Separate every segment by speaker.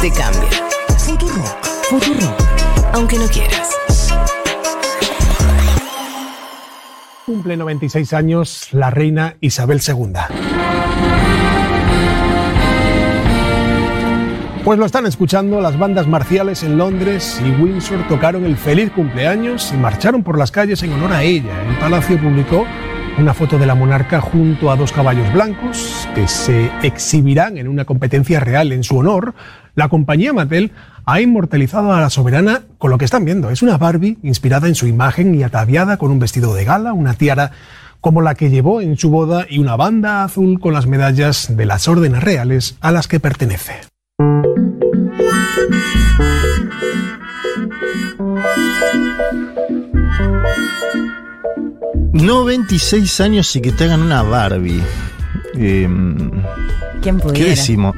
Speaker 1: Te cambia. Futurock. Futurock. Aunque no quieras.
Speaker 2: Cumple 96 años la reina Isabel II. Pues lo están escuchando, las bandas marciales en Londres y Windsor tocaron el feliz cumpleaños y marcharon por las calles en honor a ella. El palacio publicó una foto de la monarca junto a dos caballos blancos que se exhibirán en una competencia real en su honor. La compañía Mattel ha inmortalizado a la soberana con lo que están viendo. Es una Barbie inspirada en su imagen y ataviada con un vestido de gala, una tiara como la que llevó en su boda y una banda azul con las medallas de las órdenes reales a las que pertenece.
Speaker 3: 96 años y que te hagan una Barbie. Eh,
Speaker 4: ¿Quién
Speaker 3: ¿Qué
Speaker 4: pudiera?
Speaker 3: decimos?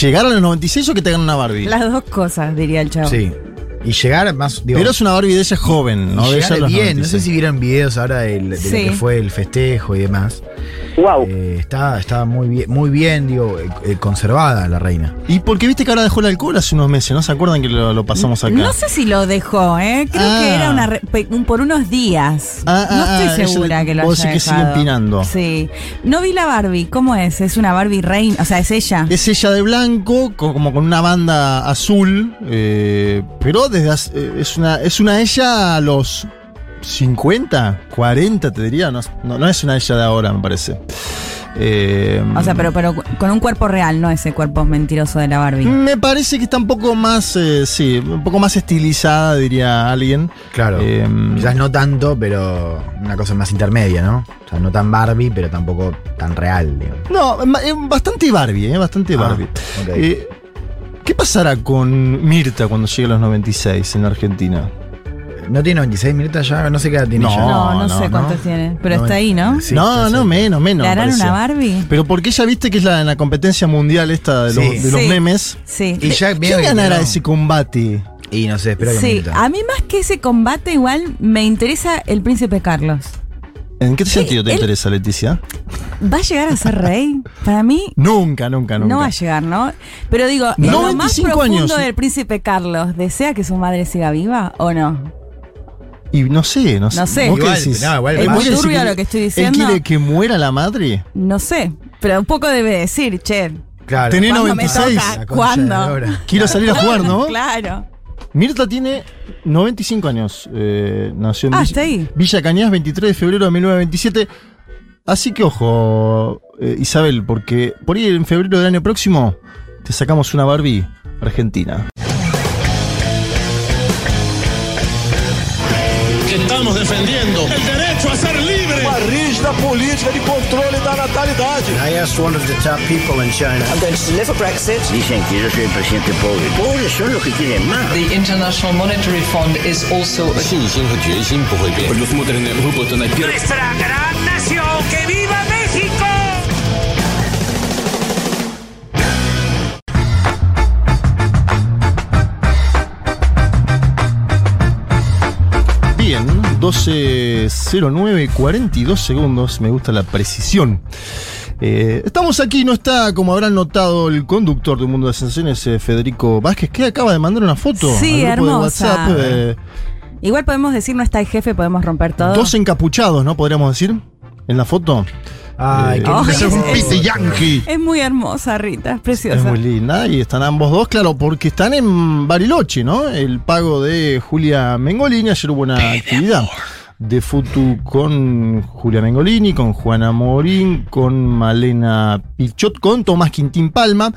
Speaker 3: ¿Llegar a los 96 o que te hagan una Barbie?
Speaker 4: Las dos cosas, diría el chavo.
Speaker 5: Sí. Y llegar más. Digo,
Speaker 3: Pero es una Barbie de ella joven, ¿no?
Speaker 5: y
Speaker 3: De ella
Speaker 5: bien. No sé
Speaker 3: 96.
Speaker 5: si vieron videos ahora del- de,
Speaker 4: Sí.
Speaker 5: lo que fue el festejo y demás.
Speaker 6: Wow.
Speaker 5: Eh, está, está muy bien, muy bien, digo, eh, conservada la reina.
Speaker 3: Y porque viste que ahora dejó el alcohol hace unos meses, ¿no se acuerdan que lo, lo pasamos acá?
Speaker 4: No sé si lo dejó, ¿eh? Creo
Speaker 3: Ah.
Speaker 4: que era una re- un- por unos días.
Speaker 3: Ah,
Speaker 4: no
Speaker 3: ah,
Speaker 4: estoy
Speaker 3: ah,
Speaker 4: segura que lo
Speaker 3: vos
Speaker 4: haya
Speaker 3: decís que sigue
Speaker 4: dejado.
Speaker 3: empinando.
Speaker 4: Sí. No vi la Barbie. ¿Cómo es? ¿Es una Barbie reina? O sea, ¿es ella?
Speaker 3: Es ella de blanco, co- como con una banda azul, eh, pero desde hace- es una es una ella a los 50, 40 te diría, no, no, no es una ella de ahora, me parece. Eh,
Speaker 4: O sea, pero, pero con un cuerpo real, no ese cuerpo mentiroso de la Barbie.
Speaker 3: me parece que está un poco más, eh, sí, un poco más estilizada, diría alguien.
Speaker 5: Claro.
Speaker 3: Eh,
Speaker 5: Quizás no tanto, pero una cosa más intermedia, ¿no? O sea, no tan Barbie, pero tampoco tan real, digo.
Speaker 3: No, eh, bastante Barbie, eh, bastante
Speaker 5: Ah,
Speaker 3: Barbie. Eh, ¿Qué pasará con Mirta cuando llegue a los 96 en la Argentina?
Speaker 5: ¿No tiene 96 minutos ya? No sé qué edad tiene
Speaker 3: No,
Speaker 5: ya.
Speaker 4: No, no,
Speaker 3: no,
Speaker 4: sé
Speaker 3: no.
Speaker 4: cuántos tiene. Pero
Speaker 5: No,
Speaker 4: está ahí, ¿no?
Speaker 5: sí,
Speaker 3: no, no, menos, menos.
Speaker 4: ¿Le harán una Barbie?
Speaker 3: Pero porque ella viste que es la, en la competencia mundial esta de los,
Speaker 5: Sí.
Speaker 3: de los
Speaker 4: Sí.
Speaker 3: memes.
Speaker 4: Sí.
Speaker 5: Y ya
Speaker 3: ¿Quién
Speaker 5: que
Speaker 3: ganará ese combate?
Speaker 5: Y no sé, espero que
Speaker 4: Sí, a mí más que ese combate igual me interesa el príncipe Carlos.
Speaker 3: ¿En qué sentido te
Speaker 4: él-
Speaker 3: interesa, Leticia?
Speaker 4: ¿Va a llegar a ser rey? Para mí
Speaker 3: Nunca, nunca, nunca.
Speaker 4: no va a llegar, ¿no? Pero digo, ¿en lo más
Speaker 3: 95
Speaker 4: profundo
Speaker 3: años.
Speaker 4: del príncipe Carlos, ¿desea que su madre siga viva o no?
Speaker 3: Y no sé, no sé.
Speaker 4: No sé.
Speaker 3: ¿Vos qué
Speaker 5: Igual,
Speaker 3: decís?
Speaker 5: no, igual
Speaker 3: ¿Él
Speaker 5: va.
Speaker 3: quiere
Speaker 4: Es muy turbio lo que estoy
Speaker 3: ¿Él
Speaker 4: diciendo.
Speaker 3: quiere que muera la madre?
Speaker 4: No sé, pero un poco debe decir, che,
Speaker 5: Claro.
Speaker 3: Tenés
Speaker 4: ¿cuándo me
Speaker 3: 96.
Speaker 4: toca?
Speaker 5: La concha
Speaker 4: ¿Cuándo?
Speaker 3: Quiero salir a jugar, ¿no?
Speaker 4: Claro.
Speaker 3: Mirta tiene 95 años. eh, nació en
Speaker 4: Ah,
Speaker 3: Villa,
Speaker 4: está ahí.
Speaker 3: Villa Cañas, 23 de febrero de 1927. Así que ojo, eh, Isabel, porque por ahí en febrero del año próximo te sacamos una Barbie argentina.
Speaker 7: estamos defendiendo el derecho a ser libre.
Speaker 8: Uma rígida política de controle da natalidade.
Speaker 9: I asked one of the top people in China.
Speaker 1: I'm going to deliver Brexit.
Speaker 9: Dicen que yo soy el presidente pobre. Pobres son los que quieren más.
Speaker 10: The International Monetary Fund is also a
Speaker 7: 信心和决心不会变。
Speaker 8: Nuestra gran nación, que viva
Speaker 3: 12.09, 42 segundos, me gusta la precisión. Eh, estamos aquí, no está, como habrán notado, el conductor de Un Mundo de Sensaciones, eh, Federico Vázquez, que acaba de mandar una foto
Speaker 4: Sí,
Speaker 3: al grupo
Speaker 4: hermosa.
Speaker 3: de WhatsApp. eh,
Speaker 4: Igual podemos decir, no está el jefe, podemos romper todo.
Speaker 3: dos encapuchados, ¿no? Podríamos decir, en la foto.
Speaker 5: Ay,
Speaker 3: Eh,
Speaker 5: qué
Speaker 4: Ay,
Speaker 5: linda
Speaker 3: es un yankee.
Speaker 4: Es muy hermosa, Rita, es
Speaker 3: Es
Speaker 4: preciosa.
Speaker 3: muy linda y están ambos dos, claro, porque están en Bariloche, ¿no? El pago de Julia Mengolini. Ayer hubo una actividad de Futu con Julia Mengolini, con Juana Morín, con Malena Pichot, con Tomás Quintín Palma.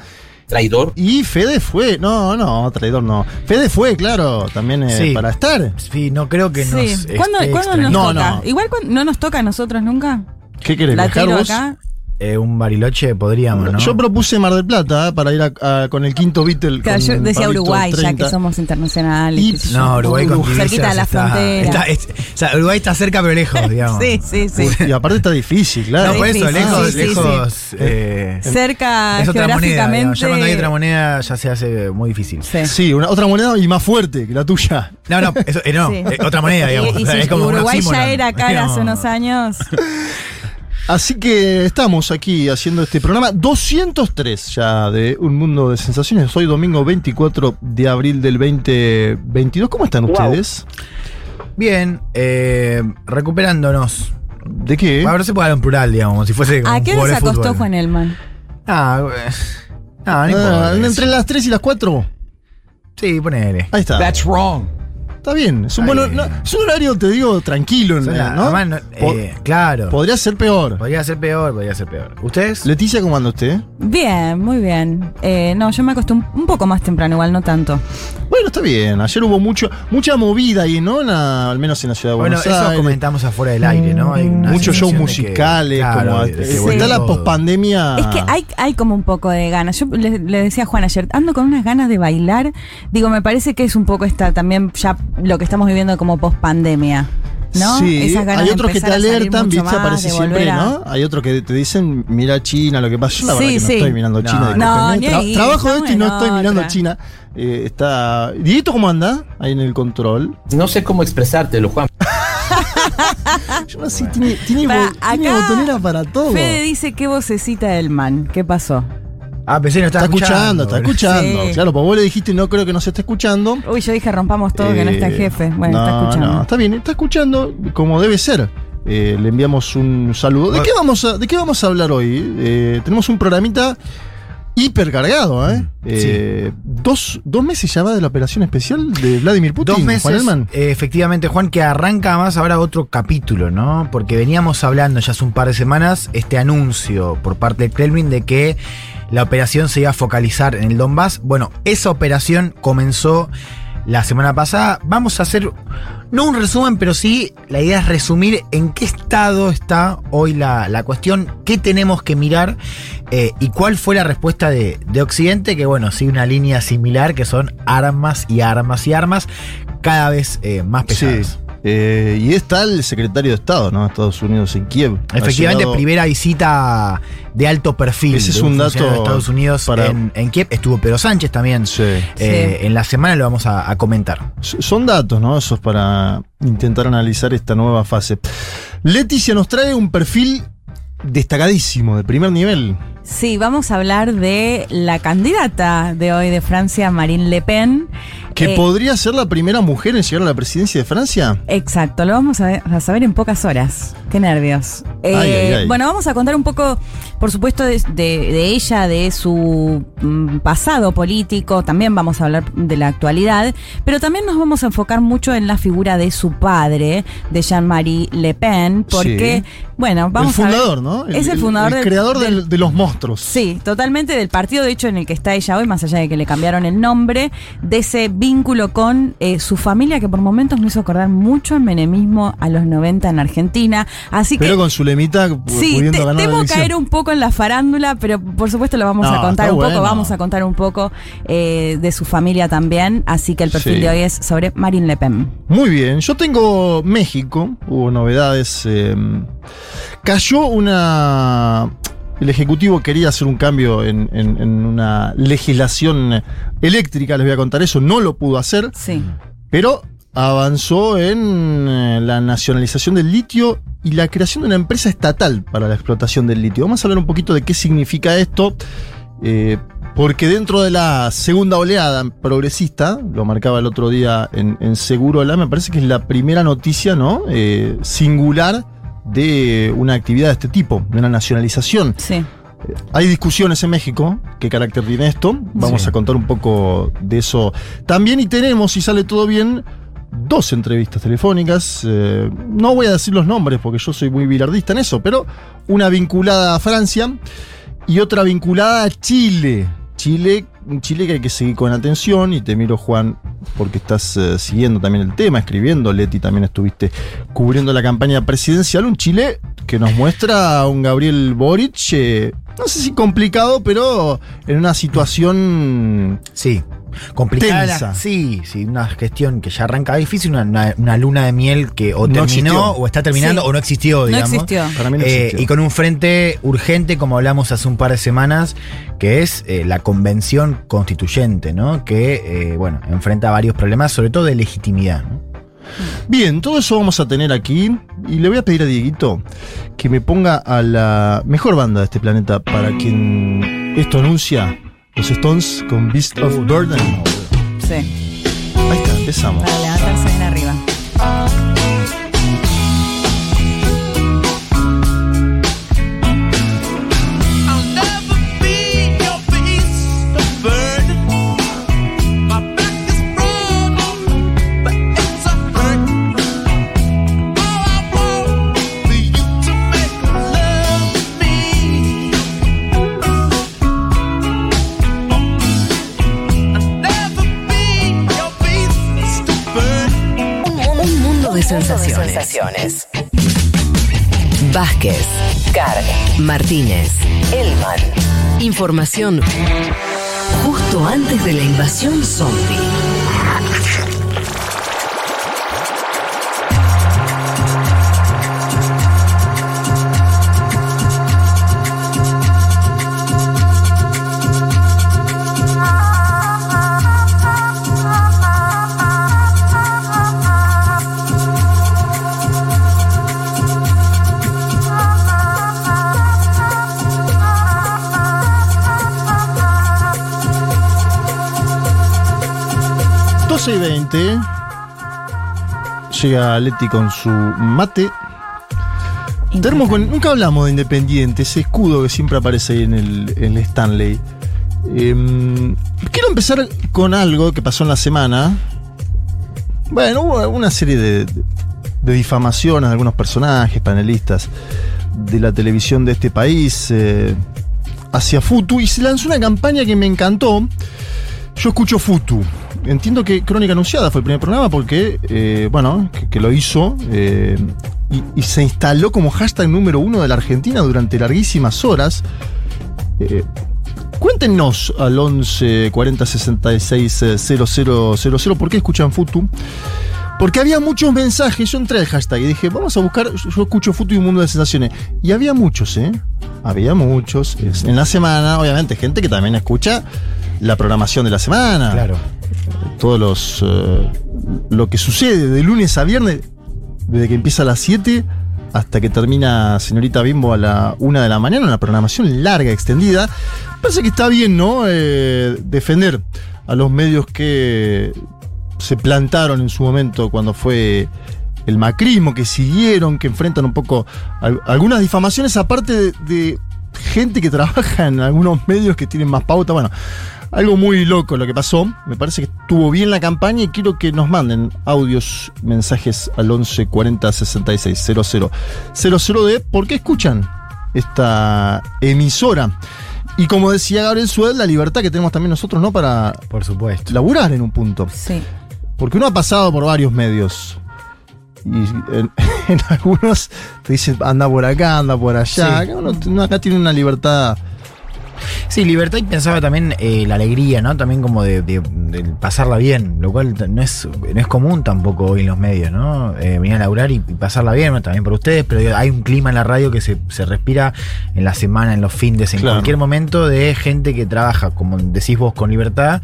Speaker 7: Traidor.
Speaker 3: Y Fede fue, no, no, traidor no. Fede fue, claro, también eh,
Speaker 5: Sí.
Speaker 3: para estar.
Speaker 5: Sí, no creo que nos.
Speaker 4: Sí. ¿Cuándo,
Speaker 5: esté
Speaker 4: cuándo nos
Speaker 5: extrañando.
Speaker 3: No,
Speaker 4: toca?
Speaker 3: no.
Speaker 4: Igual no nos toca a nosotros nunca.
Speaker 3: ¿Qué querés,
Speaker 4: La
Speaker 3: viajar
Speaker 4: tiro
Speaker 3: vos?
Speaker 4: acá.
Speaker 5: Eh, un bariloche podríamos, ¿no?
Speaker 3: Yo propuse Mar del Plata eh, para ir a- a- con el quinto Beatle.
Speaker 4: Claro,
Speaker 3: con
Speaker 4: yo decía
Speaker 3: Pablito
Speaker 4: Uruguay, ya
Speaker 3: 30.
Speaker 4: que somos internacionales.
Speaker 3: Y-
Speaker 4: qué sé yo.
Speaker 5: No, Uruguay con
Speaker 4: Cerquita de la
Speaker 5: está-
Speaker 4: frontera.
Speaker 5: está- es- o sea, Uruguay está cerca pero lejos, digamos.
Speaker 4: Sí, sí, sí.
Speaker 3: Y aparte está difícil, claro.
Speaker 5: No, por eso,
Speaker 4: difícil.
Speaker 5: lejos,
Speaker 4: Sí, sí,
Speaker 5: lejos. eh,
Speaker 4: Cerca
Speaker 5: es otra moneda.
Speaker 4: geográficamente.
Speaker 5: digamos. Ya cuando hay otra moneda ya se hace muy difícil.
Speaker 4: Sí.
Speaker 3: Sí, una, otra moneda y más fuerte que la tuya.
Speaker 5: No, no, eso, eh, no,
Speaker 4: Sí.
Speaker 5: eh, otra moneda, digamos.
Speaker 4: Y, y
Speaker 5: O sea,
Speaker 4: si
Speaker 5: es como un
Speaker 4: Uruguay ya
Speaker 5: oxímoron,
Speaker 4: era cara hace unos años.
Speaker 3: Así que estamos aquí haciendo este programa 203 ya de Un Mundo de Sensaciones. Hoy domingo 24 de abril del 2022. ¿Cómo están ustedes?
Speaker 5: Bien, eh, recuperándonos.
Speaker 3: ¿De qué?
Speaker 5: Ahora se puede hablar en plural, digamos, como si fuese. como
Speaker 4: ¿A
Speaker 5: un
Speaker 4: qué hora
Speaker 5: jugador
Speaker 4: se acostó
Speaker 5: fútbol.
Speaker 4: Juan Elman?
Speaker 5: Ah, no, no
Speaker 3: Ah,
Speaker 5: importa.
Speaker 3: entre las 3 y las 4.
Speaker 5: Sí, ponele.
Speaker 3: Ahí está.
Speaker 7: That's wrong.
Speaker 3: Está bien. Es un, bueno, no, es un horario, te digo, tranquilo,
Speaker 5: Son la-
Speaker 3: ¿no?
Speaker 5: además, no-
Speaker 3: Po-
Speaker 5: eh, claro.
Speaker 3: Podría ser peor.
Speaker 5: Podría ser peor, podría ser peor. ¿Ustedes?
Speaker 3: Leticia, ¿cómo anda usted?
Speaker 4: Bien, muy bien. Eh, no, yo me acosté un, un poco más temprano, igual no tanto.
Speaker 3: Bueno, está bien. Ayer hubo mucho, mucha movida ahí, ¿no? En la- al menos en la ciudad de
Speaker 5: Bueno,
Speaker 3: Buenos
Speaker 5: eso
Speaker 3: Aires.
Speaker 5: comentamos afuera del aire, ¿no? Hay
Speaker 3: Muchos shows
Speaker 5: que-
Speaker 3: musicales,
Speaker 5: claro,
Speaker 3: como
Speaker 5: de que
Speaker 4: Sí.
Speaker 5: volvió
Speaker 3: está la pospandemia.
Speaker 4: Es que hay, hay como un poco de ganas. Yo le, le decía a Juan ayer, ando con unas ganas de bailar. Digo, me parece que es un poco esta también ya lo que estamos viviendo como post pandemia. ¿No?
Speaker 3: Sí,
Speaker 4: Esas ganas
Speaker 3: hay otros que te alertan, viste,
Speaker 4: más,
Speaker 3: aparece siempre,
Speaker 4: a-
Speaker 3: ¿no? Hay otros que te dicen, mira China, lo que pasa. Yo la
Speaker 4: Sí,
Speaker 3: verdad que no
Speaker 4: sí.
Speaker 3: estoy mirando
Speaker 5: No,
Speaker 3: China.
Speaker 4: no, ni
Speaker 3: Tra-
Speaker 4: ahí,
Speaker 3: trabajo de esto y no estoy mirando
Speaker 4: otra.
Speaker 3: China. Eh, está. Dieguito, ¿cómo anda? Ahí en el control.
Speaker 6: No sé cómo expresártelo, Juan.
Speaker 3: Yo no sé, tiene, tiene,
Speaker 4: Para
Speaker 3: bo- tiene botonera para todo.
Speaker 4: Fede dice qué vocecita del man. ¿Qué pasó?
Speaker 5: Ah, pensé que no
Speaker 3: Está
Speaker 5: estaba
Speaker 3: escuchando, está escuchando.
Speaker 4: Sí.
Speaker 3: Claro, pues vos le dijiste, no creo que no se esté escuchando.
Speaker 4: Uy, yo dije rompamos todo, que no está el
Speaker 3: Eh,
Speaker 4: jefe. Bueno,
Speaker 3: no,
Speaker 4: está escuchando.
Speaker 3: No, está bien, está escuchando como debe ser. Eh, le enviamos un saludo. ¿De qué vamos a, de qué vamos a hablar hoy? Eh, tenemos un programita hipercargado, ¿eh? Eh, dos, dos meses ya va de la operación especial de Vladimir Putin.
Speaker 5: Dos meses,
Speaker 3: Juan Elman.
Speaker 5: eh, efectivamente, Juan, que arranca más ahora otro capítulo, ¿no? Porque veníamos hablando ya hace un par de semanas este anuncio por parte del Kremlin de que la operación se iba a focalizar en el Donbass. Bueno, esa operación comenzó la semana pasada. Vamos a hacer, no un resumen, pero sí la idea es resumir en qué estado está hoy la, la cuestión, qué tenemos que mirar eh, y cuál fue la respuesta de, de Occidente, que bueno, sigue una línea similar, que son armas y armas y armas cada vez eh, más
Speaker 3: Sí. Eh, y está el secretario de Estado, ¿no? Estados Unidos en Kiev.
Speaker 5: Efectivamente,
Speaker 3: llegado-
Speaker 5: primera visita de alto perfil
Speaker 3: Ese es
Speaker 5: de
Speaker 3: un dato
Speaker 5: de Estados Unidos
Speaker 3: para-
Speaker 5: en, en Kiev. Estuvo Pedro Sánchez también.
Speaker 3: Sí.
Speaker 5: Eh, En la semana lo vamos a, a comentar.
Speaker 3: Son datos, ¿no? Esos para intentar analizar esta nueva fase. Leticia nos trae un perfil destacadísimo, de primer nivel.
Speaker 4: Sí, vamos a hablar de la candidata de hoy de Francia, Marine Le Pen.
Speaker 3: Que
Speaker 4: Eh,
Speaker 3: podría ser la primera mujer en llegar a la presidencia de Francia.
Speaker 4: Exacto, lo vamos a, ver- a saber en pocas horas. Qué nervios. Eh,
Speaker 3: Ay, ay, ay.
Speaker 4: Bueno, vamos a contar un poco, por supuesto, de, de- de ella, de su mm, pasado político. También vamos a hablar de la actualidad. Pero también nos vamos a enfocar mucho en la figura de su padre, de Jean-Marie Le Pen. Porque,
Speaker 3: Sí.
Speaker 4: bueno, vamos
Speaker 3: el
Speaker 4: a ver-
Speaker 3: fundador, ¿no?
Speaker 4: es el fundador
Speaker 3: el
Speaker 4: del-
Speaker 3: creador
Speaker 4: del-
Speaker 3: de los monstruos.
Speaker 4: Sí, totalmente del partido, de hecho, en el que está ella hoy, más allá de que le cambiaron el nombre, de ese vínculo con eh, su familia que por momentos me hizo acordar mucho al menemismo a los 90 en Argentina. Así que.
Speaker 3: Pero con su lemita
Speaker 4: Sí,
Speaker 3: pudiendo
Speaker 4: te-
Speaker 3: ganar la
Speaker 4: temo
Speaker 3: elección.
Speaker 4: caer un poco en la farándula, pero por supuesto lo vamos
Speaker 3: No,
Speaker 4: a contar un
Speaker 3: bueno.
Speaker 4: poco, vamos a contar un poco eh, de su familia también, así que el perfil
Speaker 3: Sí.
Speaker 4: de hoy es sobre Marine Le Pen.
Speaker 3: Muy bien, yo tengo México, hubo novedades. eh, cayó una. El Ejecutivo quería hacer un cambio en, en- en una legislación eléctrica, les voy a contar eso, no lo pudo hacer,
Speaker 4: Sí.
Speaker 3: pero avanzó en eh, la nacionalización del litio y la creación de una empresa estatal para la explotación del litio. Vamos a hablar un poquito de qué significa esto. eh, porque dentro de la segunda oleada progresista, lo marcaba el otro día en, en Segurola, me parece que es la primera noticia ¿no? Eh, singular de una actividad de este tipo, de una nacionalización.
Speaker 4: Sí.
Speaker 3: Hay discusiones en México, qué carácter tiene esto, vamos
Speaker 5: Sí.
Speaker 3: a contar un poco de eso también y tenemos, si sale todo bien, dos entrevistas telefónicas, eh, no voy a decir los nombres porque yo soy muy bilardista en eso, pero una vinculada a Francia y otra vinculada a Chile. Chile, un Chile que hay que seguir con atención y te miro Juan porque estás eh, siguiendo también el tema, escribiendo, Leti también estuviste cubriendo la campaña presidencial, un Chile que nos muestra a un Gabriel Boric, eh, no sé si complicado, pero en una situación
Speaker 5: Sí. Complicada.
Speaker 3: Tensa.
Speaker 5: sí, sí, una gestión que ya arranca difícil, una, una- una luna de miel que o
Speaker 3: No
Speaker 5: terminó
Speaker 3: existió.
Speaker 5: o está terminando
Speaker 4: Sí.
Speaker 5: o no existió,
Speaker 4: No
Speaker 5: digamos.
Speaker 4: existió.
Speaker 3: para mí no
Speaker 5: Eh, y con un frente urgente, como hablamos hace un par de semanas, que es eh, la convención constituyente, ¿no? Que, eh, bueno, enfrenta varios problemas, sobre todo de legitimidad, ¿no?
Speaker 3: Bien, todo eso vamos a tener aquí. Y le voy a pedir a Dieguito que me ponga a la mejor banda de este planeta para quien esto anuncia. Los Stones con Beast of Burden.
Speaker 4: Sí,
Speaker 3: Ahí está, empezamos.
Speaker 4: para levantarse
Speaker 1: Vázquez, Carg, Martínez, Elman. Información justo antes de la invasión zombie.
Speaker 3: 12 y 20. Llega Leti con su mate. Termo con- nunca hablamos de Independiente, ese escudo que siempre aparece ahí en el, en el Stanley. Em, quiero empezar con algo que pasó en la semana. Bueno, hubo una serie de, de difamaciones de algunos personajes, panelistas de la televisión de este país eh, hacia Futu y se lanzó una campaña que me encantó. Yo escucho Futu. Entiendo que Crónica Anunciada fue el primer programa porque, eh, bueno, que, que lo hizo eh, y, y se instaló como hashtag número uno de la Argentina durante larguísimas horas. Eh, cuéntenos al 11 40 66 eh, 0000 por qué escuchan Futu. Porque había muchos mensajes, yo entré al hashtag y dije, vamos a buscar, yo escucho Futu y un mundo de sensaciones. Y había muchos, ¿eh? Había muchos. En la semana, obviamente, gente que también escucha la programación de la semana.
Speaker 5: Claro.
Speaker 3: Todos los. eh, lo que sucede de lunes a viernes, desde que empieza a las 7 hasta que termina Señorita Bimbo a la 1 de la mañana, una programación larga, extendida. Parece que está bien, ¿no? Eh, defender a los medios que se plantaron en su momento cuando fue el macrismo, que siguieron, que enfrentan un poco al- algunas difamaciones, aparte de, de gente que trabaja en algunos medios que tienen más pauta. Bueno, algo muy loco lo que pasó. Me parece que estuvo bien la campaña y quiero que nos manden audios, mensajes al 11 40 66 00 00 de por qué escuchan esta emisora. Y como decía Gabriel Sued, la libertad que tenemos también nosotros, ¿no? Para
Speaker 5: Por supuesto.
Speaker 3: laburar en un punto.
Speaker 4: Sí.
Speaker 3: Porque uno ha pasado por varios medios. Y en, en algunos te dicen anda por acá, anda por allá.
Speaker 5: Sí.
Speaker 3: Acá uno, uno acá tiene una libertad.
Speaker 5: Sí, libertad y pensaba también eh, la alegría, ¿no? También como de, de- de pasarla bien, lo cual no es, no es común tampoco hoy en los medios, ¿no? Eh, venir a laburar y, y pasarla bien, también por ustedes, pero hay un clima en la radio que se, se respira en la semana, en los fines, en
Speaker 3: Claro.
Speaker 5: cualquier momento de gente que trabaja, como decís vos, con libertad,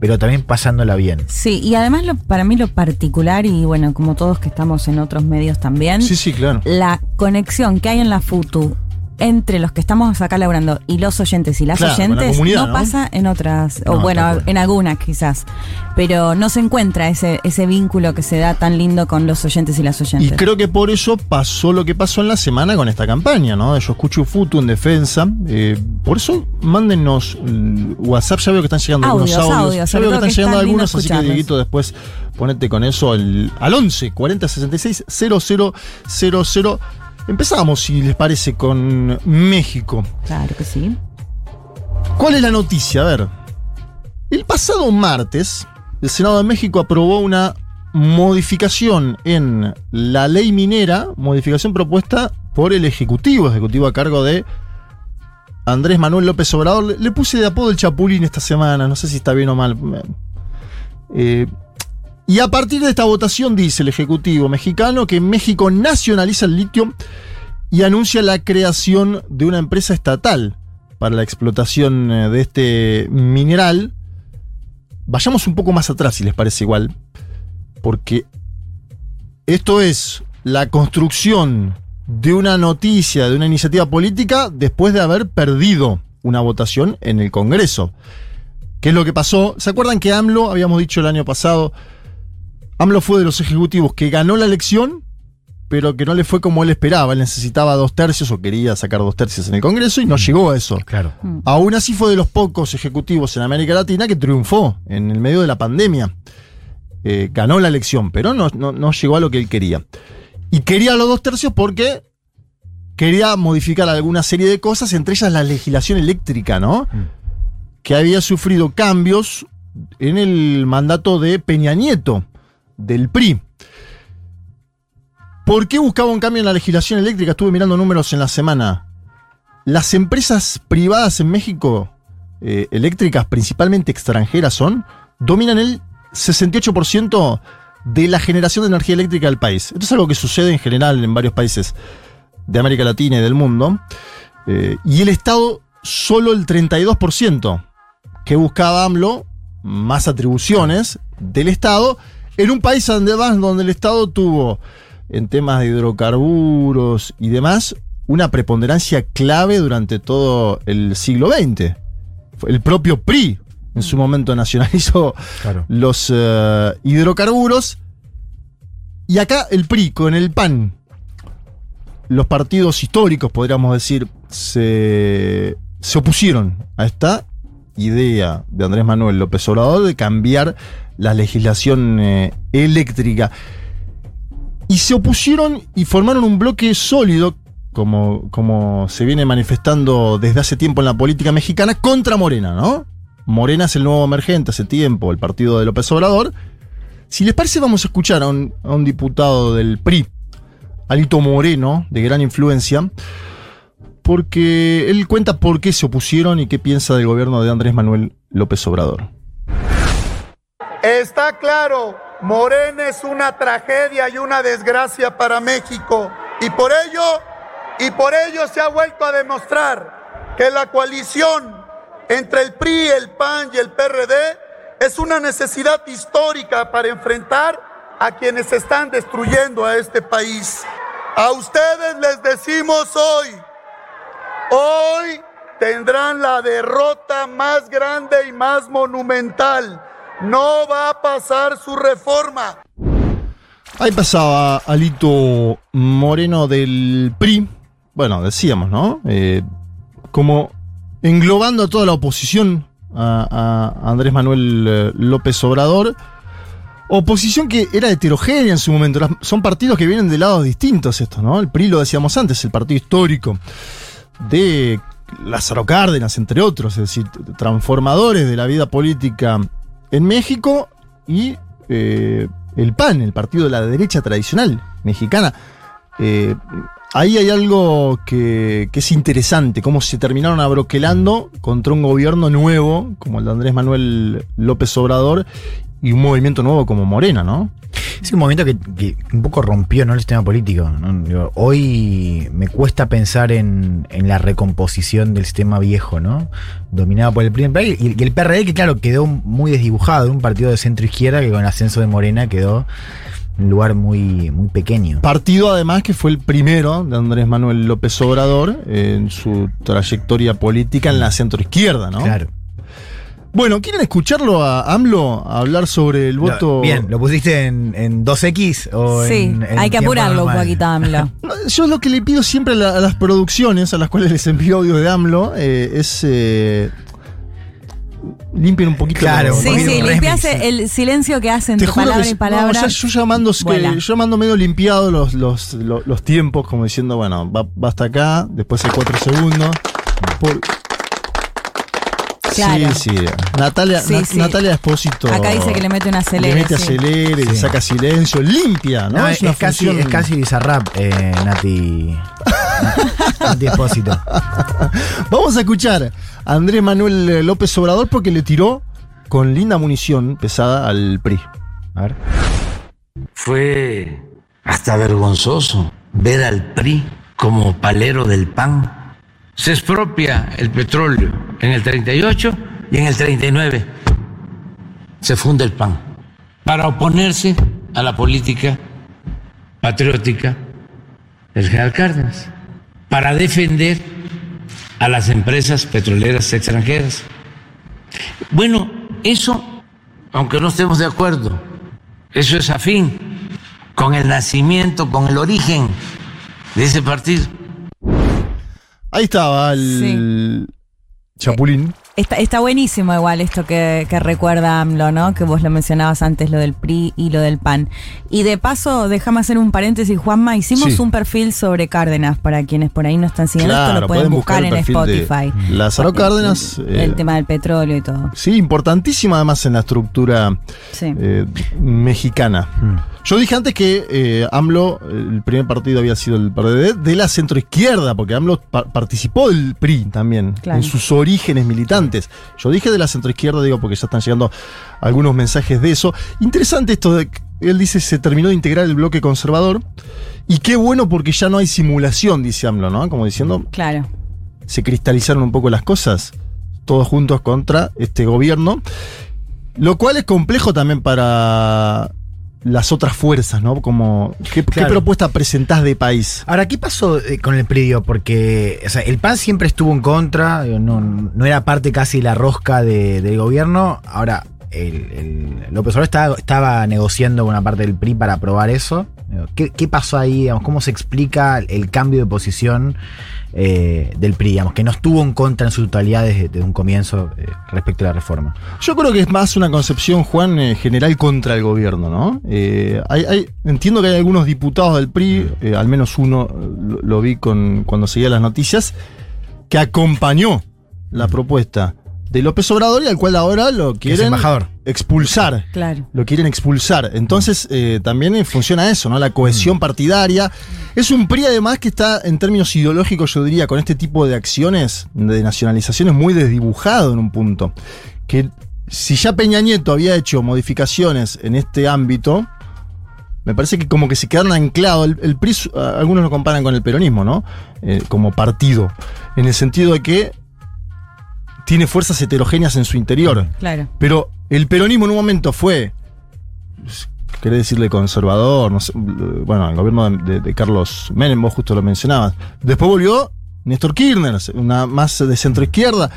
Speaker 5: pero también pasándola bien.
Speaker 4: Sí, y además lo, para mí lo particular, y bueno, como todos que estamos en otros medios también,
Speaker 3: Sí, sí, claro.
Speaker 4: la conexión que hay en la FUTU entre los que estamos acá laburando y los oyentes y las
Speaker 3: Claro, con la
Speaker 4: oyentes no, pasa en otras, o
Speaker 5: No,
Speaker 4: bueno, en algunas quizás, pero no se encuentra ese, ese vínculo que se da tan lindo con los oyentes y las
Speaker 3: Y
Speaker 4: oyentes.
Speaker 3: creo que por eso pasó lo que pasó en la semana con esta campaña, ¿no? Yo escucho Futu en defensa. eh, por eso mándenos mm, WhatsApp, ya veo que están llegando
Speaker 4: Audios,
Speaker 3: algunos audios.
Speaker 4: audios,
Speaker 3: ya veo que están
Speaker 4: que
Speaker 3: llegando algunos, así que. Dieguito después ponete con eso al, al 11 40 66 0000. Empezamos, si les parece, con México.
Speaker 4: Claro que sí.
Speaker 3: ¿Cuál es la noticia? A ver. El pasado martes, el Senado de México aprobó una modificación en la ley minera, modificación propuesta por el Ejecutivo, Ejecutivo a cargo de Andrés Manuel López Obrador. Le, puse de apodo el Chapulín esta semana, no sé si está bien o mal. Eh, y a partir de esta votación dice el Ejecutivo mexicano que México nacionaliza el litio y anuncia la creación de una empresa estatal para la explotación eh, de este mineral. Vayamos un poco más atrás, si les parece igual, porque Esto es la construcción de una noticia, de una iniciativa política, después de haber perdido una votación en el Congreso. ¿Qué es lo que pasó? ¿Se acuerdan que AMLO, habíamos dicho el año pasado, AMLO fue de los ejecutivos que ganó la elección, pero que no le fue como él esperaba. Él necesitaba dos tercios o quería sacar dos tercios en el Congreso y no llegó a eso.
Speaker 5: Claro.
Speaker 3: Aún así fue de los pocos ejecutivos en América Latina que triunfó en el medio de la pandemia. Eh, ganó la elección, pero no, no, no llegó a lo que él quería. Y quería los dos tercios porque quería modificar alguna serie de cosas, entre ellas la legislación eléctrica, ¿no? Que había sufrido cambios en el mandato de Peña Nieto, del PRI. ¿Por qué buscaba un cambio en la legislación eléctrica? Estuve mirando números en la semana. Las empresas privadas en México, eh, eléctricas principalmente extranjeras son, dominan el 68% de la generación de energía eléctrica del país. Esto es algo que sucede en general en varios países de América Latina y del mundo. Eh, y el Estado solo el 32%, que buscaba AMLO más atribuciones del Estado en un país además donde el Estado tuvo en temas de hidrocarburos y demás una preponderancia clave durante todo el siglo XX. Fue El propio PRI en su momento nacionalizó
Speaker 5: Claro.
Speaker 3: los eh, hidrocarburos. Y acá el PRI con el PAN, los partidos históricos, podríamos decir, se, se opusieron a esta idea de Andrés Manuel López Obrador de cambiar la legislación eh, eléctrica. Y se opusieron y formaron un bloque sólido, como, como se viene manifestando desde hace tiempo en la política mexicana, contra Morena, ¿no? Morena es el nuevo emergente hace tiempo, el partido de López Obrador. Si les parece, vamos a escuchar a un, a un diputado del PRI, Alito Moreno, de gran influencia, porque él cuenta por qué se opusieron y qué piensa del gobierno de Andrés Manuel López Obrador.
Speaker 11: Está claro, Morena es una tragedia y una desgracia para México. Y por ello, y por ello se ha vuelto a demostrar que la coalición entre el PRI, el PAN y el PRD es una necesidad histórica para enfrentar a quienes están destruyendo a este país. A ustedes les decimos hoy, hoy tendrán la derrota más grande y más monumental. No va a pasar su reforma.
Speaker 3: Ahí pasaba Alito Moreno del PRI. Bueno, decíamos, ¿no? Eh, como englobando a toda la oposición a, Andrés Manuel eh, López Obrador. Oposición que era heterogénea en su momento. Son partidos que vienen de lados distintos estos, ¿no? El PRI lo decíamos antes, el partido histórico de Lázaro Cárdenas, entre otros, es decir, transformadores de la vida política en México y eh, el PAN, el partido de la derecha tradicional mexicana. Eh, ahí hay algo que, que es interesante, cómo se terminaron abroquelando contra un gobierno nuevo, como el de Andrés Manuel López Obrador, y un movimiento nuevo como Morena, ¿no?
Speaker 5: Es un movimiento que, que un poco rompió ¿no? el sistema político. Hoy me cuesta pensar en, en la recomposición del sistema viejo, ¿no? Dominado por el PRI y, y el PRD, que claro, quedó muy desdibujado, un partido de centro izquierda que con el ascenso de Morena quedó un lugar muy, muy pequeño.
Speaker 3: Partido además que fue el primero de Andrés Manuel López Obrador en su trayectoria política en la centroizquierda, ¿no?
Speaker 5: Claro.
Speaker 3: Bueno, ¿quieren escucharlo a AMLO hablar sobre el voto?
Speaker 5: Bien, ¿lo pusiste en, en 2X o
Speaker 4: Sí,
Speaker 5: en, en
Speaker 4: hay que apurarlo poquito, AMLO.
Speaker 3: Yo lo que le pido siempre a, la- a las producciones a las cuales les envío audio de AMLO eh, es eh, limpien un poquito.
Speaker 5: Claro,
Speaker 4: Sí, sí, limpias el silencio que hace
Speaker 3: Te
Speaker 4: entre
Speaker 3: juro
Speaker 4: palabra
Speaker 3: que
Speaker 4: y
Speaker 3: no,
Speaker 4: palabra.
Speaker 3: ya- yo llamando, que- yo llamando medio limpiado los, los, los, los tiempos, como diciendo, bueno, va, va hasta acá, después hay cuatro segundos. Por-
Speaker 4: Claro.
Speaker 3: Sí, sí. Natalia,
Speaker 4: Sí,
Speaker 3: Na-
Speaker 4: sí.
Speaker 3: Natalia Espósito.
Speaker 4: Acá dice que le mete un acelere,
Speaker 3: Le mete
Speaker 4: sí.
Speaker 3: acelere, le saca silencio, limpia, ¿no?
Speaker 5: No,
Speaker 3: es
Speaker 5: es,
Speaker 3: una
Speaker 5: es casi, es casi Bizarrap, eh, Nati. Nati Espósito.
Speaker 3: Vamos a escuchar a Andrés Manuel López Obrador porque le tiró con linda munición pesada al PRI.
Speaker 5: A ver.
Speaker 12: Fue hasta vergonzoso ver al PRI como palero del PAN. Se expropia el petróleo en el 38 y en el 39 se funda el PAN para oponerse a la política patriótica del general Cárdenas para defender a las empresas petroleras extranjeras. Bueno, eso, aunque no estemos de acuerdo, eso es afín con el nacimiento, con el origen de ese partido.
Speaker 3: Ahí estaba el Chapulín.
Speaker 4: Está, está buenísimo igual esto que, que recuerda AMLO, ¿no? Que vos lo mencionabas antes, lo del PRI y lo del PAN. Y de paso, déjame hacer un paréntesis, Juanma, hicimos
Speaker 3: Sí.
Speaker 4: un perfil sobre Cárdenas, para quienes por ahí no están siguiendo, esto lo pueden
Speaker 3: pueden
Speaker 4: buscar, en Spotify.
Speaker 3: Lázaro
Speaker 4: El-
Speaker 3: Cárdenas,
Speaker 4: El,
Speaker 3: eh,
Speaker 4: tema del petróleo y todo.
Speaker 3: Sí, importantísima además en la estructura
Speaker 4: Sí.
Speaker 3: eh, mexicana. Yo dije antes que eh, AMLO, el primer partido había sido el PRD de la centroizquierda, porque AMLO pa- participó del PRI también,
Speaker 4: Claro.
Speaker 3: en sus orígenes militantes. Yo dije de la centroizquierda, digo, porque ya están llegando algunos mensajes de eso. Interesante esto de que él dice se terminó de integrar el bloque conservador. Y qué bueno porque ya no hay simulación, dice AMLO, ¿no? Como diciendo,
Speaker 4: Claro.
Speaker 3: se cristalizaron un poco las cosas, todos juntos contra este gobierno, lo cual es complejo también para las otras fuerzas, ¿no? Como, ¿qué, propuesta presentás de país?
Speaker 5: Ahora, ¿qué pasó eh, con el predio? Porque o sea, el PAN siempre estuvo en contra, no, no era parte casi de la rosca de- del gobierno. Ahora, el, el- López Obrador estaba, estaba negociando con una parte del PRI para aprobar eso. ¿Qué, pasó ahí? ¿Cómo se explica el cambio de posición eh, del PRI? Digamos, que no estuvo en contra en su totalidad desde, un comienzo eh, respecto a la reforma.
Speaker 3: Yo creo que es más una concepción, Juan, eh, general contra el gobierno, ¿no? Entiendo que hay algunos diputados del PRI, al menos uno lo, lo vi con, cuando seguía las noticias, que acompañó la propuesta de López Obrador y al cual ahora lo quieren
Speaker 5: embajador.
Speaker 3: expulsar.
Speaker 4: Claro.
Speaker 3: Lo quieren expulsar. Entonces, eh, también eh, funciona eso, ¿no? La cohesión partidaria. Es un PRI, además, que está, en términos ideológicos, yo diría, con este tipo de acciones, de nacionalizaciones, muy desdibujado en un punto. Que si ya Peña Nieto había hecho modificaciones en este ámbito, me parece que como que se quedaron anclados. El, el PRI, algunos lo comparan con el peronismo, ¿no? Eh, como partido. En el sentido de que tiene fuerzas heterogéneas en su interior.
Speaker 4: Claro.
Speaker 3: Pero el peronismo en un momento fue, querés decirle conservador, no sé, bueno, el gobierno de, de- de Carlos Menem, vos justo lo mencionabas. Después volvió Néstor Kirchner, una más de centro izquierda,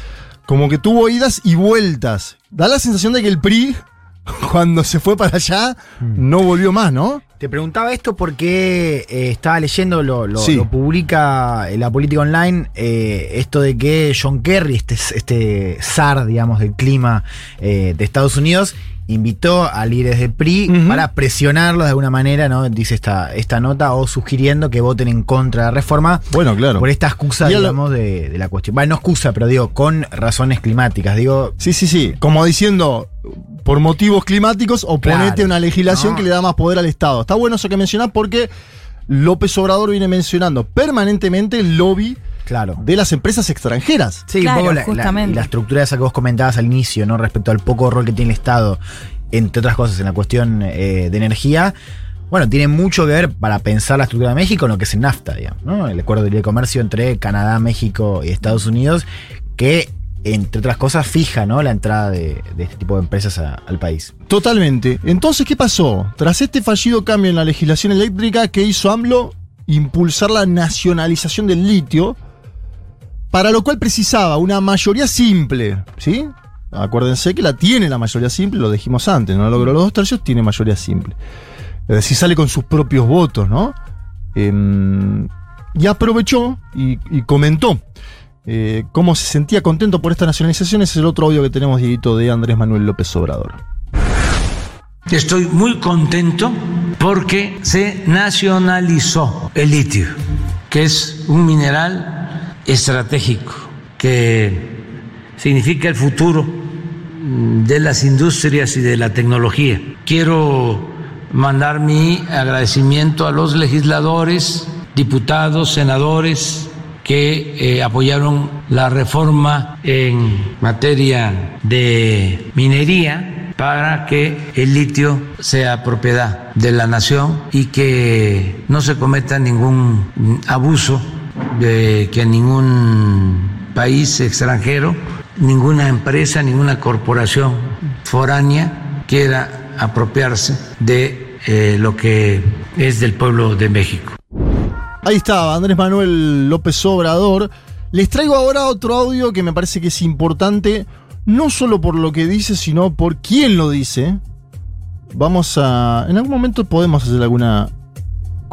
Speaker 3: como que tuvo idas y vueltas. Da la sensación de que el PRI, cuando se fue para allá, no volvió más, ¿no?
Speaker 5: Te preguntaba esto porque eh, estaba leyendo, lo, lo-
Speaker 3: Sí.
Speaker 5: lo publica en la política online, eh, esto de que John Kerry, este, este zar, digamos, del clima eh, de Estados Unidos, invitó a líderes del PRI para presionarlos de alguna manera, ¿no? Dice esta, esta nota, o sugiriendo que voten en contra de la reforma.
Speaker 3: Bueno, claro.
Speaker 5: Por esta excusa,
Speaker 3: Y lo-
Speaker 5: digamos, de, de la cuestión. Bueno, no excusa, pero digo, con razones climáticas. Digo,
Speaker 3: Sí, sí, sí. Como diciendo, por motivos climáticos, oponete
Speaker 5: Claro.
Speaker 3: a una legislación
Speaker 5: No.
Speaker 3: que le da más poder al Estado. Está bueno eso que mencionás porque López Obrador viene mencionando permanentemente el lobby
Speaker 5: claro.
Speaker 3: de las empresas extranjeras.
Speaker 5: Sí,
Speaker 4: Claro,
Speaker 5: un poco la, la-
Speaker 4: justamente.
Speaker 5: la estructura esa que vos comentabas al inicio, ¿no? Respecto al poco rol que tiene el Estado, entre otras cosas, en la cuestión eh, de energía. Bueno, tiene mucho que ver para pensar la estructura de México en lo que es el NAFTA, digamos, ¿no? El acuerdo de libre comercio entre Canadá, México y Estados Unidos, que, entre otras cosas, fija, ¿no? La entrada de, de este tipo de empresas a- al país.
Speaker 3: Totalmente. Entonces, ¿qué pasó? Tras este fallido cambio en la legislación eléctrica que hizo AMLO, impulsar la nacionalización del litio, para lo cual precisaba una mayoría simple, ¿sí? Acuérdense que la tiene la mayoría simple, lo dijimos antes, no logró los dos tercios, tiene mayoría simple. Es decir, sale con sus propios votos, ¿no? Em, y aprovechó y, comentó eh, cómo se sentía contento por esta nacionalización. Es el otro audio que tenemos, Dieguito, de Andrés Manuel López Obrador.
Speaker 12: Estoy muy contento porque se nacionalizó el litio, que es un mineral estratégico, que significa el futuro mm, de las industrias y de la tecnología. Quiero mandar mi agradecimiento a los legisladores, diputados, senadores que eh, apoyaron la reforma en materia de minería para que el litio sea propiedad de la nación y que no se cometa ningún abuso de que ningún país extranjero, ninguna empresa, ninguna corporación foránea quiera apropiarse de eh, lo que es del pueblo de México.
Speaker 3: Ahí estaba, Andrés Manuel López Obrador. Les traigo ahora otro audio que me parece que es importante, no solo por lo que dice, sino por quién lo dice. Vamos a. En algún momento podemos hacer alguna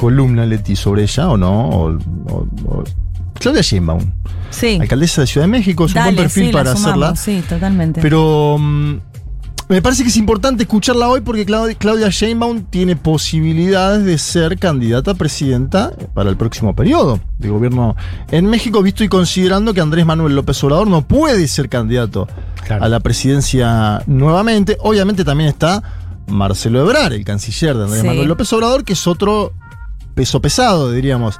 Speaker 3: columna, Leti, sobre ella, o no. O, o- o- Claudia Sheinbaum,
Speaker 4: Sí.
Speaker 3: alcaldesa de Ciudad de México, es un buen perfil
Speaker 4: sí,
Speaker 3: para
Speaker 4: sumamos,
Speaker 3: hacerla.
Speaker 4: Sí, totalmente.
Speaker 3: Pero mm, me parece que es importante escucharla hoy porque Claudia, Claudia Sheinbaum tiene posibilidades de ser candidata a presidenta para el próximo periodo de gobierno en México, visto y considerando que Andrés Manuel López Obrador no puede ser candidato a la presidencia nuevamente. Obviamente también está Marcelo Ebrard, el canciller de Andrés
Speaker 4: Sí.
Speaker 3: Manuel López Obrador, que es otro peso pesado, diríamos.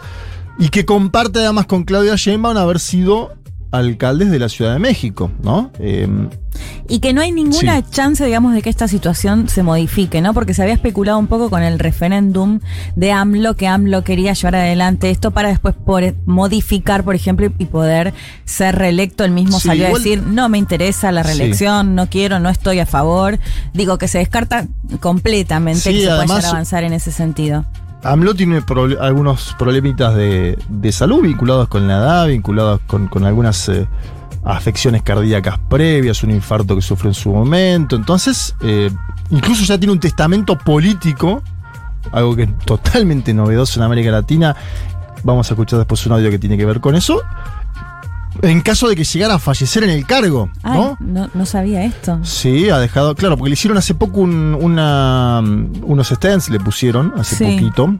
Speaker 3: Y que comparte además con Claudia Sheinbaum haber sido alcaldes de la Ciudad de México, ¿no? Eh,
Speaker 4: Y que no hay ninguna
Speaker 3: Sí.
Speaker 4: chance, digamos, de que esta situación se modifique, ¿no? Porque se había especulado un poco con el referéndum de AMLO, que AMLO quería llevar adelante esto para después poder modificar, por ejemplo, y poder ser reelecto. El mismo
Speaker 3: Sí,
Speaker 4: salió
Speaker 3: igual-
Speaker 4: a decir, no me interesa la
Speaker 3: Sí.
Speaker 4: reelección, no quiero, no estoy a favor. Digo que se descarta completamente
Speaker 3: Sí,
Speaker 4: que se pueda
Speaker 3: además-
Speaker 4: avanzar en ese sentido.
Speaker 3: AMLO tiene algunos problemitas de, de salud vinculados con la edad, vinculados con, con algunas eh, afecciones cardíacas previas, un infarto que sufre en su momento. Entonces, eh, incluso ya tiene un testamento político, algo que es totalmente novedoso en América Latina. Vamos a escuchar después un audio que tiene que ver con eso. En caso de que llegara a fallecer en el cargo,
Speaker 4: Ay,
Speaker 3: ¿no?
Speaker 4: no, no sabía esto.
Speaker 3: Sí, ha dejado, claro, porque le hicieron hace poco un- una, unos stents, le pusieron hace
Speaker 4: Sí.
Speaker 3: poquito.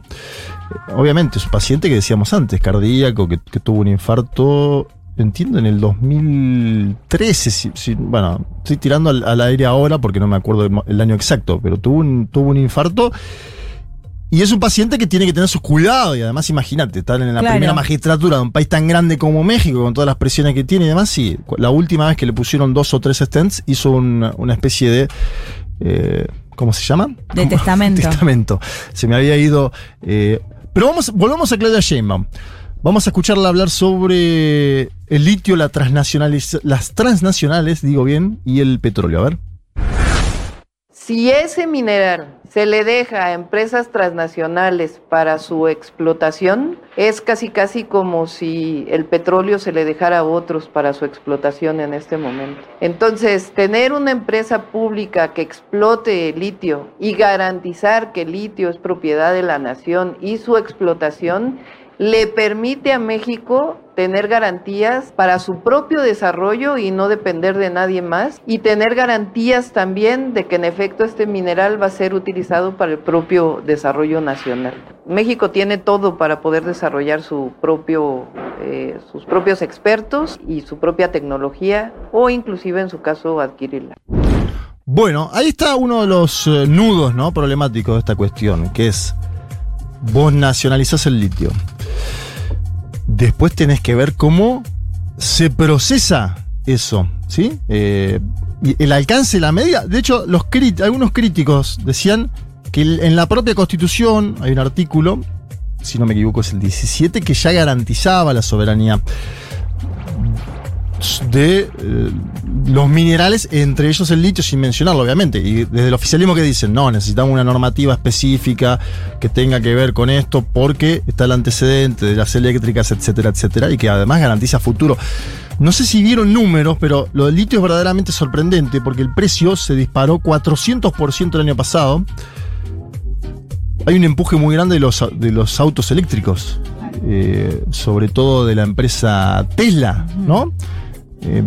Speaker 3: Obviamente es un paciente que decíamos antes, cardíaco, que, que tuvo un infarto, entiendo, en el 2013. si- si- bueno, estoy tirando al, al aire ahora porque no me acuerdo el, el año exacto, pero tuvo un, tuvo un infarto. Y es un paciente que tiene que tener sus cuidados y además imagínate, estar en la
Speaker 4: Claro.
Speaker 3: primera magistratura de un país tan grande como México, con todas las presiones que tiene y demás, sí. La última vez que le pusieron dos o tres stents hizo una, una especie de... eh, ¿Cómo se llama?
Speaker 4: De testamento.
Speaker 3: testamento. Se me había ido... eh, pero vamos, volvamos a Claudia Sheinbaum. Vamos a escucharla hablar sobre el litio, la transnacionaliz- las transnacionales, digo bien, y el petróleo. A ver.
Speaker 13: Si ese mineral se le deja a empresas transnacionales para su explotación, es casi casi como si el petróleo se le dejara a otros para su explotación en este momento. Entonces, tener una empresa pública que explote el litio y garantizar que el litio es propiedad de la nación y su explotación le permite a México tener garantías para su propio desarrollo y no depender de nadie más y tener garantías también de que en efecto este mineral va a ser utilizado para el propio desarrollo nacional. México tiene todo para poder desarrollar su propio, eh, sus propios expertos y su propia tecnología o inclusive en su caso adquirirla.
Speaker 3: Bueno, ahí está uno de los eh, nudos ¿no? problemáticos de esta cuestión, que es vos nacionalizás el litio. Después tenés que ver cómo se procesa eso, ¿sí? Eh, el alcance la medida. De hecho, algunos críticos decían que en la propia constitución hay un artículo, si no me equivoco es el 17, que ya garantizaba la soberanía de eh, los minerales, entre ellos el litio, sin mencionarlo, obviamente. Y desde el oficialismo que dicen, no, necesitamos una normativa específica que tenga que ver con esto, porque está el antecedente de las eléctricas, etcétera, etcétera, y que además garantiza futuro. No sé si vieron números, pero lo del litio es verdaderamente sorprendente, porque el precio se disparó 400% el año pasado. Hay un empuje muy grande de los, de los autos eléctricos, eh, sobre todo de la empresa Tesla, ¿no? Eh,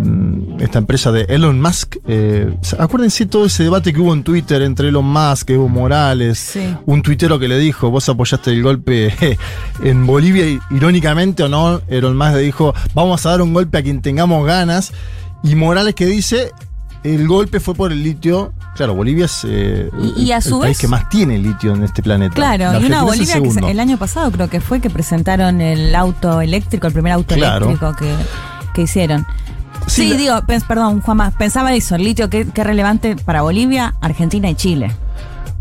Speaker 3: esta empresa de Elon Musk. eh, acuérdense todo ese debate que hubo en Twitter entre Elon Musk, Evo Morales, un tuitero que le dijo, vos apoyaste el golpe en Bolivia, y, irónicamente o no, Elon Musk le dijo, vamos a dar un golpe a quien tengamos ganas, y Morales que dice, el golpe fue por el litio. Claro, Bolivia es eh,
Speaker 4: Y- y a
Speaker 3: el,
Speaker 4: su
Speaker 3: el país que más tiene litio en este planeta.
Speaker 4: Claro,
Speaker 3: La
Speaker 4: y una
Speaker 3: es el
Speaker 4: Bolivia que el año pasado creo que fue que presentaron el auto eléctrico, el primer auto
Speaker 3: Claro.
Speaker 4: eléctrico que, que hicieron.
Speaker 3: Sí,
Speaker 4: Sí,
Speaker 3: la-
Speaker 4: digo, pens- perdón, Juanma, pensaba eso, el litio, qué, qué relevante para Bolivia, Argentina y Chile.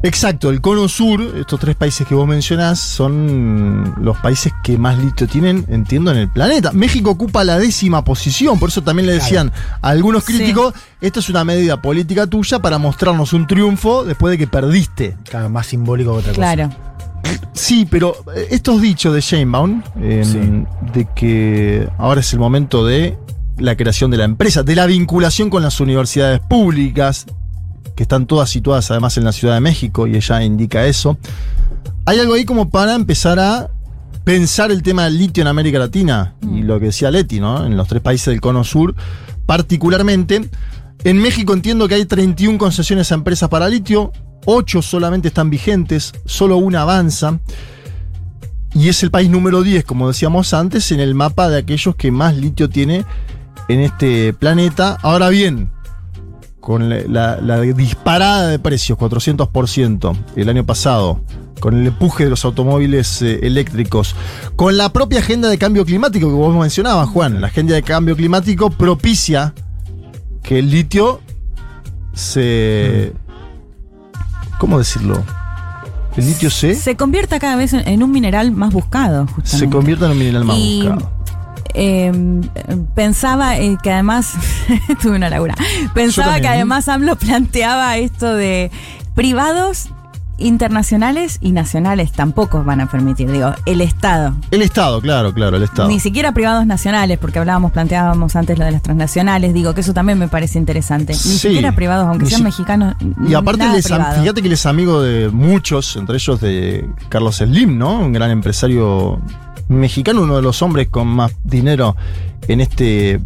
Speaker 3: Exacto, el cono sur, estos tres países que vos mencionás, son los países que más litio tienen, entiendo, en el planeta. México ocupa la décima posición, por eso también le decían a algunos críticos, esto es una medida política tuya para mostrarnos un triunfo después de que perdiste.
Speaker 5: Claro, más simbólico que otra
Speaker 4: Claro.
Speaker 3: Sí, pero eh, estos dichos de Sheinbaum, eh, de que ahora es el momento de la creación de la empresa, de la vinculación con las universidades públicas, que están todas situadas además en la Ciudad de México, y ella indica eso. Hay algo ahí como para empezar a pensar el tema del litio en América Latina, y lo que decía Leti, ¿no? En los tres países del Cono Sur, particularmente. En México entiendo que hay 31 concesiones a empresas para litio, 8 solamente están vigentes, solo una avanza. Y es el país número 10, como decíamos antes, en el mapa de aquellos que más litio tiene en este planeta. Ahora bien, con la, la- la disparada de precios, 400% el año pasado, con el empuje de los automóviles eh, eléctricos, con la propia agenda de cambio climático que vos mencionabas, Juan, la agenda de cambio climático propicia que el litio se... ¿Cómo decirlo? El litio se,
Speaker 4: Se convierta cada vez en, un mineral más buscado, justamente.
Speaker 3: se convierte en un mineral más
Speaker 4: Y,
Speaker 3: buscado.
Speaker 4: Eh, pensaba eh, que además, tuve una laguna, pensaba que además AMLO planteaba esto de privados internacionales y nacionales tampoco van a permitir, digo, el Estado.
Speaker 3: El Estado, claro, claro, el Estado.
Speaker 4: Ni siquiera privados nacionales, porque hablábamos, planteábamos antes lo de las transnacionales, digo que eso también me parece interesante. Ni
Speaker 3: Sí.
Speaker 4: siquiera privados, aunque sean
Speaker 3: si-
Speaker 4: mexicanos.
Speaker 3: Y aparte, fíjate que él es amigo de muchos, entre ellos de Carlos Slim, ¿no? Un gran empresario mexicano, uno de los hombres con más dinero en este,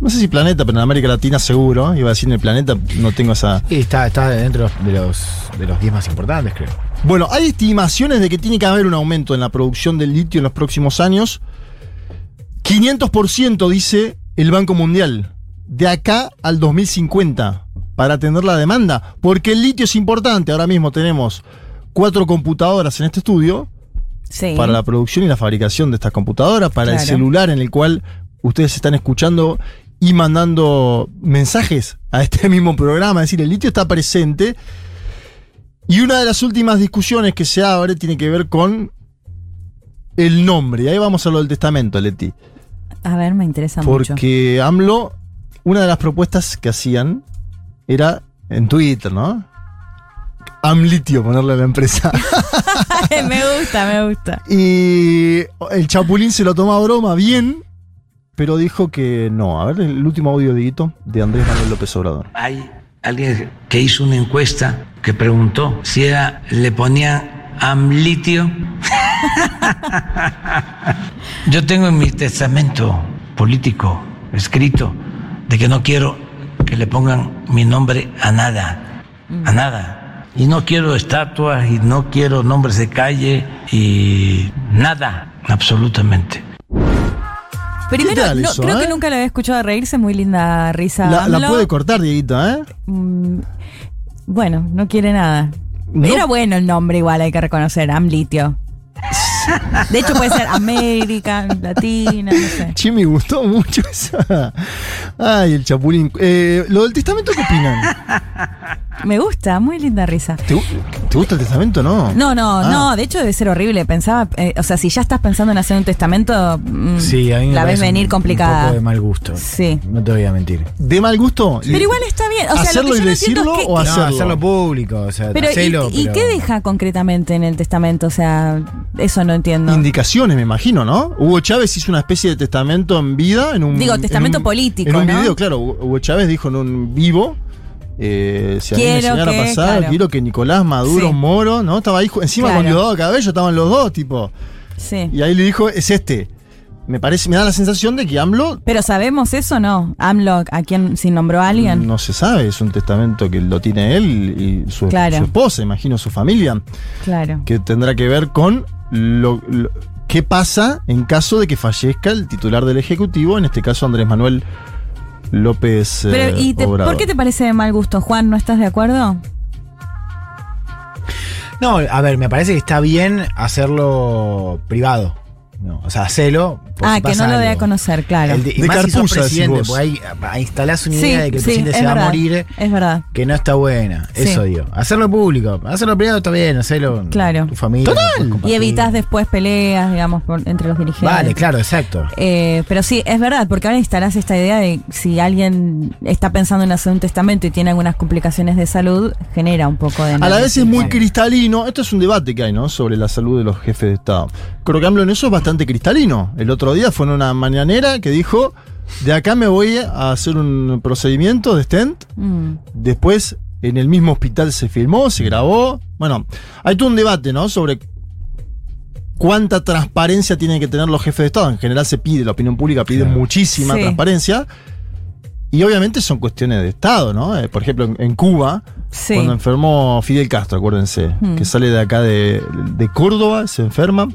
Speaker 3: no sé si planeta, pero en América Latina seguro. Iba a decir en el planeta, no tengo esa...
Speaker 5: Y está, está dentro de los de los 10 más importantes, creo.
Speaker 3: Bueno, hay estimaciones de que tiene que haber un aumento en la producción del litio en los próximos años. 500% dice el Banco Mundial, de acá al 2050, para atender la demanda. Porque el litio es importante. Ahora mismo tenemos cuatro computadoras en este estudio
Speaker 4: Sí.
Speaker 3: para la producción y la fabricación de estas computadoras, para el celular en el cual ustedes están escuchando y mandando mensajes a este mismo programa. Es decir, el litio está presente. Y una de las últimas discusiones que se abre tiene que ver con el nombre. Y ahí vamos a lo del testamento, Leti.
Speaker 4: A ver, me interesa mucho.
Speaker 3: Porque AMLO, una de las propuestas que hacían era en Twitter, ¿no? Amlitio, ponerle a la empresa.
Speaker 4: me gusta, me gusta.
Speaker 3: Y el Chapulín se lo tomó a broma bien, pero dijo que no. A ver, el último audio, Dieguito, de Andrés Manuel López Obrador.
Speaker 12: Hay alguien que hizo una encuesta que preguntó si era, le ponían amlitio. Yo tengo en mi testamento político escrito de que no quiero que le pongan mi nombre a nada, a nada. Y no quiero estatuas y no quiero nombres de calle y nada, absolutamente.
Speaker 4: Primero, no,
Speaker 3: eso,
Speaker 4: creo
Speaker 3: eh?
Speaker 4: que nunca la había escuchado reírse, muy linda risa.
Speaker 3: La, puede cortar, Dieguito, ¿eh?
Speaker 4: Mm, bueno, no quiere nada.
Speaker 3: No.
Speaker 4: Era bueno el nombre igual, hay que reconocer, Amlitio. De hecho puede ser América, Latina, no sé.
Speaker 3: Che, me gustó mucho esa. Ay, el Chapulín. Eh, lo del testamento, ¿qué opinan?
Speaker 4: Me gusta, muy linda risa.
Speaker 3: ¿Te, te gusta el testamento no?
Speaker 4: No, no,
Speaker 3: Ah.
Speaker 4: no, de hecho debe ser horrible. Pensaba, eh, o sea, si ya estás pensando en hacer un testamento, mm,
Speaker 5: Sí, a mí me
Speaker 4: la ves venir
Speaker 5: un- Un
Speaker 4: complicada.
Speaker 5: poco de mal gusto.
Speaker 4: Sí.
Speaker 5: No te voy a mentir.
Speaker 3: ¿De mal gusto?
Speaker 4: Pero igual está bien. O sea,
Speaker 3: ¿Hacerlo
Speaker 4: lo que
Speaker 3: y
Speaker 4: yo no entiendo
Speaker 3: decirlo
Speaker 4: es que,
Speaker 3: o hacerlo?
Speaker 5: No, hacerlo público, o sea,
Speaker 4: pero, ¿y-
Speaker 5: hacelo,
Speaker 4: ¿y,
Speaker 5: pero-
Speaker 4: qué deja concretamente en el testamento? O sea, eso no entiendo.
Speaker 3: Indicaciones, me imagino, ¿no? Hugo Chávez hizo una especie de testamento en vida, en un.
Speaker 4: Digo,
Speaker 3: en
Speaker 4: testamento
Speaker 3: un-
Speaker 4: político,
Speaker 3: En un
Speaker 4: ¿no?
Speaker 3: video, claro. Hugo Chávez dijo en un vivo. Eh, si a mí me
Speaker 4: Quiero
Speaker 3: enseñara a pasar,
Speaker 4: claro.
Speaker 3: quiero que Nicolás Maduro
Speaker 4: Sí.
Speaker 3: Moro, ¿no? Estaba ahí encima con
Speaker 4: Claro.
Speaker 3: Diosdado Cabello, estaban los dos, tipo.
Speaker 4: Sí.
Speaker 3: Y ahí le dijo, es este. Me parece, me da la sensación de que AMLO
Speaker 4: Pero sabemos eso no? AMLO, ¿a quién si nombró a alguien?
Speaker 3: no se sabe, es un testamento que lo tiene él y su,
Speaker 4: Claro.
Speaker 3: su esposa, imagino su familia,
Speaker 4: Claro.
Speaker 3: que tendrá que ver con lo, lo- qué pasa en caso de que fallezca el titular del Ejecutivo, en este caso Andrés Manuel López eh,
Speaker 4: Pero, ¿y te-
Speaker 3: Obrador.
Speaker 4: por qué te parece de mal gusto, Juan? ¿No estás de acuerdo?
Speaker 5: No, a ver, me parece que está bien hacerlo privado. No, o sea, hacelo,
Speaker 4: Ah,
Speaker 5: si
Speaker 4: que no lo dé a conocer, claro.
Speaker 5: El de, y
Speaker 3: De
Speaker 5: más si
Speaker 3: carpuza, decís
Speaker 5: presidente, porque ahí, ahí instalás una
Speaker 4: Sí,
Speaker 5: idea de que el
Speaker 4: sí,
Speaker 5: presidente
Speaker 4: es
Speaker 5: se va a morir,
Speaker 4: Es verdad.
Speaker 5: que no está buena.
Speaker 4: Sí.
Speaker 5: Eso digo. Hacerlo público. Hacerlo privado está bien, hacerlo
Speaker 4: Claro.
Speaker 5: tu familia. después
Speaker 4: Y evitas después peleas, digamos, por- entre los dirigentes.
Speaker 5: Vale, claro, exacto.
Speaker 4: Eh, pero sí, es verdad, porque ahora instalás esta idea de si alguien está pensando en hacer un testamento y tiene algunas complicaciones de salud, genera un poco de...
Speaker 3: A la vez es muy cristalino. Esto es un debate que hay, ¿no? Sobre la salud de los jefes de Estado. Creo que AMLO en eso es bastante cristalino. El otro día fue en una mañanera que dijo: De acá me voy a hacer un procedimiento de stent.
Speaker 4: Mm.
Speaker 3: Después, en el mismo hospital se filmó, se grabó. Bueno, hay todo un debate, ¿no? Sobre cuánta transparencia tienen que tener los jefes de Estado. En general se pide, la opinión pública pide muchísima
Speaker 4: Sí.
Speaker 3: transparencia. Y obviamente son cuestiones de Estado, ¿no? Eh, por ejemplo, en, en Cuba,
Speaker 4: Sí.
Speaker 3: cuando enfermó Fidel Castro, acuérdense,
Speaker 4: Hmm.
Speaker 3: que sale de acá de, de Córdoba, se enferma.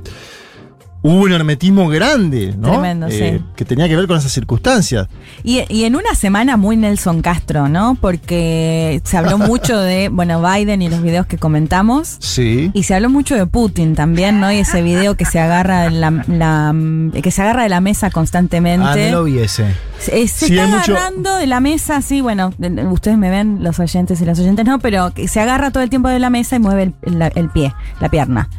Speaker 3: Hubo un hermetismo grande, ¿no?
Speaker 4: Tremendo, sí.
Speaker 3: Que tenía que ver con esas circunstancias.
Speaker 4: Y, y en una semana muy Nelson Castro, ¿no? Porque se habló mucho de, bueno, Biden y los videos que comentamos.
Speaker 3: Sí.
Speaker 4: Y se habló mucho de Putin también, ¿no? Y ese video que se agarra de la, la- que se agarra de la mesa constantemente.
Speaker 5: Ah, no lo vi ese.
Speaker 4: Se, se
Speaker 3: Sí,
Speaker 4: está
Speaker 3: mucho-
Speaker 4: agarrando de la mesa, sí, bueno, de- de- ustedes me ven, los oyentes y las oyentes no, pero se agarra todo el tiempo de la mesa y mueve el pie, la pierna.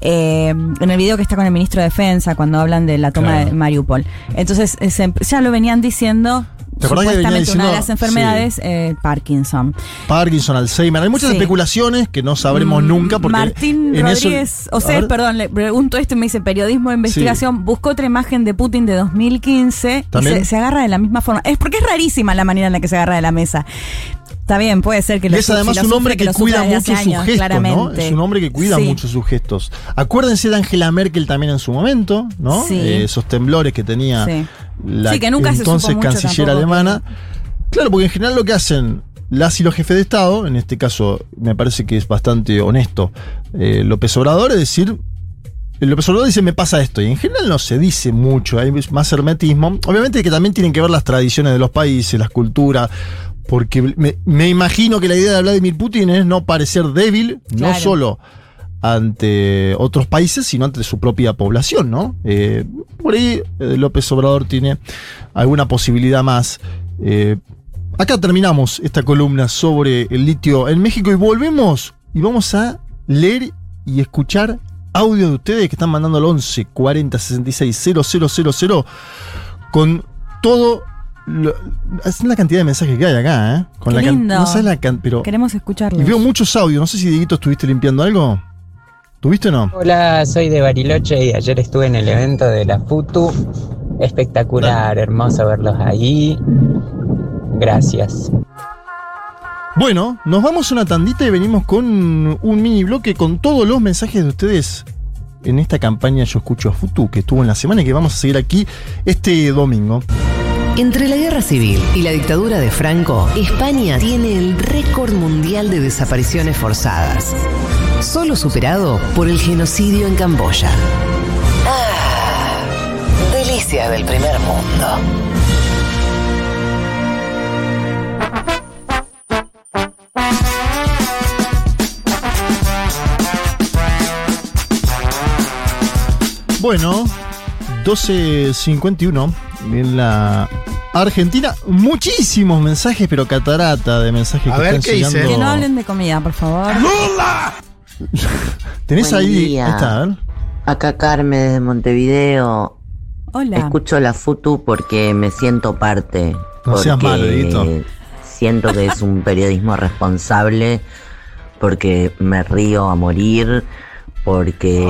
Speaker 4: Eh, en el video que está con el ministro de Defensa, cuando hablan de la toma
Speaker 3: Claro.
Speaker 4: de Mariupol. Entonces, eh, ya lo venían diciendo.
Speaker 3: ¿Te acordás que
Speaker 4: Supuestamente una de
Speaker 3: diciendo-
Speaker 4: las enfermedades, eh, Parkinson.
Speaker 3: Parkinson, Alzheimer. Hay muchas
Speaker 4: Sí.
Speaker 3: especulaciones que no sabremos
Speaker 4: Mm,
Speaker 3: nunca porque
Speaker 4: Martín
Speaker 3: eso-
Speaker 4: Rodríguez, o sea, perdón, le pregunto esto y me dice periodismo de investigación, buscó otra imagen de Putin de 2015 y se agarra de la misma forma. Es porque es rarísima la manera en la que se agarra de la mesa. Está bien, puede ser que lo
Speaker 3: es además un hombre que, cuida mucho
Speaker 4: hace
Speaker 3: sus
Speaker 4: años,
Speaker 3: gestos. Es un hombre que cuida
Speaker 4: Sí.
Speaker 3: mucho sus gestos. Acuérdense de Angela Merkel también en su momento, ¿no?
Speaker 4: Sí.
Speaker 3: Eh, esos temblores que tenía
Speaker 4: Sí.
Speaker 3: la
Speaker 4: que nunca
Speaker 3: entonces canciller alemana. Claro, porque en general lo que hacen las y los jefes de Estado, en este caso me parece que es bastante honesto, eh, López Obrador, es decir, López Obrador dice me pasa esto, y en general no se dice mucho, hay más hermetismo. Obviamente que también tienen que ver las tradiciones de los países, las culturas, porque me, me imagino que la idea de Vladimir Putin es no parecer débil, no solo ante otros países, sino ante su propia población, ¿no? Eh, por ahí eh, López Obrador tiene alguna posibilidad más. Eh, acá terminamos esta columna sobre el litio en México y volvemos y vamos a leer y escuchar audio de ustedes que están mandando al 11 40 66 000 con todo lo- es la cantidad de mensajes que hay acá, ¿eh? Con
Speaker 4: Qué
Speaker 3: la can-
Speaker 4: lindo.
Speaker 3: no sabes la pero
Speaker 4: Queremos escucharlo.
Speaker 3: y veo muchos audios, no sé si Dieguito estuviste limpiando algo. ¿Tuviste o no?
Speaker 14: Hola, soy de Bariloche y ayer estuve en el evento de la FUTU. Espectacular, hermoso verlos ahí. Gracias.
Speaker 3: Bueno, nos vamos a una tandita y venimos con un mini bloque con todos los mensajes de ustedes en esta campaña Yo Escucho a Futu, que estuvo en la semana y que vamos a seguir aquí este domingo.
Speaker 1: Entre la guerra civil y la dictadura de Franco, España tiene el récord mundial de desapariciones forzadas, solo superado por el genocidio en Camboya. Ah, delicias del primer mundo.
Speaker 3: Bueno, 12.51 en la Argentina. Muchísimos mensajes, pero catarata de mensajes
Speaker 5: A
Speaker 3: que
Speaker 5: ver,
Speaker 3: están
Speaker 5: ¿qué dice?
Speaker 4: Que no hablen de comida, por favor.
Speaker 3: ¿Tenés
Speaker 15: Buen
Speaker 3: ahí?
Speaker 15: día.
Speaker 3: Ahí está, a ver.
Speaker 15: Acá Carmen de Montevideo.
Speaker 4: Hola.
Speaker 15: Escucho la FUTU porque me siento parte.
Speaker 3: No seas
Speaker 15: porque
Speaker 3: malo, Dieguito.
Speaker 15: Siento que es un periodismo responsable, porque me río a morir, porque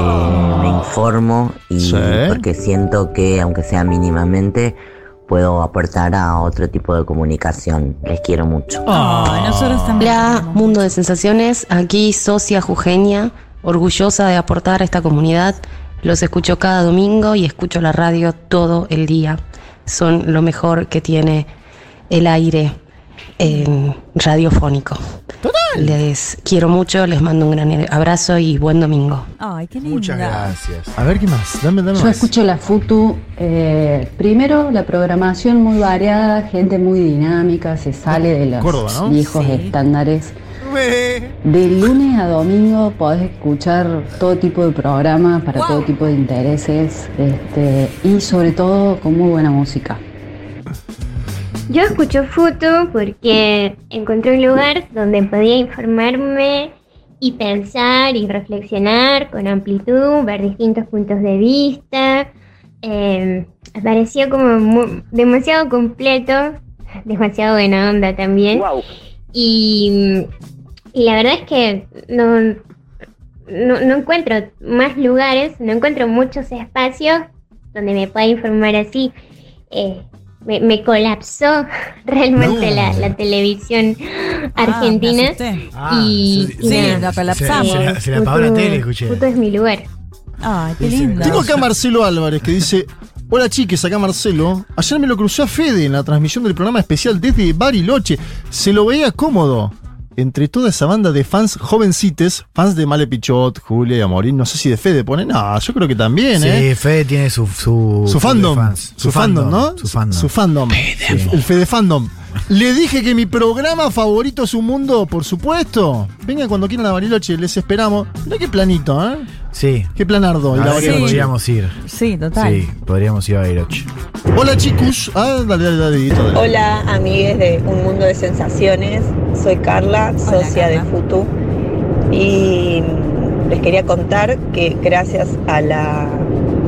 Speaker 15: me informo y
Speaker 3: Sí.
Speaker 15: porque siento que, aunque sea mínimamente, puedo aportar a otro tipo de comunicación. Les quiero mucho.
Speaker 4: Nosotros también.
Speaker 16: Hola, Mundo de Sensaciones, aquí Socia Jujeña, orgullosa de aportar a esta comunidad. Los escucho cada domingo y escucho la radio todo el día. Son lo mejor que tiene el aire en radiofónico. Les quiero mucho, les mando un gran abrazo y buen domingo.
Speaker 4: Ay, qué lindo.
Speaker 5: Muchas gracias.
Speaker 3: A ver qué más. Dame, dame
Speaker 17: Yo
Speaker 3: más.
Speaker 17: escucho la FUTU. eh, primero, la programación muy variada, gente muy dinámica, se sale de los
Speaker 3: Córdoba, ¿no?
Speaker 17: viejos
Speaker 4: Sí.
Speaker 17: estándares. De lunes a domingo podés escuchar todo tipo de programas para todo tipo de intereses este, y sobre todo con muy buena música.
Speaker 18: Yo escucho Futu porque encontré un lugar donde podía informarme y pensar y reflexionar con amplitud, ver distintos puntos de vista. Eh, me pareció como demasiado completo, demasiado buena onda también. Y, y la verdad es que no, no, no encuentro más lugares, no encuentro muchos espacios donde me pueda informar así. Eh, me, me colapsó realmente
Speaker 5: No.
Speaker 18: la, la televisión argentina.
Speaker 5: Ah,
Speaker 18: y,
Speaker 5: sí,
Speaker 18: y
Speaker 5: sí,
Speaker 18: nada.
Speaker 5: la colapsamos. Se la- se la apagó la tele, escuché.
Speaker 18: Futu es mi lugar.
Speaker 4: Ay, qué lindo.
Speaker 3: Tengo acá a Marcelo Álvarez que dice: Hola chiques, acá Marcelo. Ayer me lo crucé a Fede en la transmisión del programa especial desde Bariloche. Se lo veía cómodo. Entre toda esa banda de fans jovencites, fans de Male Pichot, Julia y Amorín, no sé si de Fede pone. No, yo creo que también,
Speaker 5: Sí,
Speaker 3: ¿eh?
Speaker 5: Fede tiene su. Su,
Speaker 3: Su fandom.
Speaker 5: fans.
Speaker 3: Su fandom, ¿no?
Speaker 5: Su fandom.
Speaker 3: Su fandom. El, el Fede Fandom. Le dije que mi programa favorito es un mundo, por supuesto. Vengan cuando quieran a Bariloche, les esperamos. Mirá qué planito, ¿eh?
Speaker 5: Sí.
Speaker 3: Qué planardo.
Speaker 5: La
Speaker 3: ir a
Speaker 5: verdad que
Speaker 3: Bariloche.
Speaker 5: podríamos ir.
Speaker 4: Sí, total.
Speaker 5: Sí, podríamos ir a Bariloche.
Speaker 3: Hola chicos. Ah, dale, dale, dale, Dieguito, dale.
Speaker 19: Hola, amigues de Un Mundo de Sensaciones. Soy Carla, socia de Futu. Y les quería contar que gracias a la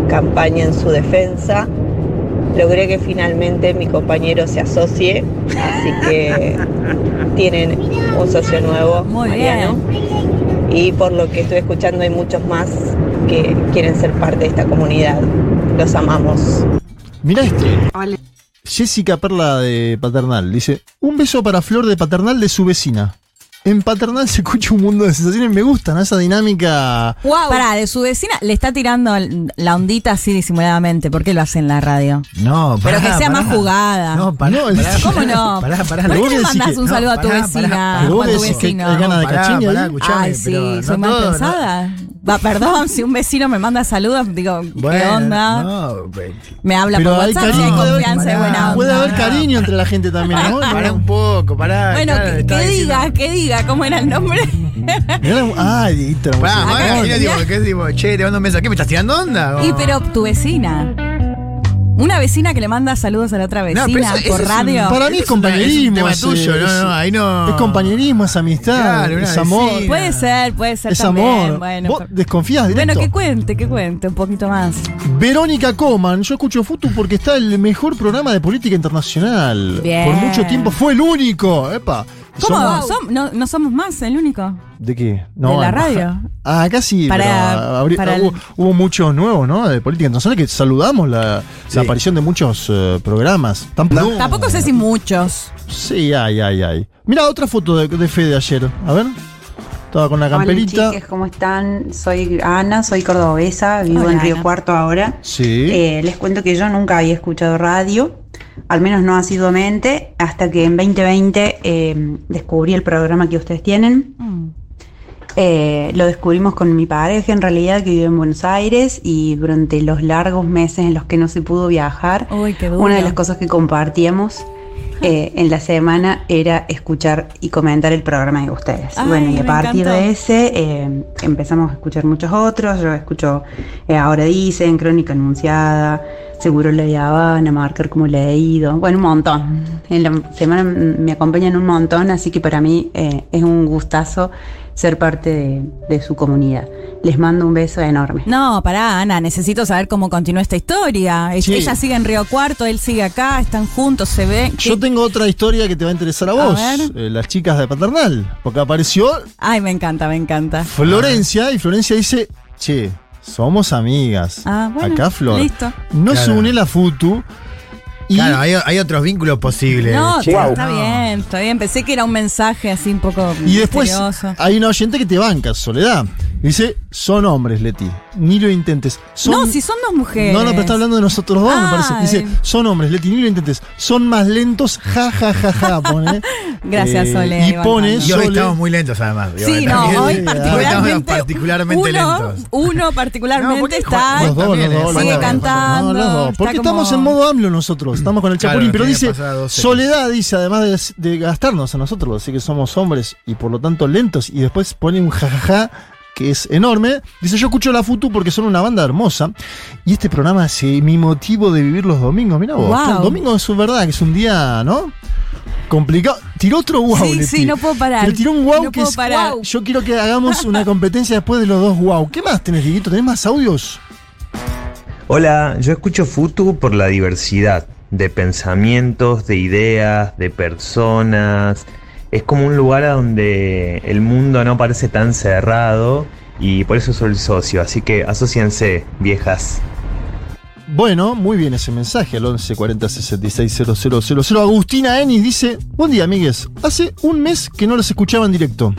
Speaker 19: campaña en su defensa, logré que finalmente mi compañero se asocie. Así que tienen un socio nuevo,
Speaker 4: Muy
Speaker 19: Mariano. Y por lo que estoy escuchando hay muchos más que quieren ser parte de esta comunidad. Los amamos.
Speaker 3: Mirá este. Jessica Perla de Paternal dice: Un beso para Flor de Paternal de su vecina. En Paternal se escucha un mundo de sensaciones. Me gusta, ¿no? Esa dinámica.
Speaker 4: Wow. Pará, de su vecina le está tirando la ondita así disimuladamente. ¿Por qué lo hace en la radio?
Speaker 5: No,
Speaker 4: Pero
Speaker 5: pará,
Speaker 4: que sea
Speaker 5: pará.
Speaker 4: más jugada.
Speaker 5: No, pará,
Speaker 3: No,
Speaker 5: pará,
Speaker 4: ¿Cómo no?
Speaker 5: Pará, pará.
Speaker 4: ¿Por qué le
Speaker 3: que-
Speaker 4: un
Speaker 5: no,
Speaker 4: saludo a tu vecina?
Speaker 5: pará,
Speaker 3: Pero
Speaker 4: o a tu
Speaker 3: que
Speaker 4: vecino?
Speaker 3: hay ganas de
Speaker 5: Pará,
Speaker 4: Ay, sí,
Speaker 5: pero
Speaker 4: soy
Speaker 5: no
Speaker 4: mal
Speaker 5: todo, no-
Speaker 4: pensada. Va, perdón, si un vecino me manda saludos, digo, ¿qué
Speaker 5: Bueno,
Speaker 4: onda?
Speaker 5: No, pe-
Speaker 4: Me habla
Speaker 3: Pero
Speaker 4: por
Speaker 3: hay
Speaker 4: WhatsApp, hay
Speaker 3: cariño, haber-
Speaker 4: confianza y buena onda.
Speaker 3: Puede haber cariño entre la gente también, ¿no?
Speaker 5: pará un poco, pará.
Speaker 4: Bueno, que,
Speaker 5: estaba
Speaker 4: que diga, ¿cómo era el nombre?
Speaker 3: Mirá, Ay, Dieguito, era muy
Speaker 5: Pará, mira, digo, ¿qué digo? Che, te mando un mensaje, ¿qué me estás tirando onda?
Speaker 4: y pero tu vecina. Una vecina que le manda saludos a la otra vecina
Speaker 5: No, pero eso- ese
Speaker 4: por
Speaker 5: es un-
Speaker 4: radio.
Speaker 3: Para mí es compañerismo.
Speaker 5: es un tema
Speaker 3: ese-
Speaker 5: tuyo, no,
Speaker 3: es-
Speaker 5: no, ahí no-
Speaker 3: Es compañerismo, es amistad,
Speaker 5: Claro,
Speaker 3: es amor.
Speaker 5: vecina.
Speaker 4: Puede ser, puede ser
Speaker 3: Es
Speaker 4: también.
Speaker 3: amor.
Speaker 4: Bueno,
Speaker 3: Vos desconfías directo.
Speaker 4: bueno, que cuente, que cuente un poquito más.
Speaker 3: Verónica Coman, yo escucho Futu porque está el mejor programa de política internacional.
Speaker 4: Bien.
Speaker 3: Por mucho tiempo fue el único. Epa.
Speaker 4: ¿Cómo?
Speaker 3: Somos-
Speaker 4: Som- no, no somos más el único.
Speaker 3: ¿De qué?
Speaker 4: de la radio.
Speaker 3: Ah, acá sí.
Speaker 4: Para-
Speaker 3: pero abri-
Speaker 4: para el-
Speaker 3: hubo, hubo muchos nuevos, ¿no? De política internacional que saludamos la, la aparición de muchos eh, programas. Tampoco,
Speaker 4: Tampoco sé si muchos.
Speaker 3: Sí, ay, ay, ay. Mira otra foto de, de Fede ayer. A ver. Estaba con la camperita.
Speaker 20: Hola chiques, ¿cómo están? Soy Ana, soy cordobesa, vivo
Speaker 4: Hola,
Speaker 20: en Río
Speaker 4: Ana.
Speaker 20: Cuarto ahora.
Speaker 3: Sí.
Speaker 20: Eh, les cuento que yo nunca había escuchado radio, al menos no asiduamente, hasta que en 2020 eh, descubrí el programa que ustedes tienen. Eh, lo descubrimos con mi pareja en realidad que vive en Buenos Aires y durante los largos meses en los que no se pudo viajar,
Speaker 4: Uy,
Speaker 20: una de las cosas que compartíamos eh, en la semana era escuchar y comentar el programa de ustedes.
Speaker 4: Ay,
Speaker 20: bueno, y a partir
Speaker 4: encantó.
Speaker 20: de ese eh, empezamos a escuchar muchos otros. Yo escucho eh, Ahora Dicen, Crónica Anunciada, Seguro La Habana, Marcar como leído. Bueno, un montón. En la semana me acompañan un montón, así que para mí eh, es un gustazo ser parte de, de su comunidad. Les mando un beso enorme.
Speaker 4: No, pará, Ana, necesito saber cómo continúa esta historia.
Speaker 3: Sí.
Speaker 4: Ella sigue en Río Cuarto, él sigue acá, están juntos, se ve.
Speaker 3: Yo tengo otra historia que te va a interesar a vos.
Speaker 4: ver.
Speaker 3: Eh, las chicas de Paternal. Porque apareció
Speaker 4: Ay, me encanta, me encanta.
Speaker 3: Florencia y Florencia dice, che, somos amigas.
Speaker 4: Ah, bueno,
Speaker 3: Acá Flor.
Speaker 4: listo.
Speaker 3: No se
Speaker 5: Claro.
Speaker 3: une la Futu. Y
Speaker 5: Claro, hay, hay otros vínculos posibles.
Speaker 4: No,
Speaker 5: Che,
Speaker 4: está
Speaker 5: no.
Speaker 4: bien, está bien. Pensé que era un mensaje así un poco
Speaker 3: Y después
Speaker 4: misterioso.
Speaker 3: hay una oyente que te banca, Soledad. Dice, son hombres, Leti. Ni lo intentes. Son-
Speaker 4: No, si son dos mujeres.
Speaker 3: No, no, pero está hablando de nosotros dos, me
Speaker 4: Ay.
Speaker 3: parece. Dice, son hombres, Leti, ni lo intentes. Son más lentos, ja, ja, ja, ja, pone.
Speaker 4: Gracias,
Speaker 3: Eh,
Speaker 4: Sole,
Speaker 3: Y pone,
Speaker 5: Y hoy
Speaker 3: Sole-
Speaker 5: estamos muy lentos además.
Speaker 4: Sí, no,
Speaker 5: también.
Speaker 4: hoy
Speaker 5: estamos
Speaker 4: particularmente.
Speaker 5: particularmente
Speaker 4: uno,
Speaker 5: lentos.
Speaker 4: uno particularmente
Speaker 5: No,
Speaker 4: está.
Speaker 3: Los dos, los dos,
Speaker 4: sigue
Speaker 3: los dos.
Speaker 4: cantando.
Speaker 3: No, los dos. Porque
Speaker 4: como-
Speaker 3: estamos en modo AMLO nosotros. Estamos con el
Speaker 5: Claro,
Speaker 3: Chapulín. pero dice. Soledad dice, además de, de gastarnos a nosotros, así que somos hombres y por lo tanto lentos. Y después pone un jajaja que es enorme. Dice, yo escucho la Futu porque son una banda hermosa. Y este programa es eh, mi motivo de vivir los domingos. Mira vos,
Speaker 4: Wow.
Speaker 3: el domingo es verdad que es un día, ¿no? Complicado. Tiró otro wow.
Speaker 4: Sí, sí, no puedo parar.
Speaker 3: Pero tiró un wow
Speaker 4: No
Speaker 3: que
Speaker 4: puedo
Speaker 3: es.
Speaker 4: parar.
Speaker 3: "Guau". Yo quiero que hagamos una competencia después de los dos wow. ¿Qué más tenés, Dieguito? ¿Tenés más audios?
Speaker 21: Hola, yo escucho Futu por la diversidad de pensamientos, de ideas, de personas. Es como un lugar a donde el mundo no parece tan cerrado y por eso soy el socio. Así que asociense, viejas.
Speaker 3: Bueno, muy bien ese mensaje al 11 40 66 000. Agustina Enis dice: Buen día, amigues. Hace un mes que no los escuchaba en directo.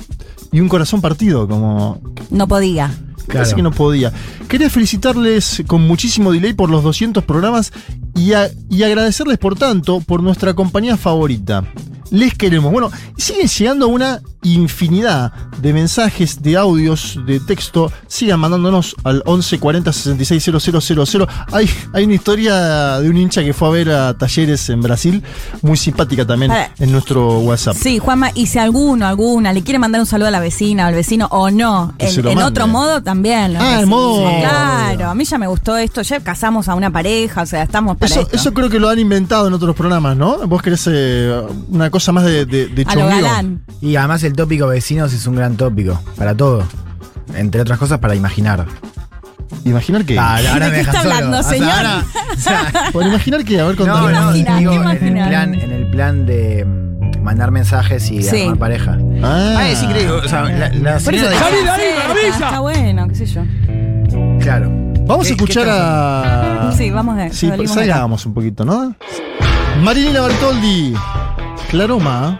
Speaker 3: Y un corazón partido, como.
Speaker 4: No podía.
Speaker 3: Casi que no podía. Quería felicitarles con muchísimo delay por los 200 programas y, a- y agradecerles por tanto por nuestra compañía favorita. Les queremos. Bueno, siguen llegando una infinidad de mensajes, de audios, de texto. Sigan mandándonos al 11 40 66 000. Hay, hay una historia de un hincha que fue a ver a Talleres en Brasil, muy simpática también
Speaker 4: Para.
Speaker 3: en nuestro WhatsApp.
Speaker 4: Sí, Juanma, y si alguno, alguna le quiere mandar un saludo a la vecina o al vecino o no, en, en
Speaker 3: mande.
Speaker 4: otro modo también. Lo
Speaker 3: Ah, el modo-
Speaker 4: Claro, a mí ya me gustó esto. Ya casamos a una pareja, o sea, estamos para
Speaker 3: Eso,
Speaker 4: esto.
Speaker 3: eso creo que lo han inventado en otros programas, ¿no? Vos querés eh, una cosa más de, de, de
Speaker 4: A lo
Speaker 3: chongueo.
Speaker 4: galán.
Speaker 5: Y además el tópico vecinos es un gran tópico para todo. Entre otras cosas para imaginar.
Speaker 3: ¿Imaginar qué?
Speaker 5: Ah, ahora
Speaker 4: ¿De
Speaker 5: me
Speaker 4: qué
Speaker 5: dejas
Speaker 4: está
Speaker 5: solo.
Speaker 4: hablando,
Speaker 5: O sea,
Speaker 4: señor?
Speaker 5: ahora- o sea,
Speaker 3: Por imaginar que, a ver,
Speaker 5: no,
Speaker 3: contame.
Speaker 5: no,
Speaker 4: imaginar?
Speaker 5: digo,
Speaker 4: ¿Qué
Speaker 5: en el
Speaker 4: imaginar?
Speaker 5: plan, en el plan de mm, mandar mensajes y
Speaker 4: Sí.
Speaker 5: armar pareja.
Speaker 3: Ah,
Speaker 5: Ah, es increíble. O sea, la, la
Speaker 4: Por eso
Speaker 5: señora-
Speaker 4: te
Speaker 7: Javi, David, avisa.
Speaker 4: Está bueno, qué sé yo.
Speaker 5: Claro.
Speaker 3: Vamos a
Speaker 5: ¿Qué-
Speaker 3: escuchar a.
Speaker 4: Sí, vamos de
Speaker 3: Sí,
Speaker 4: salimos de acá.
Speaker 3: salgamos un poquito, ¿no? Marilina Bartoldi. Claroma.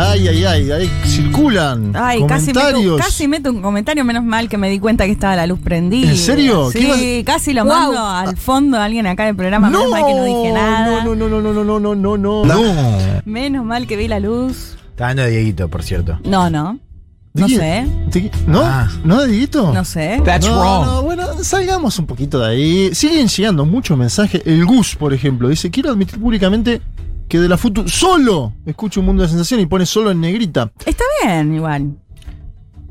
Speaker 3: ay, ay, ay, circulan
Speaker 4: Ay, casi meto,
Speaker 3: comentarios.
Speaker 4: casi meto un comentario, menos mal que me di cuenta que estaba la luz prendida.
Speaker 3: ¿En serio?
Speaker 4: Sí,
Speaker 3: ¿Qué ibas-
Speaker 4: casi lo
Speaker 3: Wow.
Speaker 4: mando al fondo a alguien acá del programa. Menos mal que no dije nada.
Speaker 3: No, no, no, no, no, no, no, no, no. No.
Speaker 4: Menos mal que vi la luz.
Speaker 5: Está dando de Dieguito, por cierto.
Speaker 4: No, no.
Speaker 3: ¿De
Speaker 4: No sé.
Speaker 3: ¿No?
Speaker 5: Ah.
Speaker 3: ¿No, Dieguito?
Speaker 4: No sé.
Speaker 7: That's
Speaker 3: no,
Speaker 7: wrong.
Speaker 3: no, bueno, salgamos un poquito de ahí. Siguen llegando muchos mensajes. El Gus, por ejemplo, dice: Quiero admitir públicamente que de la Futu solo escucho un mundo de sensación y pone solo en negrita.
Speaker 4: Está bien, igual.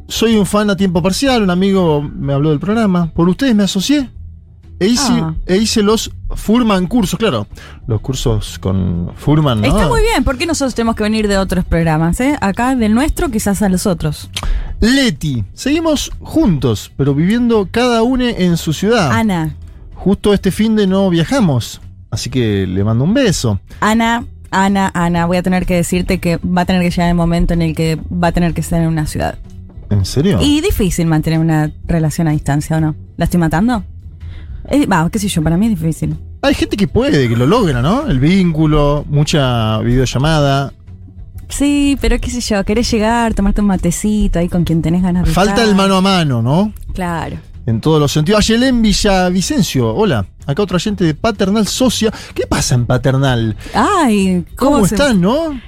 Speaker 3: Soy un fan a tiempo parcial, un amigo me habló del programa. Por ustedes me asocié. E hice,
Speaker 4: Ah.
Speaker 3: e hice los Furman cursos, claro. Los cursos con Furman, ¿no?
Speaker 4: Está muy bien. ¿Por qué nosotros tenemos que venir de otros programas? Eh? Acá del nuestro, quizás a los otros.
Speaker 3: Leti, seguimos juntos, pero viviendo cada uno en su ciudad.
Speaker 4: Ana.
Speaker 3: Justo este fin de no viajamos, así que le mando un beso.
Speaker 4: Ana, Ana, Ana, voy a tener que decirte que va a tener que llegar el momento en el que va a tener que estar en una ciudad.
Speaker 3: ¿En serio?
Speaker 4: Y difícil mantener una relación a distancia, ¿o no? ¿La estoy matando? Eh, Va, qué sé yo, para mí es difícil.
Speaker 3: Hay gente que puede, que lo logra, ¿no? El vínculo, mucha videollamada.
Speaker 4: Sí, pero qué sé yo, querés llegar, tomarte un matecito ahí con quien tenés ganas de
Speaker 3: Falta
Speaker 4: estar.
Speaker 3: el mano a mano, ¿no?
Speaker 4: Claro.
Speaker 3: En todos los sentidos. Ayelén Villavicencio, hola. Acá otra gente de Paternal Socia. ¿Qué pasa en Paternal?
Speaker 4: Ay,
Speaker 3: ¿Cómo,
Speaker 4: ¿cómo, se-
Speaker 3: están, no?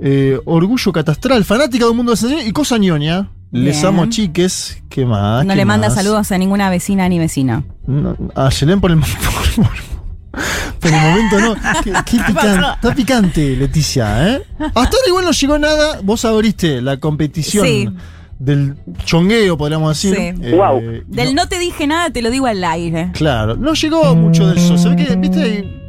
Speaker 3: Eh, orgullo catastral, fanática de un mundo de y cosa ñoña. Les amo, chiques. ¿Qué más?
Speaker 4: No
Speaker 3: ¿Qué
Speaker 4: le manda saludos a ninguna vecina ni vecino.
Speaker 3: No, a Yelén por el, por, por el momento no. Qué, qué pican- está picante, Leticia, ¿eh? Hasta ahora igual no llegó nada. Vos abriste la competición
Speaker 4: Sí.
Speaker 3: Del chongueo, podríamos decir.
Speaker 4: Sí.
Speaker 3: Eh, y
Speaker 4: Del
Speaker 3: no-
Speaker 4: no te dije nada, te lo digo al aire.
Speaker 3: Claro, no llegó mucho del sol. Se ve que, viste.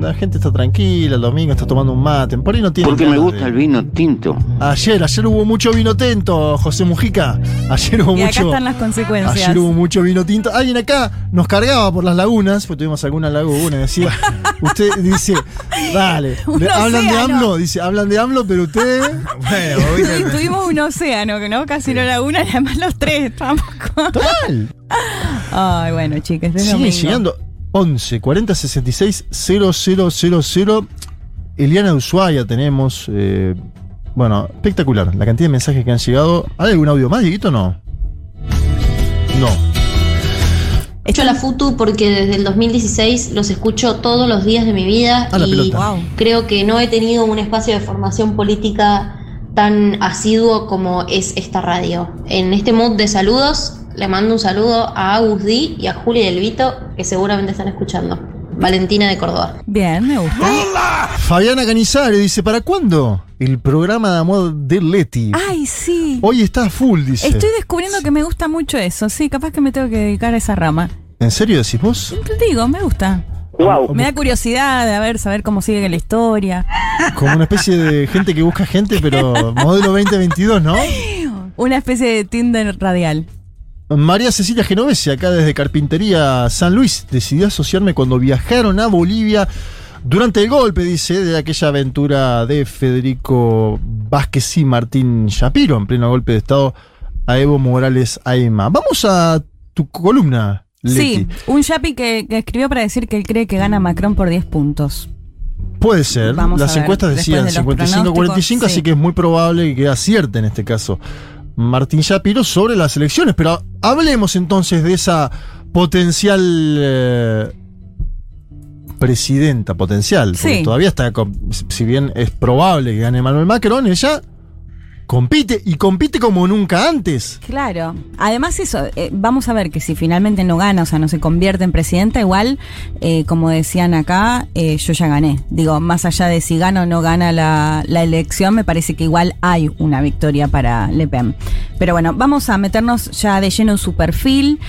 Speaker 3: La gente está tranquila, el domingo está tomando un mate. Por ahí no tiene.
Speaker 22: Porque me gusta el vino tinto.
Speaker 3: Ayer, ayer hubo mucho vino tinto, José Mujica. Ayer hubo
Speaker 4: Y acá
Speaker 3: mucho.
Speaker 4: están las consecuencias.
Speaker 3: Ayer hubo mucho vino tinto. Alguien acá nos cargaba por las lagunas, porque tuvimos alguna laguna, y decía, usted dice, dale, le- hablan de. AMLO, dice, hablan de AMLO, pero ustedes.
Speaker 5: Bueno,
Speaker 4: tuvimos un océano, que no, casi no laguna, y además los tres estábamos con...
Speaker 3: Total.
Speaker 4: Ay, bueno, chicas, es
Speaker 3: Sigue
Speaker 4: domingo.
Speaker 3: llegando 11 40 66 000. Eliana de Ushuaia tenemos. eh, bueno, espectacular. La cantidad de mensajes que han llegado. ¿Hay algún audio más, Dieguito? No. No.
Speaker 23: Escucho la FUTU porque desde el 2016 los escucho todos los días de mi vida
Speaker 3: Ah, la
Speaker 23: y.
Speaker 3: Wow.
Speaker 23: creo que no he tenido un espacio de formación política tan asiduo como es esta radio. En este mood de saludos, le mando un saludo a Agus Di y a Juli Del Vito, que seguramente están escuchando. Valentina de Córdoba.
Speaker 4: Bien, me gusta.
Speaker 3: Fabiana Canizare dice: ¿Para cuándo? El programa de amor de Leti.
Speaker 4: Ay, sí.
Speaker 3: Hoy está full, dice.
Speaker 4: Estoy descubriendo que me gusta mucho eso. Sí, capaz que me tengo que dedicar a esa rama.
Speaker 3: ¿En serio decís vos?
Speaker 4: Te digo, me gusta. Me da curiosidad de a ver, saber cómo sigue la historia.
Speaker 3: Como una especie de gente que busca gente, pero modelo 2022, ¿no?
Speaker 4: Una especie de Tinder radial.
Speaker 3: María Cecilia Genovese, acá desde Carpintería San Luis, decidió asociarme cuando viajaron a Bolivia durante el golpe, dice, de aquella aventura de Federico Vázquez y Martín Shapiro, en pleno golpe de Estado a Evo Morales Aima. Vamos a tu columna, Leti.
Speaker 4: Sí, un Yapi que, que escribió para decir que él cree que gana Macron por 10 puntos.
Speaker 3: Puede ser.
Speaker 4: Vamos
Speaker 3: Las
Speaker 4: a ver,
Speaker 3: encuestas decían
Speaker 4: de los
Speaker 3: 55-45,
Speaker 4: pronósticos,
Speaker 3: así
Speaker 4: sí.
Speaker 3: que es muy probable que acierte en este caso Martín Shapiro sobre las elecciones. Pero hablemos entonces de esa potencial eh, presidenta potencial. Porque
Speaker 4: Sí.
Speaker 3: todavía está, si bien es probable que gane Manuel Macron, ella compite y compite como nunca antes.
Speaker 4: Claro. Además eso, eh, vamos a ver que si finalmente no gana, o sea, no se convierte en presidenta, igual, eh, como decían acá, eh, yo ya gané. Digo, más allá de si gana o no gana la, la elección, me parece que igual hay una victoria para Le Pen. Pero bueno, vamos a meternos ya de lleno en su perfil.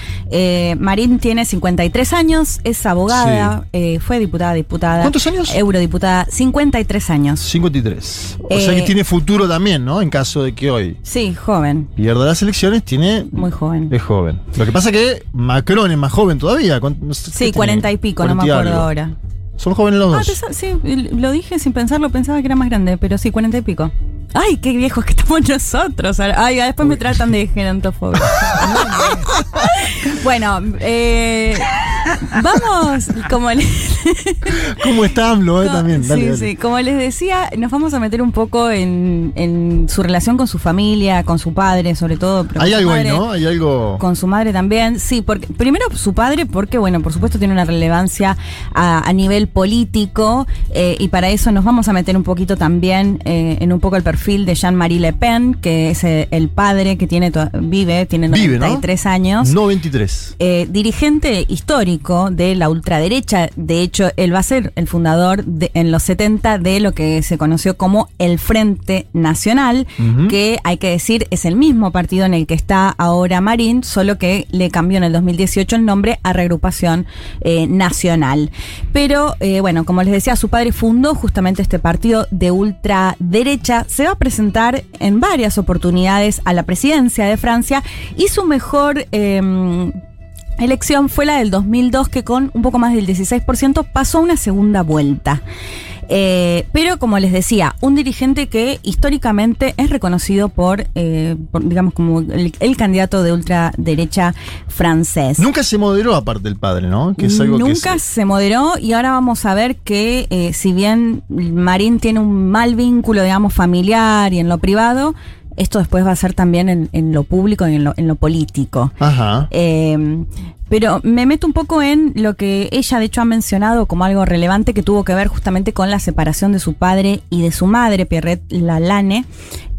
Speaker 4: Marín tiene 53 años, es abogada, fue diputada, diputada.
Speaker 3: ¿Cuántos años?
Speaker 4: Eurodiputada, 53 años.
Speaker 3: 53. O sea que tiene futuro también, ¿no? En caso de que hoy
Speaker 4: Sí, joven.
Speaker 3: pierda las elecciones, tiene
Speaker 4: Muy joven.
Speaker 3: Es joven. Lo que pasa que Macron es más joven todavía. ¿Cuánto- no sé, ¿qué
Speaker 4: Sí,
Speaker 3: tiene?
Speaker 4: 40 y pico, no me
Speaker 3: 40 y
Speaker 4: acuerdo
Speaker 3: algo.
Speaker 4: ahora.
Speaker 3: Son jóvenes los
Speaker 4: Ah,
Speaker 3: dos.
Speaker 4: sí, lo dije sin pensarlo, pensaba que era más grande, pero sí, 40 y pico. Ay, qué viejos que estamos nosotros. Ay, después me tratan de gerontofobia. bueno, eh, vamos, como les,
Speaker 3: ¿Cómo está AMLO eh,
Speaker 4: no,
Speaker 3: también? Dale,
Speaker 4: sí,
Speaker 3: dale.
Speaker 4: sí, como les decía, nos vamos a meter un poco en, en su relación con su familia, con su padre, sobre todo.
Speaker 3: Hay algo ahí, ¿no? Hay algo.
Speaker 4: con su madre también, sí, porque primero su padre, porque bueno, por supuesto tiene una relevancia a, a nivel político eh, y para eso nos vamos a meter un poquito también eh, en un poco el perfil de Jean-Marie Le Pen, que es eh, el padre que tiene vive, tiene
Speaker 3: Vive, ¿no?
Speaker 4: 93 años.
Speaker 3: No 23.
Speaker 4: Eh, dirigente histórico de la ultraderecha, de hecho, él va a ser el fundador de- en los 70 de lo que se conoció como el Frente Nacional, que hay que decir es el mismo partido en el que está ahora Marín, solo que le cambió en el 2018 el nombre a Reagrupación eh, Nacional. Pero eh, bueno, como les decía, su padre fundó justamente este partido de ultraderecha, se va a presentar en varias oportunidades a la presidencia de Francia y su mejor... em, elección fue la del 2002 que con un poco más del 16% pasó a una segunda vuelta. Eh, pero como les decía, un dirigente que históricamente es reconocido por, eh, por, digamos, como el, el candidato de ultraderecha francés.
Speaker 3: Nunca se moderó aparte el padre, ¿no? Que es algo que
Speaker 4: Nunca
Speaker 3: se-
Speaker 4: se moderó y ahora vamos a ver que eh, si bien Marín tiene un mal vínculo, digamos, familiar y en lo privado, esto después va a ser también en, en lo público y en lo, en lo político.
Speaker 3: Ajá.
Speaker 4: Eh, pero me meto un poco en lo que ella de hecho ha mencionado como algo relevante que tuvo que ver justamente con la separación de su padre y de su madre, Pierrette Lalane,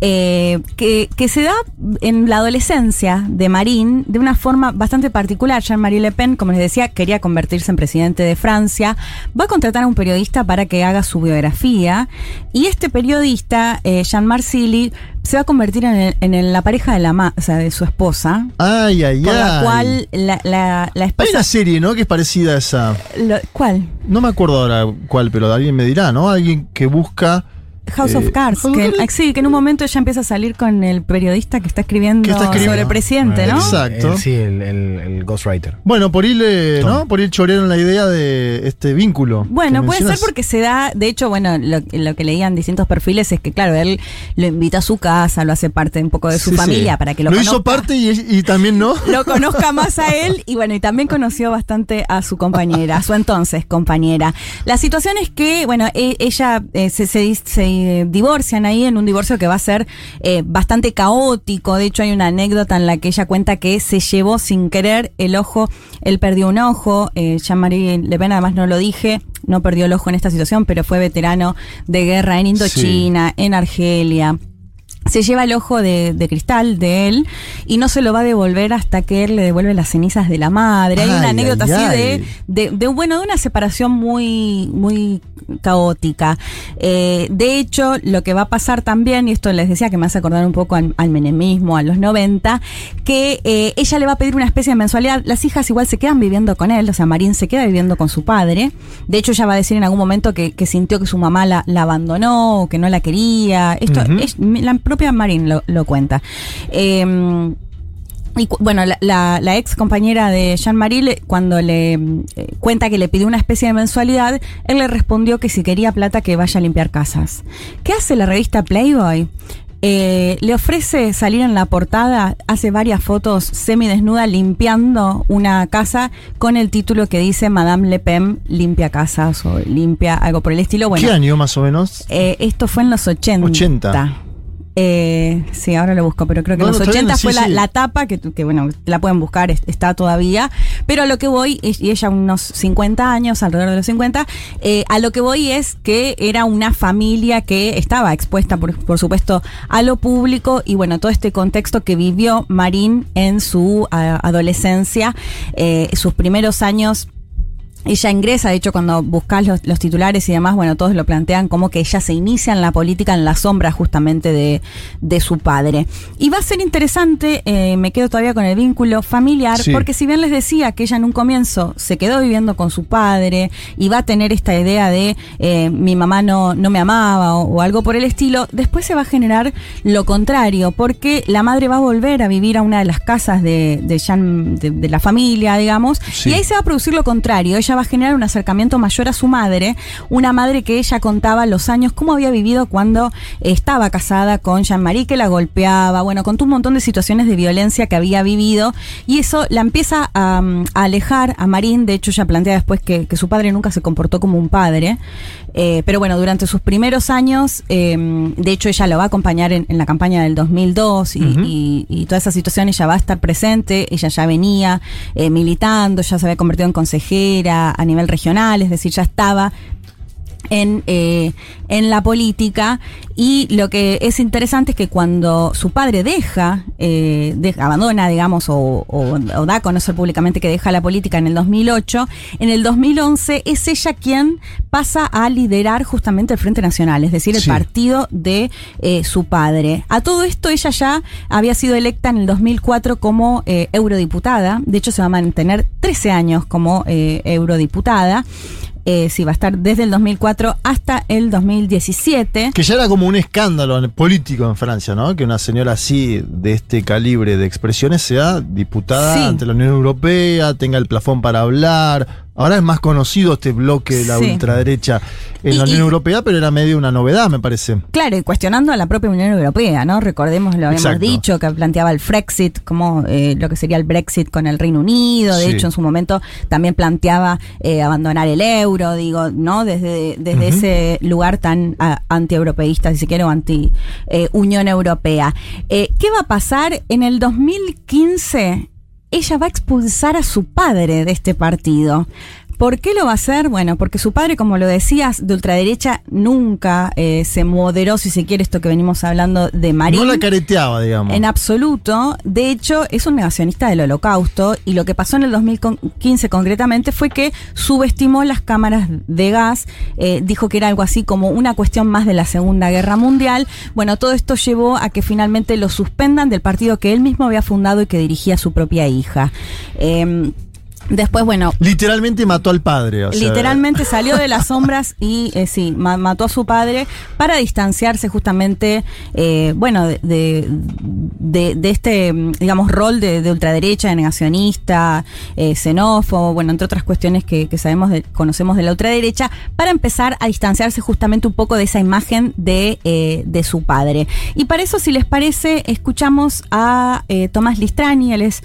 Speaker 4: eh, que, que se da en la adolescencia de Marín de una forma bastante particular. Jean-Marie Le Pen, como les decía, quería convertirse en presidente de Francia, va a contratar a un periodista para que haga su biografía y este periodista, eh, Jean Marsili, se va a convertir en, el- en el- la pareja de, la ma- o sea, de su esposa.
Speaker 3: Ay, ay,
Speaker 4: Por la cual la, la, la
Speaker 3: Hay
Speaker 4: esposa.
Speaker 3: una serie, ¿no? Que es parecida a esa.
Speaker 4: Lo- ¿Cuál?
Speaker 3: No me acuerdo ahora cuál, pero alguien me dirá, ¿no? Alguien que busca.
Speaker 4: House
Speaker 3: eh,
Speaker 4: of Cards. Que,
Speaker 3: Cards.
Speaker 4: ah, sí, que en un momento ella empieza a salir con el periodista que está escribiendo,
Speaker 3: Que está escribiendo.
Speaker 4: sobre el presidente, ¿no?
Speaker 3: Exacto.
Speaker 5: El- sí, el, el- el Ghostwriter.
Speaker 3: Bueno, por
Speaker 5: Tom.
Speaker 3: ¿no? Por ahí chorearon la idea de este vínculo.
Speaker 4: Bueno,
Speaker 3: que
Speaker 4: puede ser porque se da, de hecho, bueno, lo, lo que leían distintos perfiles es que, claro, él lo invita a su casa, lo hace parte un poco de su
Speaker 3: Sí, sí.
Speaker 4: familia para que lo,
Speaker 3: hizo
Speaker 4: conozca.
Speaker 3: parte y, y también no.
Speaker 4: lo conozca más a él y bueno, y también conoció bastante a su compañera, a su entonces compañera. La situación es que, bueno, e- ella eh, se, se, se, eh, divorcian ahí en un divorcio que va a ser eh, bastante caótico. De hecho, hay una anécdota en la que ella cuenta que se llevó sin querer el ojo, él perdió un ojo, eh, Jean-Marie Le Pen además no lo dije, no perdió el ojo en esta situación, pero fue veterano de guerra en Indochina, en Argelia se lleva el ojo de, de cristal de él y no se lo va a devolver hasta que él le devuelve las cenizas de la madre. Hay una anécdota
Speaker 3: ay,
Speaker 4: así
Speaker 3: ay.
Speaker 4: de, de, de, bueno, de una separación muy, muy caótica. Eh, de hecho, lo que va a pasar también, y esto les decía que me hace acordar un poco al, al menemismo, a los 90, que eh, ella le va a pedir una especie de mensualidad. Las hijas igual se quedan viviendo con él, o sea, Marín se queda viviendo con su padre. De hecho, ella va a decir en algún momento que, que sintió que su mamá la, la abandonó, que no la quería. Esto es, la propia Marín lo, lo cuenta. Eh, y bueno, la, la- la ex compañera de Jean-Marie, le- cuando le mm, eh, cuenta que le pidió una especie de mensualidad, él le respondió que si quería plata que vaya a limpiar casas. ¿Qué hace la revista Playboy? Eh, le ofrece salir en la portada, hace varias fotos semidesnuda limpiando una casa con el título que dice Madame Le Pen limpia casas o limpia algo por el estilo. Bueno,
Speaker 3: ¿Qué año más o menos?
Speaker 4: eh, esto fue en los 80.
Speaker 3: 80.
Speaker 4: Eh, sí, ahora lo busco, pero creo que en los
Speaker 3: está
Speaker 4: 80
Speaker 3: bien, sí,
Speaker 4: fue la,
Speaker 3: sí.
Speaker 4: la tapa, que, que bueno, la pueden buscar, es- está todavía. Pero a lo que voy, y ella unos 50 años, alrededor de los 50, eh, a lo que voy es que era una familia que estaba expuesta, por, por supuesto, a lo público y bueno, todo este contexto que vivió Marín en su adolescencia, eh, sus primeros años ella ingresa, de hecho, cuando buscas los, los titulares y demás, bueno, todos lo plantean como que ella se inicia en la política en la sombra justamente de, de su padre. Y va a ser interesante, eh, me quedo todavía con el vínculo familiar,
Speaker 3: Sí.
Speaker 4: porque si bien les decía que ella en un comienzo se quedó viviendo con su padre y va a tener esta idea de eh, mi mamá no, no me amaba o, o algo por el estilo, después se va a generar lo contrario, porque la madre va a volver a vivir a una de las casas de, de, Jean- de- de la familia, digamos,
Speaker 3: Sí.
Speaker 4: y ahí se va a producir lo contrario. Ella va a generar un acercamiento mayor a su madre, una madre que ella contaba los años, cómo había vivido cuando estaba casada con Jean-Marie, que la golpeaba, bueno, contó un montón de situaciones de violencia que había vivido, y eso la empieza a, mm, alejar a Marín. De hecho, ella plantea después que su padre nunca se comportó como un padre. Eh, pero bueno, durante sus primeros años, eh, de hecho, ella lo va a acompañar en, en la campaña del 2002 y,
Speaker 3: Ujú.
Speaker 4: y- y toda esa situación ella va a estar presente. Ella ya venía eh, militando, ya se había convertido en consejera a nivel regional, es decir, ya estaba en, eh, en la política y lo que es interesante es que cuando su padre deja, eh, deja- abandona, digamos, o, o- o da a conocer públicamente que deja la política en el 2008, en el 2011 es ella quien pasa a liderar justamente el Frente Nacional, es decir, el
Speaker 3: Sí.
Speaker 4: partido de eh, su padre. A todo esto ella ya había sido electa en el 2004 como eh, eurodiputada, de hecho se va a mantener 13 años como eh, eurodiputada. Eh, sí, va a estar desde el 2004 hasta el 2017.
Speaker 3: Que ya era como un escándalo político en Francia, ¿no? Que una señora así, de este calibre de expresiones, sea diputada
Speaker 4: Sí.
Speaker 3: ante la Unión Europea, tenga el plafón para hablar, Ahora es más conocido este bloque de la
Speaker 4: Sí.
Speaker 3: ultraderecha en
Speaker 4: Y-
Speaker 3: la Unión
Speaker 4: y-
Speaker 3: Europea, pero era medio una novedad, me parece.
Speaker 4: Claro, y cuestionando a la propia Unión Europea, ¿no? Recordemos, lo habíamos
Speaker 3: Exacto.
Speaker 4: dicho, que planteaba el Frexit, como eh, lo que sería el Brexit con el Reino Unido. De
Speaker 3: Sí.
Speaker 4: hecho, en su momento también planteaba eh, abandonar el euro, digo, ¿no? Desde, desde ese lugar tan anti-europeísta, si se quiere, o anti-Unión Europea. Eh, ¿Qué va a pasar? En el 2015, ella va a expulsar a su padre de este partido. ¿Por qué lo va a hacer? Bueno, porque su padre, como lo decías, de ultraderecha nunca eh, se moderó, si se quiere, esto que venimos hablando de Marín.
Speaker 3: No la careteaba, digamos.
Speaker 4: En absoluto. De hecho, es un negacionista del holocausto y lo que pasó en el 2015 concretamente fue que subestimó las cámaras de gas, eh, dijo que era algo así como una cuestión más de la Segunda Guerra Mundial. Bueno, todo esto llevó a que finalmente lo suspendan del partido que él mismo había fundado y que dirigía su propia hija. Em, Después, bueno,
Speaker 3: Literalmente mató al padre. o sea,
Speaker 4: Literalmente salió de las sombras y eh, sí, ma- mató a su padre para distanciarse justamente, eh, bueno, de, de, este, digamos, rol de, de ultraderecha, de negacionista, eh, xenófobo, bueno, entre otras cuestiones que, que sabemos, de- conocemos de la ultraderecha, para empezar a distanciarse justamente un poco de esa imagen de, eh, de su padre. Y para eso, si les parece, escuchamos a Tomás Listrani, él es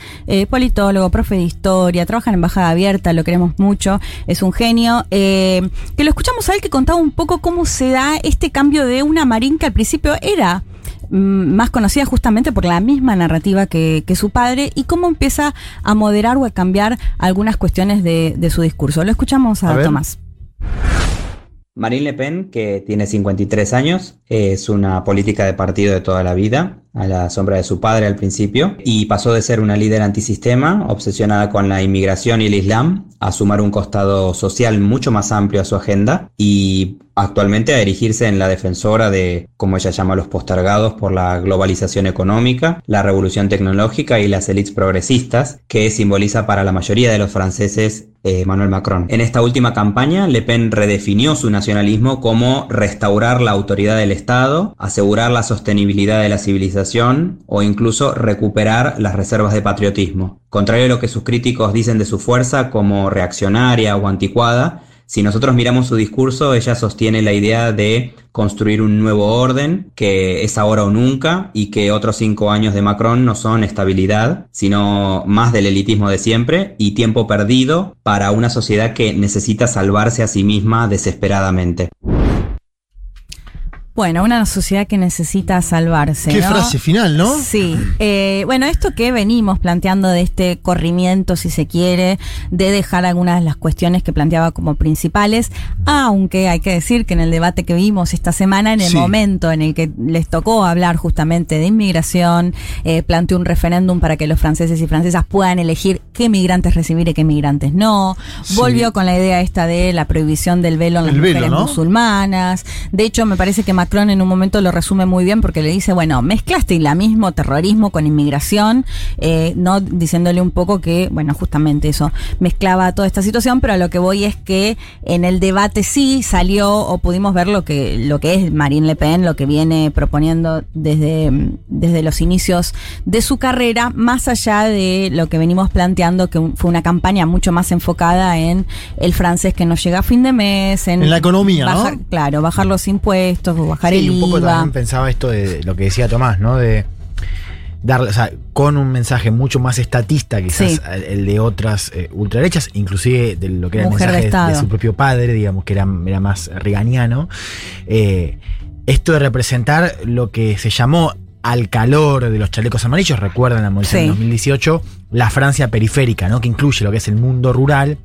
Speaker 4: politólogo, profe de historia, trabaja en Embajada Abierta, lo queremos mucho, es un genio. eh, que lo escuchamos a él que contaba un poco cómo se da este cambio de una Marín que al principio era mm, más conocida justamente por la misma narrativa que, que su padre y cómo empieza a moderar o a cambiar algunas cuestiones de, de su discurso. Lo escuchamos a,
Speaker 22: A ver. Marine Le Pen, que tiene 53 años, es una política de partido de toda la vida, a la sombra de su padre al principio, y pasó de ser una líder antisistema, obsesionada con la inmigración y el Islam, a sumar un costado social mucho más amplio a su agenda y actualmente a erigirse en la defensora de, como ella llama, los postergados por la globalización económica, la revolución tecnológica y las élites progresistas, que simboliza para la mayoría de los franceses eh, Emmanuel Macron. En esta última campaña, Le Pen redefinió su nacionalismo como restaurar la autoridad del Estado, asegurar la sostenibilidad de la civilización o incluso recuperar las reservas de patriotismo. Contrario a lo que sus críticos dicen de su fuerza como reaccionaria o anticuada, si nosotros miramos su discurso, ella sostiene la idea de construir un nuevo orden, que es ahora o nunca, y que otros cinco años de Macron no son estabilidad, sino más del elitismo de siempre y tiempo perdido para una sociedad que necesita salvarse a sí misma desesperadamente.
Speaker 4: Bueno, una sociedad que necesita salvarse.
Speaker 3: Qué
Speaker 4: ¿no?
Speaker 3: frase final, ¿no?
Speaker 4: Sí. Eh, bueno, esto que venimos planteando de este corrimiento, si se quiere, de dejar algunas de las cuestiones que planteaba como principales, aunque hay que decir que en el debate que vimos esta semana, en el
Speaker 24: Sí.
Speaker 4: momento en el que les tocó hablar justamente de inmigración, eh, planteó un referéndum para que los franceses y francesas puedan elegir qué migrantes recibir y qué migrantes no.
Speaker 24: Sí.
Speaker 4: Volvió con la idea esta de la prohibición del velo en las
Speaker 3: El velo,
Speaker 4: mujeres
Speaker 3: ¿no?
Speaker 4: musulmanas. De hecho, me parece que Macron en un momento lo resume muy bien porque le dice, bueno, mezclaste islamismo, terrorismo con inmigración, eh, no diciéndole un poco que, bueno, justamente eso mezclaba toda esta situación, pero a lo que voy es que en el debate sí salió o pudimos ver lo que, lo que es Marine Le Pen, lo que viene proponiendo desde, desde los inicios de su carrera, más allá de lo que venimos planteando, que fue una campaña mucho más enfocada en el francés que no llega a fin de mes, en,
Speaker 3: En la economía, ¿no?
Speaker 4: Claro, bajar los impuestos, bajar
Speaker 5: Sí,
Speaker 4: el
Speaker 5: un poco también pensaba esto de lo que decía Tomás, ¿no? De darle, o sea, con un mensaje mucho más estatista quizás
Speaker 4: Sí.
Speaker 5: el, de otras eh, ultraderechas, inclusive de lo que era
Speaker 4: Mujer
Speaker 5: el mensaje de, su propio padre, digamos, que era, era más reganiano. Eh, esto de representar lo que se llamó al calor de los chalecos amarillos, recuerdan la movilización
Speaker 4: Sí.
Speaker 5: de 2018, la Francia periférica, ¿no? que incluye lo que es el mundo rural,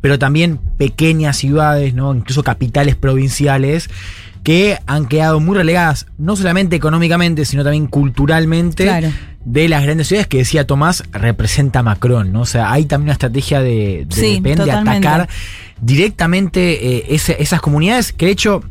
Speaker 5: pero también pequeñas ciudades, ¿no? incluso capitales provinciales, que han quedado muy relegadas, no solamente económicamente, sino también culturalmente,
Speaker 4: Claro.
Speaker 5: de las grandes ciudades que decía Tomás, representa Macron. ¿no? O sea, hay también una estrategia de, de,
Speaker 4: Sí,
Speaker 5: atacar directamente eh, ese- esas comunidades que de hecho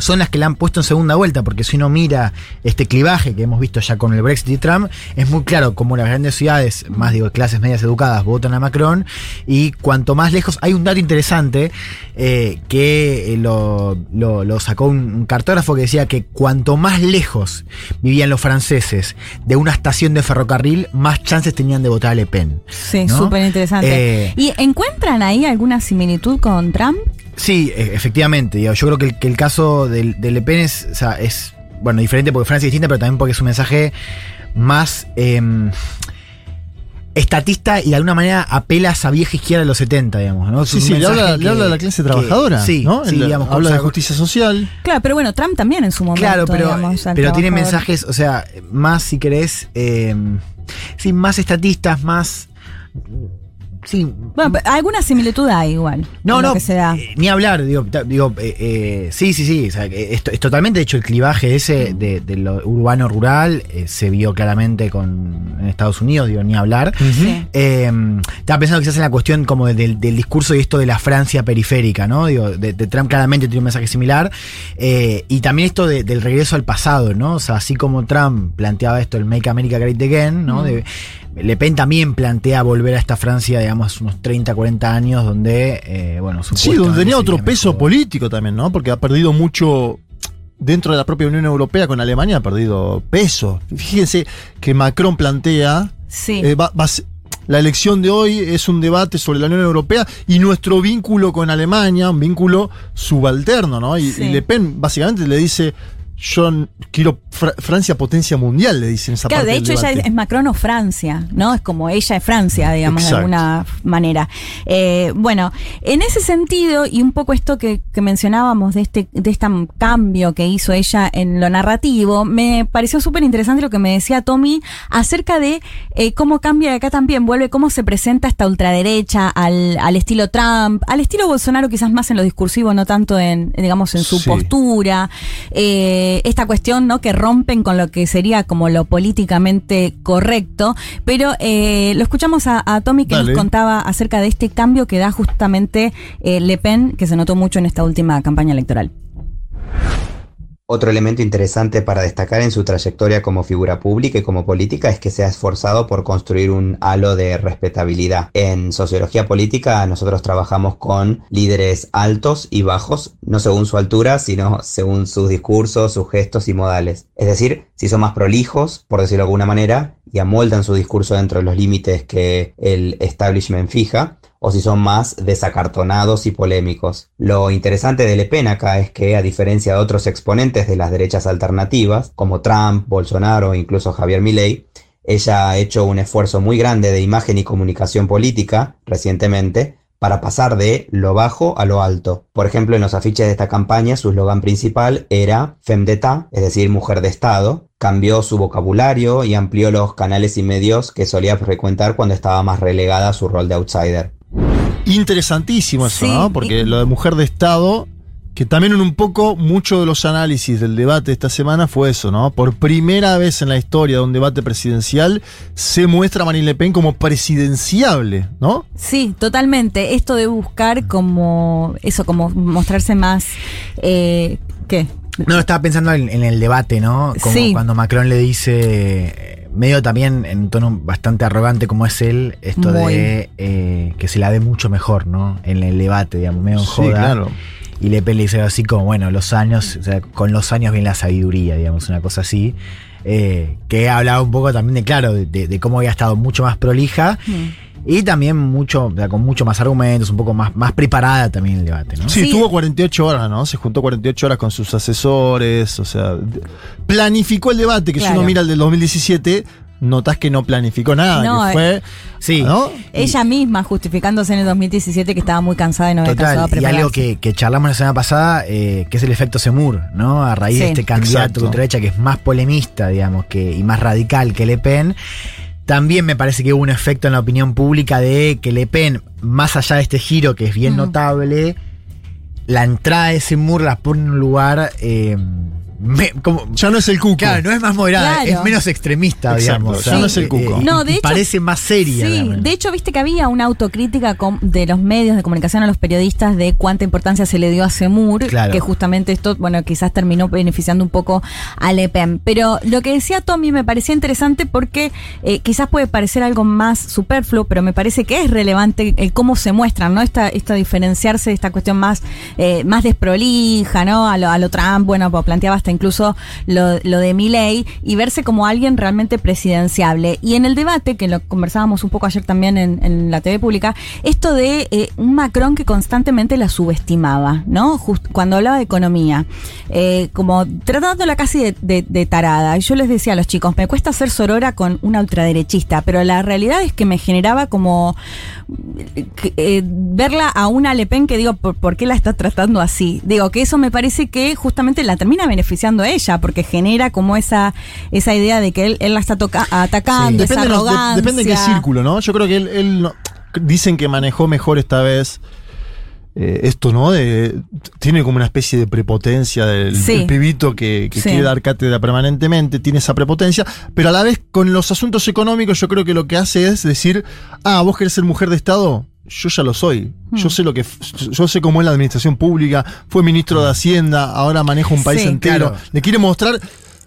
Speaker 5: son las que la han puesto en segunda vuelta, porque si uno mira este clivaje que hemos visto ya con el Brexit y Trump, es muy claro como las grandes ciudades, más digo, clases medias educadas, votan a Macron, y cuanto más lejos, hay un dato interesante eh, que eh, lo, lo- lo sacó un, un cartógrafo que decía que cuanto más lejos vivían los franceses de una estación de ferrocarril, más chances tenían de votar a Le Pen.
Speaker 4: Sí,
Speaker 5: ¿no?
Speaker 4: súper interesante.
Speaker 5: Eh,
Speaker 4: ¿Y encuentran ahí alguna similitud con Trump?
Speaker 5: Sí, e- efectivamente. digo, Yo creo que el, que el caso del, de Le Pen es, o sea, es, bueno, diferente porque Francia es distinta, pero también porque es un mensaje más em, estatista y de alguna manera apela a esa vieja izquierda de los 70, digamos. ¿no?
Speaker 3: Sí, sí, le
Speaker 5: mensaje
Speaker 3: habla, le
Speaker 5: que-
Speaker 3: habla a la clase
Speaker 5: que-
Speaker 3: trabajadora.
Speaker 5: sí,
Speaker 3: ¿no?
Speaker 5: sí, digamos,
Speaker 3: habla de justicia social.
Speaker 4: Claro, pero bueno, Trump también en su momento.
Speaker 5: Claro, pero,
Speaker 4: digamos,
Speaker 5: pero tiene mensajes, o sea, más si querés, em, sí, más estatistas, más... Sí,
Speaker 4: Bueno, alguna similitud hay igual.
Speaker 5: No, no,
Speaker 4: que se da.
Speaker 5: eh, ni hablar, digo, digo eh, eh, sí, sí, sí, o sea, que es, es totalmente, de hecho, el clivaje ese de, de lo urbano-rural eh, se vio claramente con, en Estados Unidos, digo, ni hablar. Eh, estaba pensando quizás en la cuestión como de- del, del discurso y esto de la Francia periférica, ¿no? Digo, de, de Trump claramente tiene un mensaje similar. eh, y también esto de- del regreso al pasado, ¿no? O sea, así como Trump planteaba esto, el Make America Great Again, ¿no? De- le Pen también plantea volver a esta Francia, digamos, unos 30, 40 años, donde, eh, bueno,
Speaker 3: Sí, donde tenía otro peso político también, ¿no? Porque ha perdido mucho dentro de la propia Unión Europea con Alemania, ha perdido peso. Fíjense que Macron plantea
Speaker 4: Sí.
Speaker 3: eh, va- va la elección de hoy es un debate sobre la Unión Europea y nuestro vínculo con Alemania, un vínculo subalterno, ¿no? Y,
Speaker 4: Sí.
Speaker 3: y Le Pen básicamente le dice, yo quiero Fra- Francia potencia mundial, le dicen esa
Speaker 4: Claro,
Speaker 3: parte
Speaker 4: de
Speaker 3: del
Speaker 4: hecho ella es, es Macron o Francia, ¿no? Es como ella es Francia, digamos,
Speaker 3: Exacto.
Speaker 4: de alguna manera. Eh, bueno, en ese sentido, y un poco esto que, que mencionábamos de este, de este cambio que hizo ella en lo narrativo, me pareció súper interesante lo que me decía Tommy acerca de eh, cómo cambia acá también, vuelve cómo se presenta esta ultraderecha al, al estilo Trump, al estilo Bolsonaro quizás más en lo discursivo, no tanto en, digamos, en su
Speaker 3: Sí.
Speaker 4: postura, eh, esta cuestión, ¿no? Que rompen con lo que sería como lo políticamente correcto, pero eh, lo escuchamos a, a Tommy que
Speaker 22: Dale.
Speaker 4: nos contaba acerca de este cambio que da justamente eh, Le Pen, que se notó mucho en esta última campaña electoral.
Speaker 22: Otro elemento interesante para destacar en su trayectoria como figura pública y como política es que se ha esforzado por construir un halo de respetabilidad. En sociología política nosotros trabajamos con líderes altos y bajos, no según su altura, sino según sus discursos, sus gestos y modales. Es decir, si son más prolijos, por decirlo de alguna manera, y amoldan su discurso dentro de los límites que el establishment fija, o si son más desacartonados y polémicos. Lo interesante de Le Pen acá es que, a diferencia de otros exponentes de las derechas alternativas, como Trump, Bolsonaro e incluso Javier Milei, ella ha hecho un esfuerzo muy grande de imagen y comunicación política recientemente para pasar de lo bajo a lo alto. Por ejemplo, en los afiches de esta campaña su eslogan principal era Femme d'État, es decir, mujer de Estado. Cambió su vocabulario y amplió los canales y medios que solía frecuentar cuando estaba más relegada a su rol de outsider.
Speaker 3: Interesantísimo eso,
Speaker 22: Sí,
Speaker 3: ¿no? Porque lo de mujer de Estado, que también en un poco, mucho de los análisis del debate de esta semana fue eso, ¿no? Por primera vez en la historia de un debate presidencial se muestra a Marine Le Pen como presidenciable, ¿no?
Speaker 4: Sí, totalmente. Esto de buscar como eso, como mostrarse más, eh, ¿qué?
Speaker 5: No, estaba pensando en, en el debate, ¿no? Como
Speaker 4: Sí.
Speaker 5: cuando Macron le dice, eh, medio también en tono bastante arrogante como es él, esto
Speaker 4: Muy.
Speaker 5: de eh, que se la ve mucho mejor, ¿no? En el debate, digamos, medio en
Speaker 3: Sí,
Speaker 5: joda.
Speaker 3: claro.
Speaker 5: Y Le Pen le dice así como, bueno, los años, o sea, con los años viene la sabiduría, digamos, una cosa así. eh, que hablaba un poco también de, claro, de, de- de cómo había estado mucho más prolija. Y también mucho, o sea, con mucho más argumentos, un poco más, más preparada también el debate, ¿no?
Speaker 3: Sí, tuvo 48 horas, ¿no? Se juntó 48 horas con sus asesores, o sea, planificó el debate, que si uno mira el del 2017, notás que no planificó nada,
Speaker 4: No,
Speaker 3: que fue...
Speaker 5: Sí.
Speaker 3: ¿no?
Speaker 4: Ella misma justificándose en el 2017 que estaba muy cansada y no había
Speaker 5: Total, y algo que, que charlamos la semana pasada, eh, que es el efecto Semur, ¿no? A raíz
Speaker 4: Sí.
Speaker 5: de este candidato de ultraderecha que es más polemista, digamos, que, y más radical que Le Pen. También me parece que hubo un efecto en la opinión pública de que Le Pen, más allá de este giro que es bien notable, la entrada de Semur la pone en un lugar eh, me- como-
Speaker 3: Ya no es el cuco.
Speaker 5: claro, no es más moderada,
Speaker 4: Claro.
Speaker 5: es menos extremista,
Speaker 3: Exacto,
Speaker 5: digamos.
Speaker 3: ya no es el cuco.
Speaker 4: No, de hecho-
Speaker 5: parece más seria.
Speaker 4: Sí,
Speaker 5: realmente.
Speaker 4: de hecho, viste que había una autocrítica de los medios de comunicación a los periodistas de cuánta importancia se le dio a Semur,
Speaker 5: Claro.
Speaker 4: que justamente esto, bueno, quizás terminó beneficiando un poco a Le Pen. Pero lo que decía Tommy me parecía interesante porque eh, quizás puede parecer algo más superfluo, pero me parece que es relevante el cómo se muestran, ¿no? Esta, esta diferenciarse, esta cuestión más, eh, más desprolija, ¿no? A lo, a lo Trump, bueno, pues planteaba hasta incluso lo, lo de Milley y verse como alguien realmente presidenciable. Y en el debate, que lo conversábamos un poco ayer también en, la TV pública, esto de eh, un Macron que constantemente la subestimaba, ¿no? Cuando hablaba de economía, eh, como tratándola casi de, tarada. Y yo les decía a los chicos, me cuesta ser sorora con una ultraderechista, pero la realidad es que me generaba como eh, verla a una Le Pen que digo, ¿por, por qué la está tratando así? Digo, que eso me parece que justamente la termina beneficiando a ella, porque genera como esa, esa idea de que él, él la está toca- atacando, esa
Speaker 3: Depende, de los- de-
Speaker 4: arrogancia.
Speaker 3: depende de qué círculo, ¿no? Yo creo que él, él no- dicen que manejó mejor esta vez eh, esto, ¿no? De, tiene como una especie de prepotencia del,
Speaker 4: Sí.
Speaker 3: del pibito que, que
Speaker 4: Sí.
Speaker 3: quiere dar cátedra permanentemente, tiene esa prepotencia, pero a la vez con los asuntos económicos yo creo que lo que hace es decir, ah, vos querés ser mujer de Estado. Yo ya lo soy. Yo
Speaker 4: Hmm.
Speaker 3: sé lo que yo sé cómo es la administración pública, fue ministro de Hacienda, ahora manejo un país
Speaker 4: Sí.
Speaker 3: entero.
Speaker 5: Claro.
Speaker 3: Le quiere mostrar,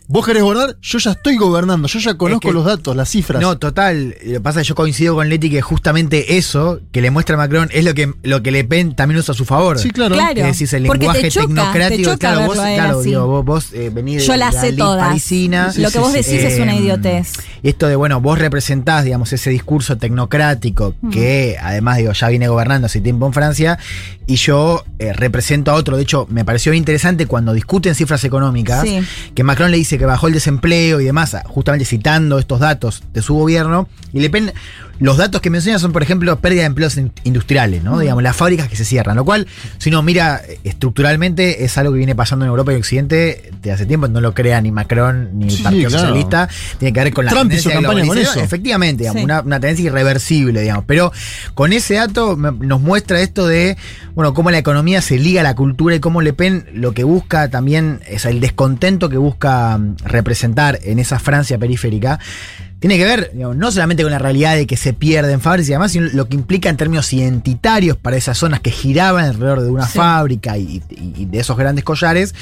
Speaker 3: vos querés gobernar, yo ya estoy gobernando, yo ya conozco
Speaker 5: que-
Speaker 3: los datos, las cifras.
Speaker 5: No, total. Lo que pasa es que yo coincido con Leti que justamente eso que le muestra a Macron es lo que, lo que Le Pen también usa a su favor.
Speaker 3: Sí, claro.
Speaker 4: Claro,
Speaker 5: Que decís el
Speaker 4: porque te
Speaker 5: lenguaje
Speaker 4: choca, te
Speaker 5: tecnocrático.
Speaker 4: choca
Speaker 5: claro, vos, claro, digo, vos, vos eh, venís de
Speaker 4: Yo
Speaker 5: la
Speaker 4: sé
Speaker 5: elite
Speaker 4: todas.
Speaker 5: parisina.
Speaker 4: Lo que vos decís es una
Speaker 5: Eh,
Speaker 4: idiotez.
Speaker 5: Y esto de, bueno, vos representás, digamos, ese discurso tecnocrático que además, digo, ya viene gobernando hace tiempo en Francia y yo eh, represento a otro. De hecho, me pareció interesante cuando discuten cifras económicas
Speaker 4: Sí.
Speaker 5: que Macron le dice que bajó el desempleo y demás, justamente citando estos datos de su gobierno. Y Le Pen, los datos que menciona son, por ejemplo, pérdida de empleos in- industriales, ¿no? Digamos, las fábricas que se cierran. Lo cual, si uno mira eh, estructuralmente, es algo que viene pasando en Europa y Occidente de hace tiempo. No lo crea ni Macron ni el
Speaker 3: Sí,
Speaker 5: Partido
Speaker 3: claro.
Speaker 5: Socialista. Tiene que ver con la
Speaker 3: Trump
Speaker 5: tendencia
Speaker 3: campaña con eso.
Speaker 5: Efectivamente, digamos,
Speaker 4: Sí.
Speaker 5: una, una tendencia irreversible, digamos. Pero con ese dato me- nos muestra esto de, bueno, cómo la economía se liga a la cultura y cómo Le Pen lo que busca también es el descontento que busca mm, representar en esa Francia periférica. Tiene que ver, digamos, no solamente con la realidad de que se pierden fábricas y demás, sino lo que implica en términos identitarios para esas zonas que giraban alrededor de una
Speaker 4: Sí.
Speaker 5: fábrica y, y- y de esos grandes collares,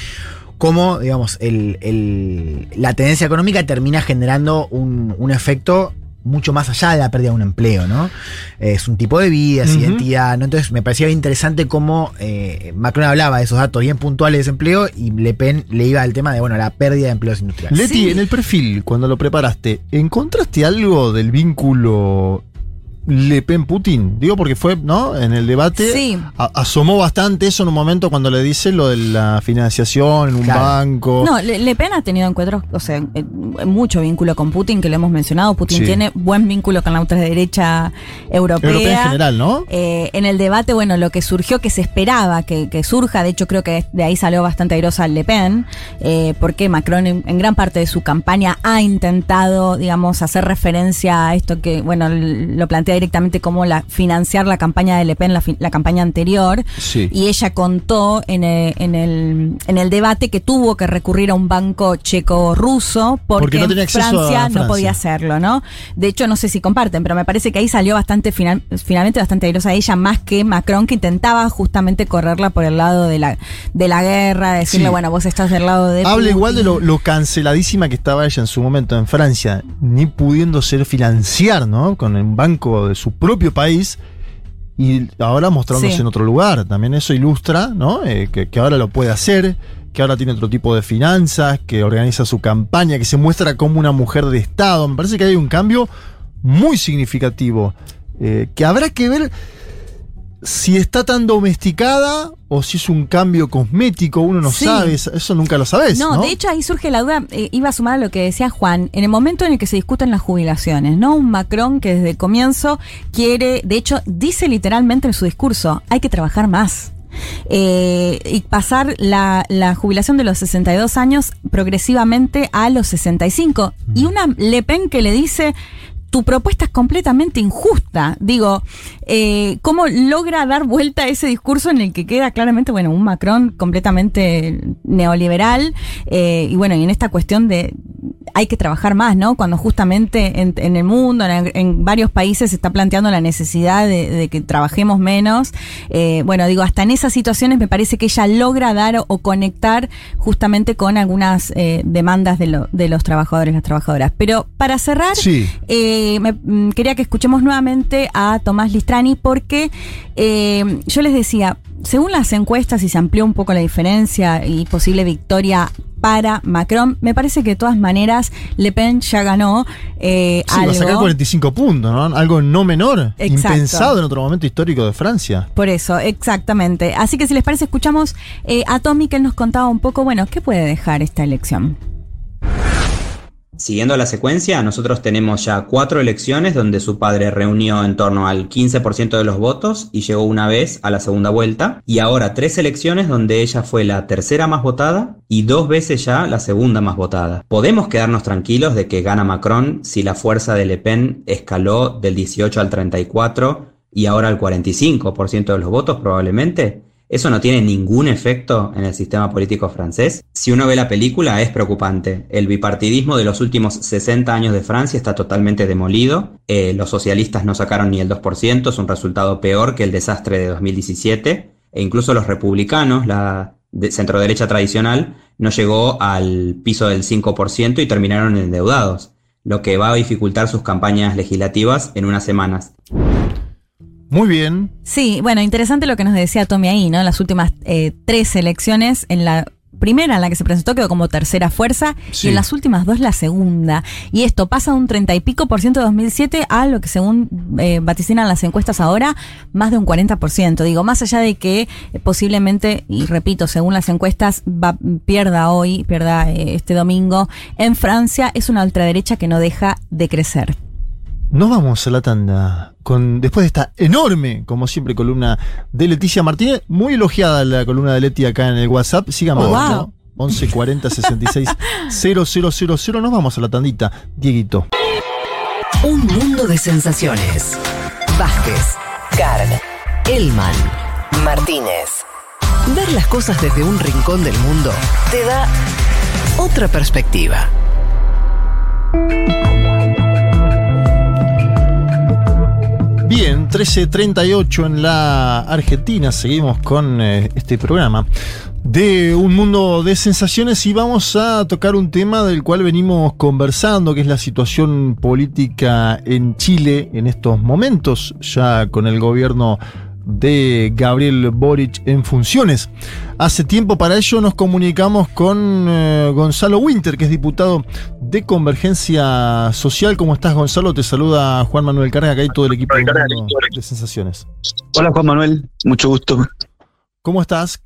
Speaker 5: cómo, digamos, el- el- la tendencia económica termina generando un, un efecto mucho más allá de la pérdida de un empleo, ¿no? Es un tipo de vida, es identidad, ¿no? Entonces me parecía interesante cómo eh, Macron hablaba de esos datos bien puntuales de desempleo y Le Pen le iba al tema de, bueno, la pérdida de empleos industriales.
Speaker 3: Leti,
Speaker 4: Sí.
Speaker 3: en el perfil, cuando lo preparaste, ¿encontraste algo del vínculo Le Pen-Putin? Digo porque fue, ¿no? En el debate
Speaker 4: Sí.
Speaker 3: asomó bastante eso en un momento cuando le dice lo de la financiación en un
Speaker 5: Claro.
Speaker 3: banco.
Speaker 4: No, Le, Le Pen ha tenido encuentros, o sea, mucho vínculo con Putin, que lo hemos mencionado. Putin
Speaker 3: Sí.
Speaker 4: tiene buen vínculo con la ultraderecha europea.
Speaker 3: Europea en general, ¿no?
Speaker 4: Eh, en el debate, bueno, lo que surgió, que se esperaba que, que surja, de hecho creo que de ahí salió bastante airosa Le Pen, eh, porque Macron en, en gran parte de su campaña ha intentado, digamos, hacer referencia a esto que, bueno, lo plantea directamente como la, financiar la campaña de Le Pen, la, la campaña anterior.
Speaker 3: Sí.
Speaker 4: Y ella contó en el, en, el, en el debate que tuvo que recurrir a un banco checo-ruso porque,
Speaker 3: Porque no
Speaker 4: en Francia,
Speaker 3: Francia.
Speaker 4: no podía hacerlo, ¿no? De hecho, no sé si comparten, pero me parece que ahí salió bastante final- finalmente bastante airosa ella, más que Macron, que intentaba justamente correrla por el lado de la, de la guerra, decirle,
Speaker 3: Sí.
Speaker 4: bueno, vos estás del lado de.
Speaker 3: Habla
Speaker 4: Putin.
Speaker 3: igual de lo, lo canceladísima que estaba ella en su momento en Francia, ni pudiendo ser financiar, ¿no? Con el banco de su propio país. Y ahora mostrándose
Speaker 4: Sí.
Speaker 3: en otro lugar. También eso ilustra, ¿no? Eh, que, que ahora lo puede hacer, que ahora tiene otro tipo de finanzas, que organiza su campaña, que se muestra como una mujer de Estado. Me parece que hay un cambio muy significativo. eh, que habrá que ver si está tan domesticada o si es un cambio cosmético, uno no
Speaker 4: Sí.
Speaker 3: sabe, eso nunca lo sabes.
Speaker 4: No,
Speaker 3: No,
Speaker 4: de hecho ahí surge la duda, eh, iba a sumar a lo que decía Juan, en el momento en el que se discuten las jubilaciones, ¿no? Un Macron que desde el comienzo quiere, de hecho dice literalmente en su discurso, hay que trabajar más. Eh, y pasar la, la jubilación de los 62 años progresivamente a los 65. Y una Le Pen que le dice, tu propuesta es completamente injusta. Digo, eh, ¿cómo logra dar vuelta a ese discurso en el que queda claramente, bueno, un Macron completamente neoliberal? eh, y bueno, y en esta cuestión de hay que trabajar más, ¿no? Cuando justamente en, en el mundo, en, en varios países se está planteando la necesidad de, de que trabajemos menos. Eh, bueno, digo, hasta en esas situaciones me parece que ella logra dar o, o conectar justamente con algunas demandas de, lo- de los trabajadores, las trabajadoras. Pero para cerrar,
Speaker 3: Sí.
Speaker 4: eh, me- mm, quería que escuchemos nuevamente a Tomás Listrani porque eh, yo les decía, según las encuestas y se amplió un poco la diferencia y posible victoria para Macron, me parece que de todas maneras Le Pen ya ganó eh,
Speaker 3: Sí, va a sacar
Speaker 4: algo.
Speaker 3: 45 puntos, ¿no? Algo no menor.
Speaker 4: Exacto.
Speaker 3: Impensado en otro momento histórico de Francia.
Speaker 4: Por eso, exactamente. Así que si les parece, escuchamos eh, a Tommy que él nos contaba un poco, bueno, ¿qué puede dejar esta elección?
Speaker 22: Siguiendo la secuencia, nosotros tenemos ya cuatro elecciones donde su padre reunió en torno al 15% de los votos y llegó una vez a la segunda vuelta. Y ahora tres elecciones donde ella fue la tercera más votada y dos veces ya la segunda más votada. ¿Podemos quedarnos tranquilos de que gana Macron si la fuerza de Le Pen escaló del 18 al 34 y ahora al 45% de los votos probablemente? ¿Eso no tiene ningún efecto en el sistema político francés? Si uno ve la película es preocupante. El bipartidismo de los últimos 60 años de Francia está totalmente demolido. Eh, los socialistas no sacaron ni el 2%, es un resultado peor que el desastre de 2017. E incluso los republicanos, la de centroderecha tradicional, no llegó al piso del 5% y terminaron endeudados, lo que va a dificultar sus campañas legislativas en unas semanas.
Speaker 3: Muy bien.
Speaker 4: Sí, bueno, interesante lo que nos decía Tommy ahí, ¿no? En las últimas eh, tres elecciones, en la primera en la que se presentó quedó como tercera fuerza
Speaker 3: Sí.
Speaker 4: y en las últimas dos la segunda. Y esto pasa de un 30 y pico por ciento de 2007 a lo que según eh, vaticinan las encuestas ahora, más de un 40%. Digo, más allá de que eh, posiblemente, y repito, según las encuestas, va, pierda hoy, pierda eh, este domingo, en Francia es una ultraderecha que no deja de crecer.
Speaker 3: Nos vamos a la tanda con después de esta enorme, como siempre, columna de Leticia Martínez. Muy elogiada la columna de Leti acá en el WhatsApp. Sigan
Speaker 4: Oh,
Speaker 3: mandando. 11 40 66 000. Nos vamos a la tandita. Dieguito.
Speaker 1: Un mundo de sensaciones. Vázquez, Carg, Elman, Martínez. Ver las cosas desde un rincón del mundo te da otra perspectiva.
Speaker 3: Bien, 13.38 en la Argentina. Seguimos con eh, este programa de un mundo de sensaciones y vamos a tocar un tema del cual venimos conversando, que es la situación política en Chile en estos momentos, ya con el gobierno de Gabriel Boric en funciones. Hace tiempo para ello nos comunicamos con eh, Gonzalo Winter, que es diputado de Convergencia Social. ¿Cómo estás, Gonzalo? Te saluda Juan Manuel Carga, acá hay todo el equipo de Sensaciones.
Speaker 25: Hola Juan Manuel, mucho gusto.
Speaker 3: ¿Cómo estás?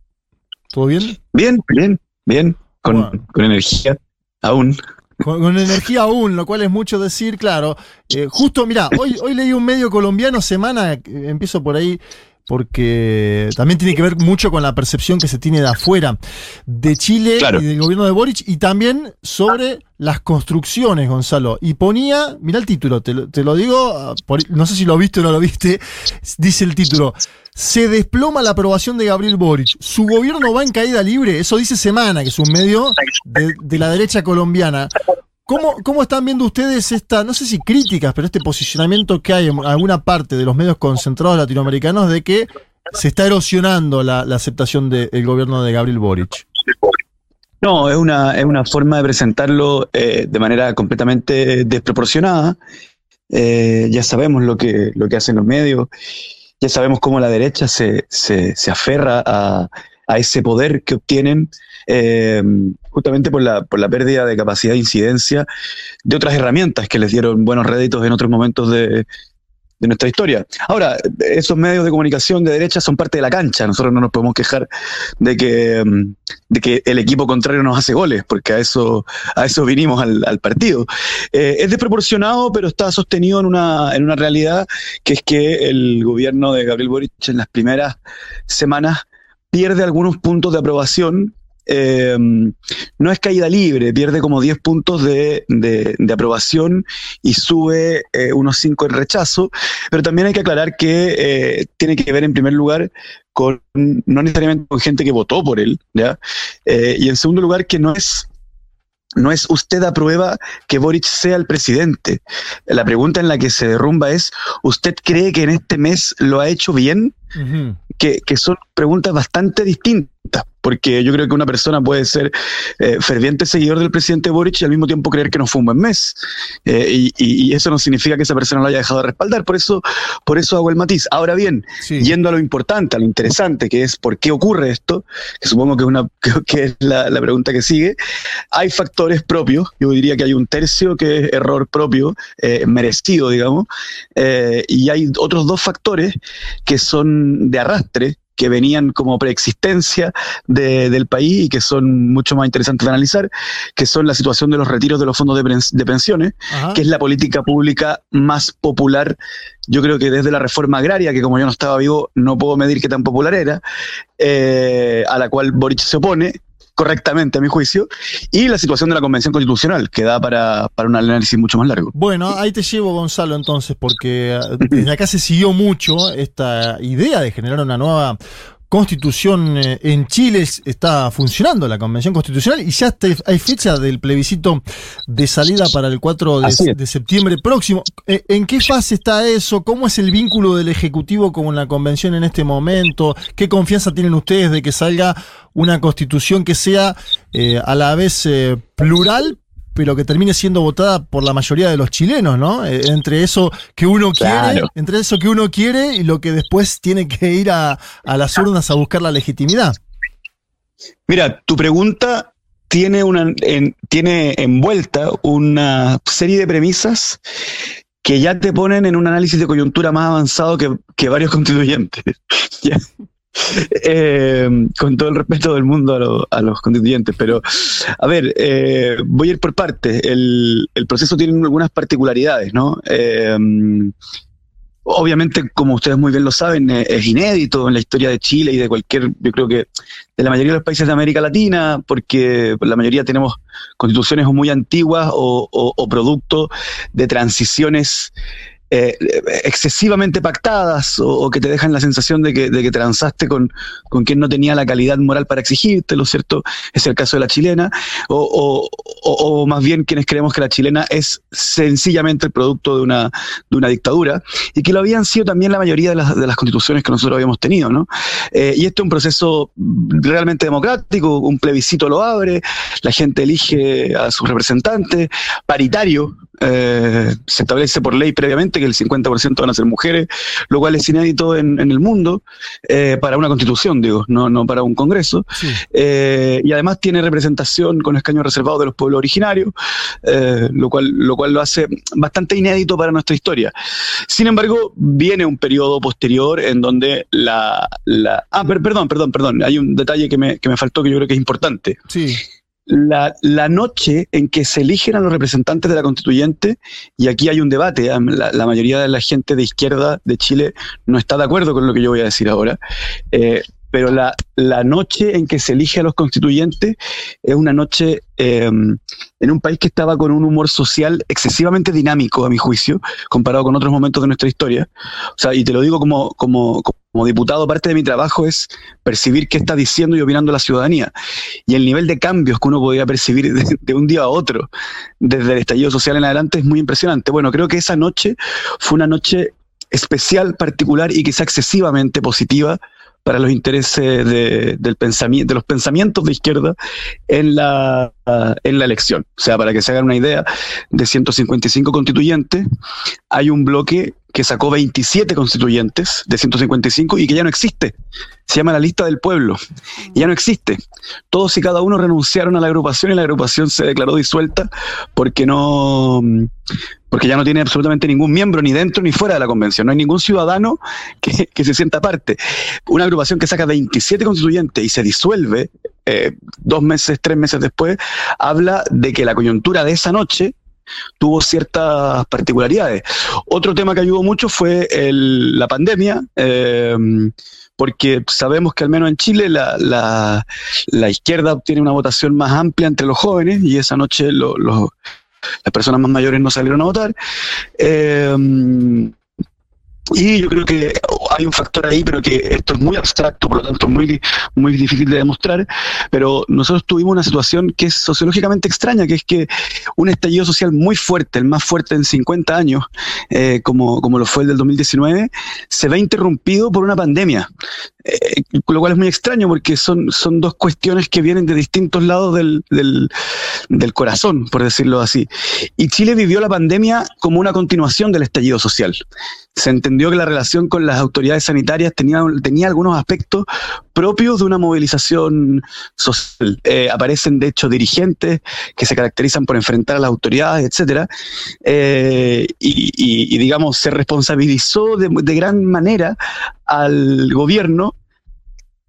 Speaker 3: ¿Todo bien?
Speaker 25: Bien, bien, bien, con, con energía, aún.
Speaker 3: Con, energía aún, lo cual es mucho decir, claro. Eh, justo, mira, hoy, hoy leí un medio colombiano, semana, eh, empiezo por ahí, porque también tiene que ver mucho con la percepción que se tiene de afuera de Chile
Speaker 25: Claro.
Speaker 3: y del gobierno de Boric, y también sobre las construcciones, Gonzalo. Y ponía, mira el título, te, lo- te lo digo, por- no sé si lo viste o no lo viste, dice el título. Se desploma la aprobación de Gabriel Boric. Su gobierno va en caída libre. Eso dice Semana, que es un medio de, de la derecha colombiana. ¿Cómo, ¿Cómo están viendo ustedes esta, no sé si críticas, pero este posicionamiento que hay en alguna parte de los medios concentrados latinoamericanos de que se está erosionando la, la aceptación del gobierno de Gabriel Boric?
Speaker 25: No, es una, es una forma de presentarlo eh, de manera completamente desproporcionada. Eh, ya sabemos lo que, lo que hacen los medios, ya sabemos cómo la derecha se, se, se aferra a, a ese poder que obtienen eh, justamente por la, por la pérdida de capacidad de incidencia de otras herramientas que les dieron buenos réditos en otros momentos de, de nuestra historia. Ahora, esos medios de comunicación de derecha son parte de la cancha. Nosotros no nos podemos quejar de que, de que el equipo contrario nos hace goles, porque a eso, a eso vinimos al, al partido. Eh, es desproporcionado, pero está sostenido en una, en una realidad que es que el gobierno de Gabriel Boric en las primeras semanas pierde algunos puntos de aprobación eh, no es caída libre, pierde como 10 puntos de, de- de aprobación y sube eh, unos 5 en rechazo, pero también hay que aclarar que eh, tiene que ver en primer lugar con, no necesariamente con gente que votó por él, ¿ya? Eh, y en segundo lugar que no es no es usted aprueba que Boric sea el presidente. La pregunta en la que se derrumba es, ¿usted cree que en este mes lo ha hecho bien? que, que son preguntas bastante distintas, porque yo creo que una persona puede ser eh, ferviente seguidor del presidente Boric y al mismo tiempo creer que no fue un buen mes. Eh, y, eso no significa que esa persona lo haya dejado de respaldar, por eso, por eso hago el matiz. Ahora bien, yendo a lo importante, a lo interesante, que es por qué ocurre esto, que supongo que es, una, que, que es la, la pregunta que sigue, hay factores propios, yo diría que hay un tercio que es error propio, eh, merecido, digamos, eh, y hay otros dos factores que son de arrastre, que venían como preexistencia de- del país y que son mucho más interesantes de analizar, que son la situación de los retiros de los fondos de, de pensiones,
Speaker 3: Ajá.
Speaker 25: que es la política pública más popular, yo creo que desde la reforma agraria, que como yo no estaba vivo, no puedo medir qué tan popular era, eh, a la cual Boric se opone correctamente a mi juicio, y la situación de la Convención Constitucional, que da para, para un análisis mucho más largo.
Speaker 3: Bueno, ahí te llevo, Gonzalo, entonces, porque eh, desde acá se siguió mucho esta idea de generar una nueva constitución eh, en Chile. Es- Está funcionando la convención constitucional y ya hay fecha del plebiscito de salida para el 4
Speaker 25: Así
Speaker 3: de, septiembre próximo. Eh, ¿En qué fase está eso? ¿Cómo es el vínculo del Ejecutivo con la convención en este momento? ¿Qué confianza tienen ustedes de que salga una constitución que sea eh, a la vez eh, plural, pero que termine siendo votada por la mayoría de los chilenos, ¿no? Eh, entre eso que uno quiere,
Speaker 25: Claro.
Speaker 3: entre eso que uno quiere y lo que después tiene que ir a, a las urnas a buscar la legitimidad.
Speaker 25: Mira, tu pregunta tiene, una, en- tiene envuelta una serie de premisas que ya te ponen en un análisis de coyuntura más avanzado que, que varios constituyentes. Eh, con todo el respeto del mundo a, lo- a los constituyentes, pero a ver, eh, voy a ir por partes. El, proceso tiene algunas particularidades, ¿no? Eh, obviamente, como ustedes muy bien lo saben, es inédito en la historia de Chile y de cualquier, yo creo que de la mayoría de los países de América Latina, porque la mayoría tenemos constituciones muy antiguas o producto de transiciones eh, excesivamente pactadas o, que te dejan la sensación de que, de que con, con quien no tenía la calidad moral para exigirte, ¿lo cierto? Es el caso de la chilena, o, o- o- o más bien quienes creemos que la chilena es sencillamente el producto de una, de una dictadura y que lo habían sido también la mayoría de las, de las constituciones que nosotros habíamos tenido, ¿no? Eh, y este es un proceso realmente democrático, un plebiscito lo abre, la gente elige a sus representantes, paritario, eh, se establece por ley previamente que el 50% van a ser mujeres, lo cual es inédito en, en el mundo eh, para una constitución, digo, no, no para un congreso. Eh, y además tiene representación con escaños reservados de los pueblos originarios, lo, cual, lo cual lo hace bastante inédito para nuestra historia. Sin embargo, viene un periodo posterior en donde la... la ah, per- perdón, perdón, perdón, hay un detalle que me, que me faltó que yo creo que es importante.
Speaker 3: Sí.
Speaker 25: La, la noche en que se eligen a los representantes de la constituyente, y aquí hay un debate, ¿eh? la, mayoría de la gente de izquierda de Chile no está de acuerdo con lo que yo voy a decir ahora, eh, pero la, la noche en que se elige a los constituyentes es una noche eh, en un país que estaba con un humor social excesivamente dinámico, a mi juicio, comparado con otros momentos de nuestra historia. O sea, y te lo digo como, como, como diputado, parte de mi trabajo es percibir qué está diciendo y opinando la ciudadanía. Y el nivel de cambios que uno podía percibir de, de un día a otro, desde el estallido social en adelante, es muy impresionante. Bueno, creo que esa noche fue una noche especial, particular y quizá excesivamente positiva para los intereses de, del pensamiento, de los pensamientos de izquierda en la, en la elección. O sea, para que se hagan una idea, de 155 constituyentes, hay un bloque que sacó 27 constituyentes de 155 y que ya no existe. Se llama la lista del pueblo. Ya no existe. Todos y cada uno renunciaron a la agrupación y la agrupación se declaró disuelta porque no porque ya no tiene absolutamente ningún miembro ni dentro ni fuera de la convención. No hay ningún ciudadano que, que se sienta parte. Una agrupación que saca 27 constituyentes y se disuelve eh, dos meses, tres meses después, habla de que la coyuntura de esa noche tuvo ciertas particularidades. Otro tema que ayudó mucho fue la pandemia. eh, porque sabemos que al menos en Chile la, izquierda obtiene una votación más amplia entre los jóvenes y esa noche las personas más mayores no salieron a votar. Eh, y yo creo que hay un factor ahí, pero que esto es muy abstracto, por lo tanto muy, muy difícil de demostrar. Pero nosotros tuvimos una situación que es sociológicamente extraña, que es que un estallido social muy fuerte, el más fuerte en 50 años, eh, como, como lo fue el del 2019, se ve interrumpido por una pandemia. Eh, lo cual es muy extraño porque son, son dos cuestiones que vienen de distintos lados del, del, del corazón, por decirlo así. Y Chile vivió la pandemia como una continuación del estallido social. Se entendió que la relación con las autoridades sanitarias tenía, tenía algunos aspectos propios de una movilización social. Eh, aparecen, de hecho, dirigentes que se caracterizan por enfrentar a las autoridades, etcétera. Eh, y, y- y, digamos, se responsabilizó de, de gran manera al gobierno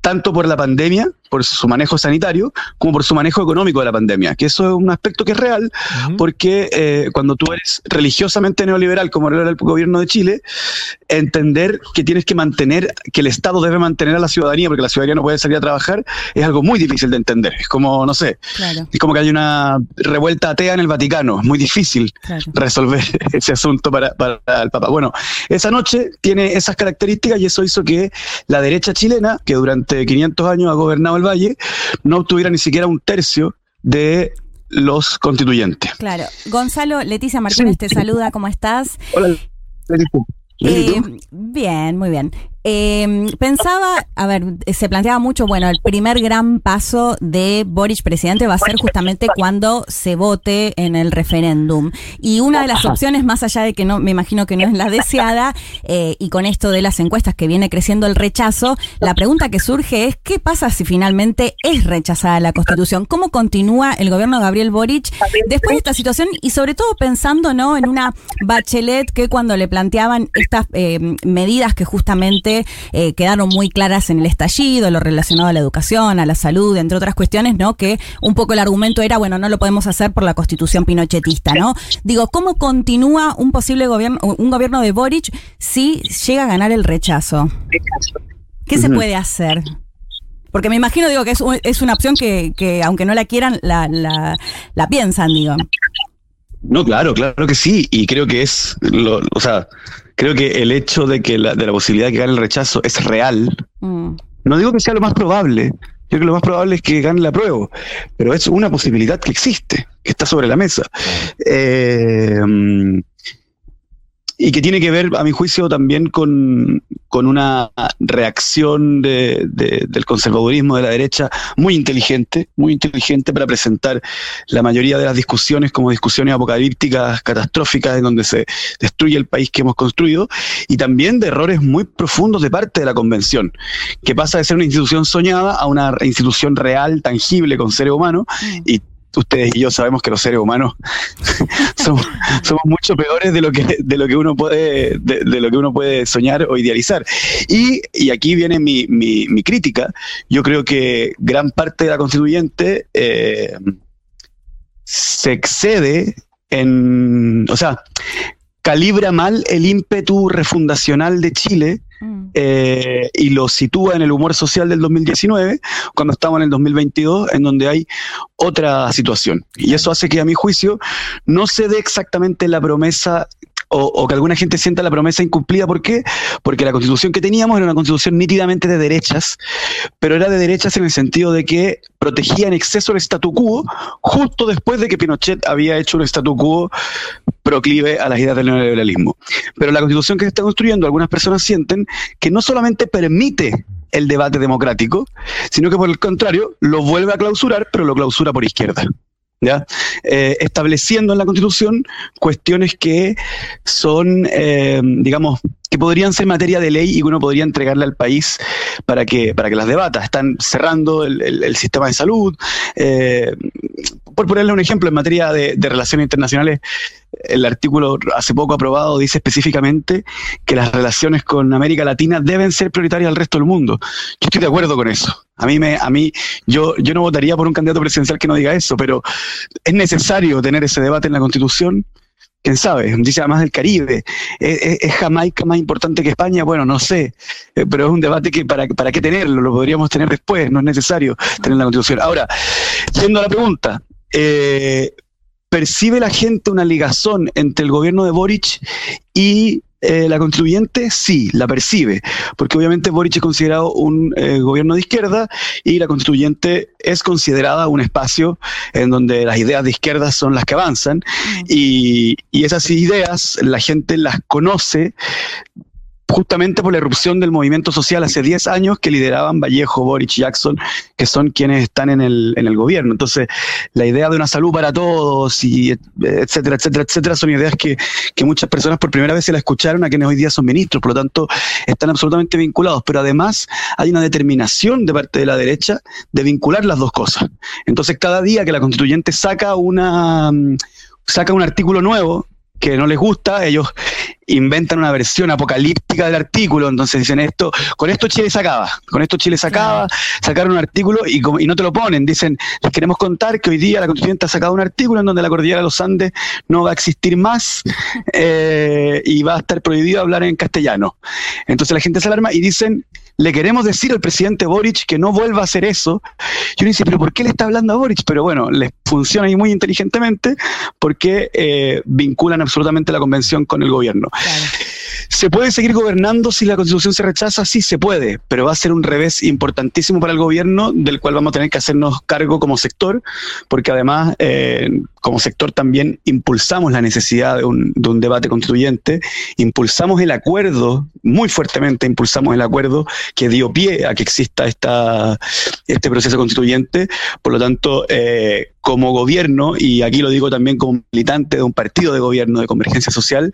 Speaker 25: tanto por la pandemia, por su manejo sanitario, como por su manejo económico de la pandemia, que eso es un aspecto que es real, porque eh, cuando tú eres religiosamente neoliberal, como era el gobierno de Chile, entender que tienes que mantener, que el Estado debe mantener a la ciudadanía, porque la ciudadanía no puede salir a trabajar, es algo muy difícil de entender. Es como, no sé,
Speaker 4: Claro.
Speaker 25: es como que hay una revuelta atea en el Vaticano, es muy difícil
Speaker 4: Claro.
Speaker 25: resolver ese asunto para, para el Papa. Bueno, esa noche tiene esas características y eso hizo que la derecha chilena, que durante 500 años ha gobernado el Valle, no obtuviera ni siquiera un tercio de los constituyentes.
Speaker 4: Claro. Gonzalo, Leticia Martínez te saluda, ¿cómo estás?
Speaker 25: Hola, Leticia. Bien, ¿y
Speaker 4: Eh, bien, muy bien. Eh, pensaba, a ver, se planteaba mucho, bueno, el primer gran paso de Boric presidente va a ser justamente cuando se vote en el referéndum. Y una de las opciones, más allá de que no, me imagino que no es la deseada, eh, y con esto de las encuestas que viene creciendo el rechazo, la pregunta que surge es, ¿qué pasa si finalmente es rechazada la constitución? ¿Cómo continúa el gobierno de Gabriel Boric después de esta situación? Y sobre todo pensando, ¿no? En una bachelet que cuando le planteaban estas eh, medidas que justamente eh, quedaron muy claras en el estallido, lo relacionado a la educación, a la salud, entre otras cuestiones, ¿no? Que un poco el argumento era, bueno, no lo podemos hacer por la constitución pinochetista, ¿no? Digo, ¿cómo continúa un posible gobierno, un gobierno de Boric si llega a ganar el rechazo? ¿Qué se puede hacer? Porque me imagino, digo, que es, un- es una opción que, que aunque no la quieran, la, la, la piensan, digo.
Speaker 25: No, claro, claro que sí. Y creo que es, lo- o sea, creo que el hecho de que la, de la posibilidad de que gane el rechazo es real.
Speaker 4: Mm.
Speaker 25: No digo que sea lo más probable. Yo creo que lo más probable es que gane la prueba, pero es una posibilidad que existe, que está sobre la mesa. Eh, y que tiene que ver, a mi juicio, también con, con una reacción de- de- del conservadurismo de la derecha muy inteligente, muy inteligente para presentar la mayoría de las discusiones como discusiones apocalípticas, catastróficas, en donde se destruye el país que hemos construido, y también de errores muy profundos de parte de la convención, que pasa de ser una institución soñada a una institución real, tangible, con seres humanos, y ustedes y yo sabemos que los seres humanos somos, mucho peores de lo que de lo que uno puede de, de lo que uno puede soñar o idealizar. Y, y aquí viene mi, mi, mi crítica. Yo creo que gran parte de la constituyente eh, se excede en o sea calibra mal el ímpetu refundacional de Chile eh, y lo sitúa en el humor social del 2019, cuando estamos en el 2022, en donde hay otra situación. Y eso hace que, a mi juicio, no se dé exactamente la promesa o, que alguna gente sienta la promesa incumplida. ¿Por qué? Porque la constitución que teníamos era una constitución nítidamente de derechas, pero era de derechas en el sentido de que protegía en exceso el statu quo, justo después de que Pinochet había hecho un statu quo proclive a las ideas del neoliberalismo. Pero la constitución que se está construyendo, algunas personas sienten que no solamente permite el debate democrático, sino que por el contrario lo vuelve a clausurar, pero lo clausura por izquierda. ¿Ya? Eh, estableciendo en la Constitución cuestiones que son, eh, digamos, que podrían ser materia de ley y que uno podría entregarle al país para que, para que las debata. Están cerrando el, el- sistema de salud. eh, por ponerle un ejemplo, en materia de, de relaciones internacionales, el artículo hace poco aprobado dice específicamente que las relaciones con América Latina deben ser prioritarias al resto del mundo. Yo estoy de acuerdo con eso. A mí me, a mí, yo, yo no votaría por un candidato presidencial que no diga eso, pero es necesario tener ese debate en la Constitución quién sabe, dice además del Caribe. ¿Es, Jamaica más importante que España? Bueno, no sé, eh, pero es un debate que para, para qué tenerlo, lo podríamos tener después, no es necesario tener la constitución. Ahora, yendo a la pregunta, eh, ¿percibe la gente una ligazón entre el gobierno de Boric y eh, la constituyente? Sí, la percibe, porque obviamente Boric es considerado un eh, gobierno de izquierda y la constituyente es considerada un espacio en donde las ideas de izquierda son las que avanzan y, y esas ideas la gente las conoce justamente por la erupción del movimiento social hace 10 años que lideraban Vallejo, Boric y Jackson, que son quienes están en el, en el gobierno. Entonces, la idea de una salud para todos y et- etcétera, etcétera, etcétera, son ideas que, que muchas personas por primera vez se la escucharon a quienes hoy día son ministros, por lo tanto, están absolutamente vinculados. Pero además hay una determinación de parte de la derecha de vincular las dos cosas. Entonces, cada día que la constituyente saca una saca un artículo nuevo que no les gusta, ellos inventan una versión apocalíptica del artículo, entonces dicen esto, con esto Chile se acaba, con esto Chile se acaba, sacaron un artículo y, no te lo ponen, dicen, les queremos contar que hoy día la constituyente ha sacado un artículo en donde la cordillera de los Andes no va a existir más eh, y va a estar prohibido hablar en castellano. Entonces la gente se alarma y dicen, le queremos decir al presidente Boric que no vuelva a hacer eso. Y uno dice, pero ¿por qué le está hablando a Boric? Pero bueno, les funciona ahí muy inteligentemente porque eh, vinculan absolutamente la convención con el gobierno. ¿Se puede seguir gobernando si la constitución se rechaza? Sí, se puede, pero va a ser un revés importantísimo para el gobierno del cual vamos a tener que hacernos cargo como sector, porque además eh, como sector también impulsamos la necesidad de un, de un debate constituyente, impulsamos el acuerdo, muy fuertemente impulsamos el acuerdo que dio pie a que exista esta, este proceso constituyente, por lo tanto, eh, como gobierno, y aquí lo digo también como militante de un partido de gobierno de convergencia social,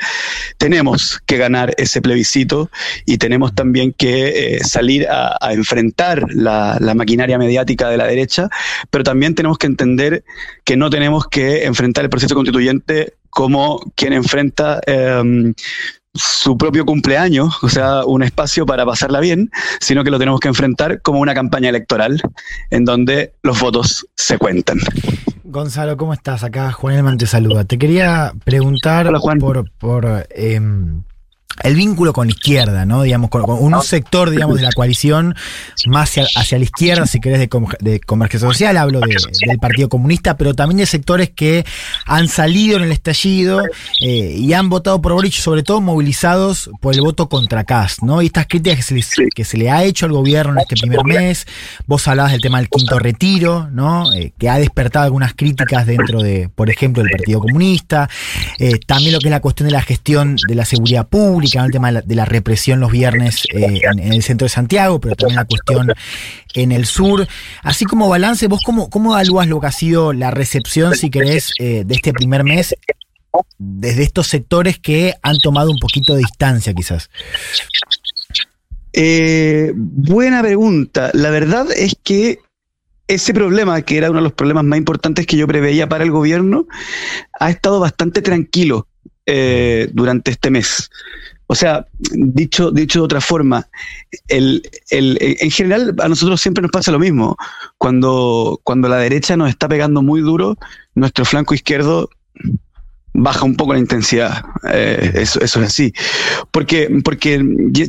Speaker 25: tenemos que ganar ese plebiscito y tenemos también que eh, salir a, enfrentar la, la maquinaria mediática de la derecha, pero también tenemos que entender que no tenemos que enfrentar el proceso constituyente como quien enfrenta em, su propio cumpleaños, o sea, un espacio para pasarla bien, sino que lo tenemos que enfrentar como una campaña electoral en donde los votos se cuentan.
Speaker 5: Gonzalo, ¿cómo estás? Acá Juan Elman te saluda. Te quería preguntar por, por em, el vínculo con la izquierda, ¿no? Digamos, con, con un sector, digamos, de la coalición más hacia, hacia la izquierda, si querés, de, de convergencia social, hablo de- del Partido Comunista, pero también de sectores que han salido en el estallido eh, y han votado por Boric, sobre todo movilizados por el voto contra Cast, ¿no? Y estas críticas que se, les- que se le ha hecho al gobierno en este primer mes, vos hablabas del tema del quinto retiro, ¿no? Eh, que ha despertado algunas críticas dentro de, por ejemplo, del Partido Comunista, eh, también lo que es la cuestión de la gestión de la seguridad pública, el tema de la, represión los viernes eh, en, el centro de Santiago, pero también la cuestión en el sur. Así como balance, vos cómo, cómo evalúas lo que ha sido la recepción, si querés, eh, de este primer mes desde estos sectores que han tomado un poquito de distancia quizás?
Speaker 25: Eh, buena pregunta. La verdad es que ese problema, que era uno de los problemas más importantes que yo preveía para el gobierno, ha estado bastante tranquilo durante este mes. O sea, dicho, dicho de otra forma, el, el- en general a nosotros siempre nos pasa lo mismo. Cuando, cuando la derecha nos está pegando muy duro, nuestro flanco izquierdo baja un poco la intensidad. Eh, eso, eso es así. Porque, porque,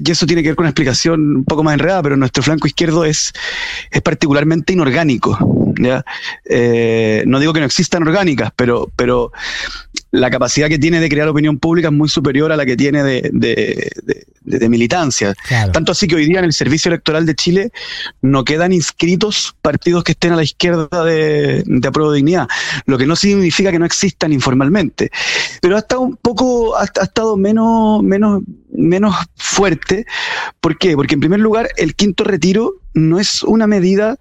Speaker 25: eso tiene que ver con una explicación un poco más enredada, pero nuestro flanco izquierdo es, es particularmente inorgánico. ¿ya? Eh, no digo que no existan orgánicas, pero, pero la capacidad que tiene de crear opinión pública es muy superior a la que tiene de, de- de- de- de militancia. Tanto así que hoy día en el Servicio Electoral de Chile no quedan inscritos partidos que estén a la izquierda de, de Apruebo Dignidad, lo que no significa que no existan informalmente. Pero ha estado un poco, ha, ha estado menos, menos, menos fuerte. ¿Por qué? Porque en primer lugar, el quinto retiro no es una medida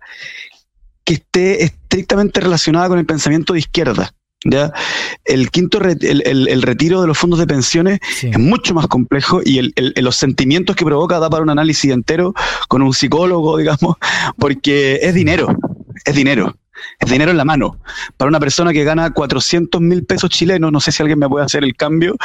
Speaker 25: que esté estrictamente relacionada con el pensamiento de izquierda. ¿Ya? El quinto el, el- el retiro de los fondos de pensiones es mucho más complejo y el- el- los sentimientos que provoca da para un análisis entero con un psicólogo, digamos, porque es dinero, es dinero. Es dinero en la mano. Para una persona que gana 400 mil pesos chilenos, no sé si alguien me puede hacer el cambio,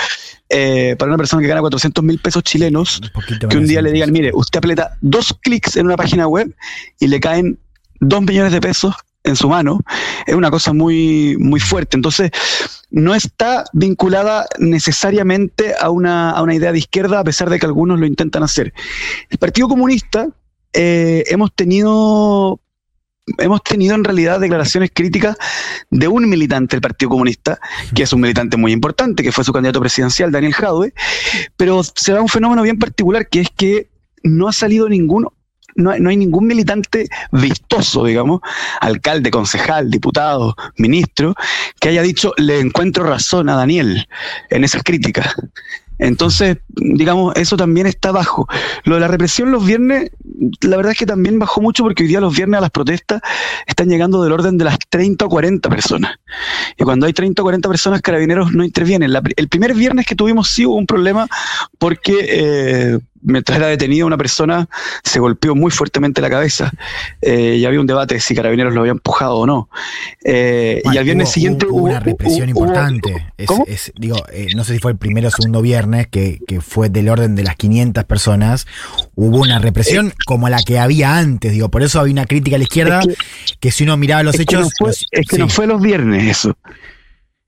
Speaker 25: eh, para una persona que gana 400 mil pesos chilenos, que un día le digan, mire, usted aprieta dos clics en una página web y le caen dos millones de pesos en su mano, es una cosa muy, muy fuerte. Entonces, no está vinculada necesariamente a una, a una idea de izquierda, a pesar de que algunos lo intentan hacer. El Partido Comunista eh, hemos tenido hemos tenido en realidad declaraciones críticas de un militante del Partido Comunista, que es un militante muy importante, que fue su candidato presidencial, Daniel Jadwe, pero se da un fenómeno bien particular, que es que no ha salido ninguno. No no hay ningún militante vistoso, digamos, alcalde, concejal, diputado, ministro, que haya dicho, le encuentro razón a Daniel en esas críticas. Entonces, digamos, eso también está bajo. Lo de la represión los viernes, la verdad es que también bajó mucho porque hoy día los viernes a las protestas están llegando del orden de las 30 o 40 personas. Y cuando hay 30 o 40 personas, carabineros no intervienen. El primer viernes que tuvimos sí hubo un problema porque eh, mientras era detenido una persona se golpeó muy fuertemente la cabeza. Eh, y había un debate de si carabineros lo había empujado o no. Eh, y al viernes
Speaker 5: Hubo-
Speaker 25: siguiente
Speaker 5: hubo, una represión
Speaker 25: hubo-
Speaker 5: importante. Es- digo, eh, no sé si fue el primero o segundo viernes, que, que fue del orden de las 500 personas. Hubo una represión como la que había antes. Digo, por eso había una crítica a la izquierda, que, si uno miraba los
Speaker 25: que
Speaker 5: hechos.
Speaker 25: no fue,
Speaker 5: los-
Speaker 25: es que
Speaker 5: sí.
Speaker 25: no fue los viernes eso.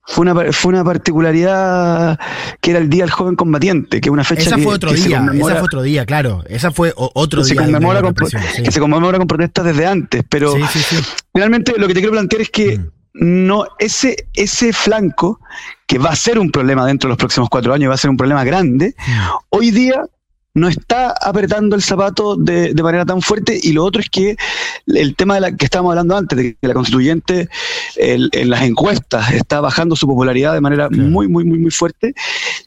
Speaker 25: Fue una, fue una particularidad que era el Día del Joven Combatiente, que es una fecha
Speaker 5: Esa
Speaker 25: que,
Speaker 5: fue otro
Speaker 25: que se
Speaker 5: día,
Speaker 25: conmemora-
Speaker 5: esa fue otro día, claro. Esa fue otro
Speaker 25: que se
Speaker 5: día. de
Speaker 25: conmemora con,
Speaker 5: sí.
Speaker 25: que se conmemora con protestas desde antes, pero
Speaker 5: Sí, sí, sí.
Speaker 25: finalmente lo que te quiero plantear es que
Speaker 5: Mm.
Speaker 25: no ese ese flanco que va a ser un problema dentro de los próximos cuatro años, va a ser un problema grande,
Speaker 5: Mm.
Speaker 25: hoy día no está apretando el zapato de, de manera tan fuerte y lo otro es que el tema de la que estábamos hablando antes, de que la constituyente el- en las encuestas está bajando su popularidad de manera muy, muy, muy, muy fuerte,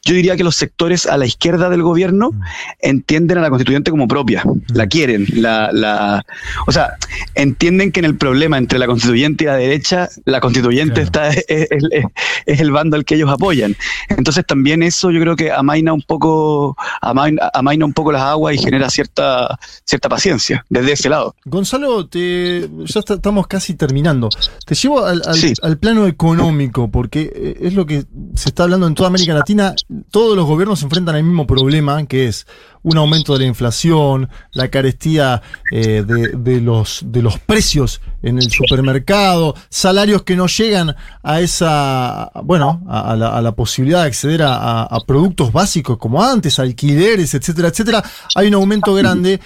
Speaker 25: yo diría que los sectores a la izquierda del gobierno
Speaker 5: Mm.
Speaker 25: entienden a la constituyente como propia, la quieren, la, la, o sea, entienden que en el problema entre la constituyente y la derecha, la constituyente está, es, es- es- es el bando al que ellos apoyan. Entonces también eso yo creo que amaina un poco, amaina, amaina un poco las aguas y genera cierta, cierta paciencia desde ese lado.
Speaker 3: Gonzalo, te, ya está- estamos casi terminando. Te llevo al, al-
Speaker 25: Sí.
Speaker 3: al plano económico, porque eh, es lo que se está hablando en toda América Latina. Todos los gobiernos se enfrentan al mismo problema, que es un aumento de la inflación, la carestía eh, de, de los, de los precios en el supermercado, salarios que no llegan a esa, bueno, a, la, posibilidad de acceder a- a productos básicos como antes, alquileres, etcétera, etcétera. Hay un aumento grande.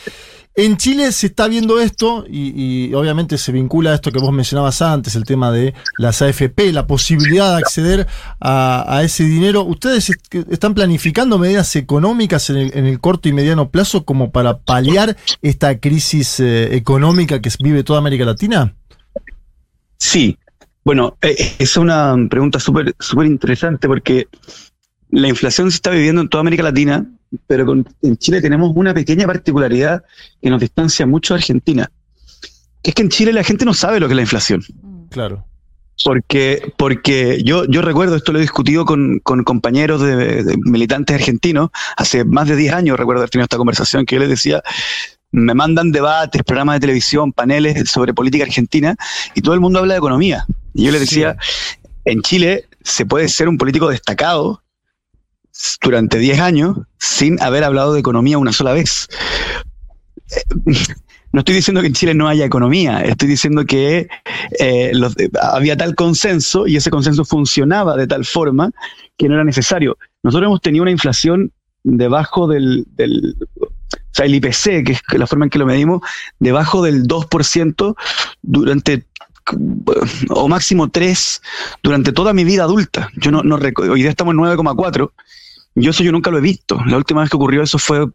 Speaker 3: En Chile se está viendo esto y, obviamente se vincula a esto que vos mencionabas antes, el tema de las AFP, la posibilidad de acceder a, ese dinero. ¿Ustedes están planificando medidas económicas en el, en el corto y mediano plazo como para paliar esta crisis eh, económica que vive toda América Latina?
Speaker 25: Sí, bueno, eh, es una pregunta súper súper interesante porque la inflación se está viviendo en toda América Latina, pero con- en Chile tenemos una pequeña particularidad que nos distancia mucho de Argentina, que es que en Chile la gente no sabe lo que es la inflación.
Speaker 3: Claro.
Speaker 25: Porque, porque yo, yo recuerdo, esto lo he discutido con, con compañeros de, de militantes argentinos, hace más de 10 años recuerdo haber tenido esta conversación, que yo les decía, me mandan debates, programas de televisión, paneles sobre política argentina, y todo el mundo habla de economía. Y yo les decía, en Chile se puede ser un político destacado durante 10 años sin haber hablado de economía una sola vez. Eh, No estoy diciendo que en Chile no haya economía, estoy diciendo que eh, eh, había tal consenso y ese consenso funcionaba de tal forma que no era necesario. Nosotros hemos tenido una inflación debajo del, del o sea, el IPC, que es la forma en que lo medimos, debajo del 2% durante o máximo 3 durante toda mi vida adulta. Yo no, no hoy día estamos en 9,4. Yo eso yo nunca lo he visto. La última vez que ocurrió eso fue,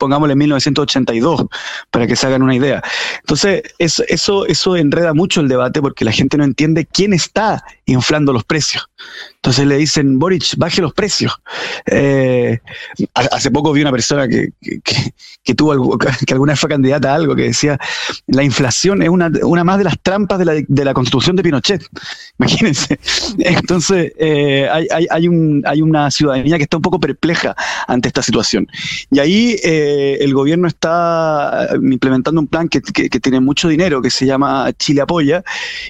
Speaker 25: pongámosle, en 1982, para que se hagan una idea. Entonces, eso, eso, enreda mucho el debate porque la gente no entiende quién está inflando los precios. Entonces le dicen, Boric, baje los precios. Eh, ha- hace poco vi una persona que, que, que- que tuvo algo- que alguna vez fue candidata a algo que decía, la inflación es una, una más de las trampas de la, de la constitución de Pinochet. Imagínense. Entonces, eh, hay, hay, hay, un, hay una ciudadanía que está un poco perpleja ante esta situación. Y ahí eh, eh, el gobierno está eh, implementando un plan que, tiene mucho dinero, que se llama Chile Apoya,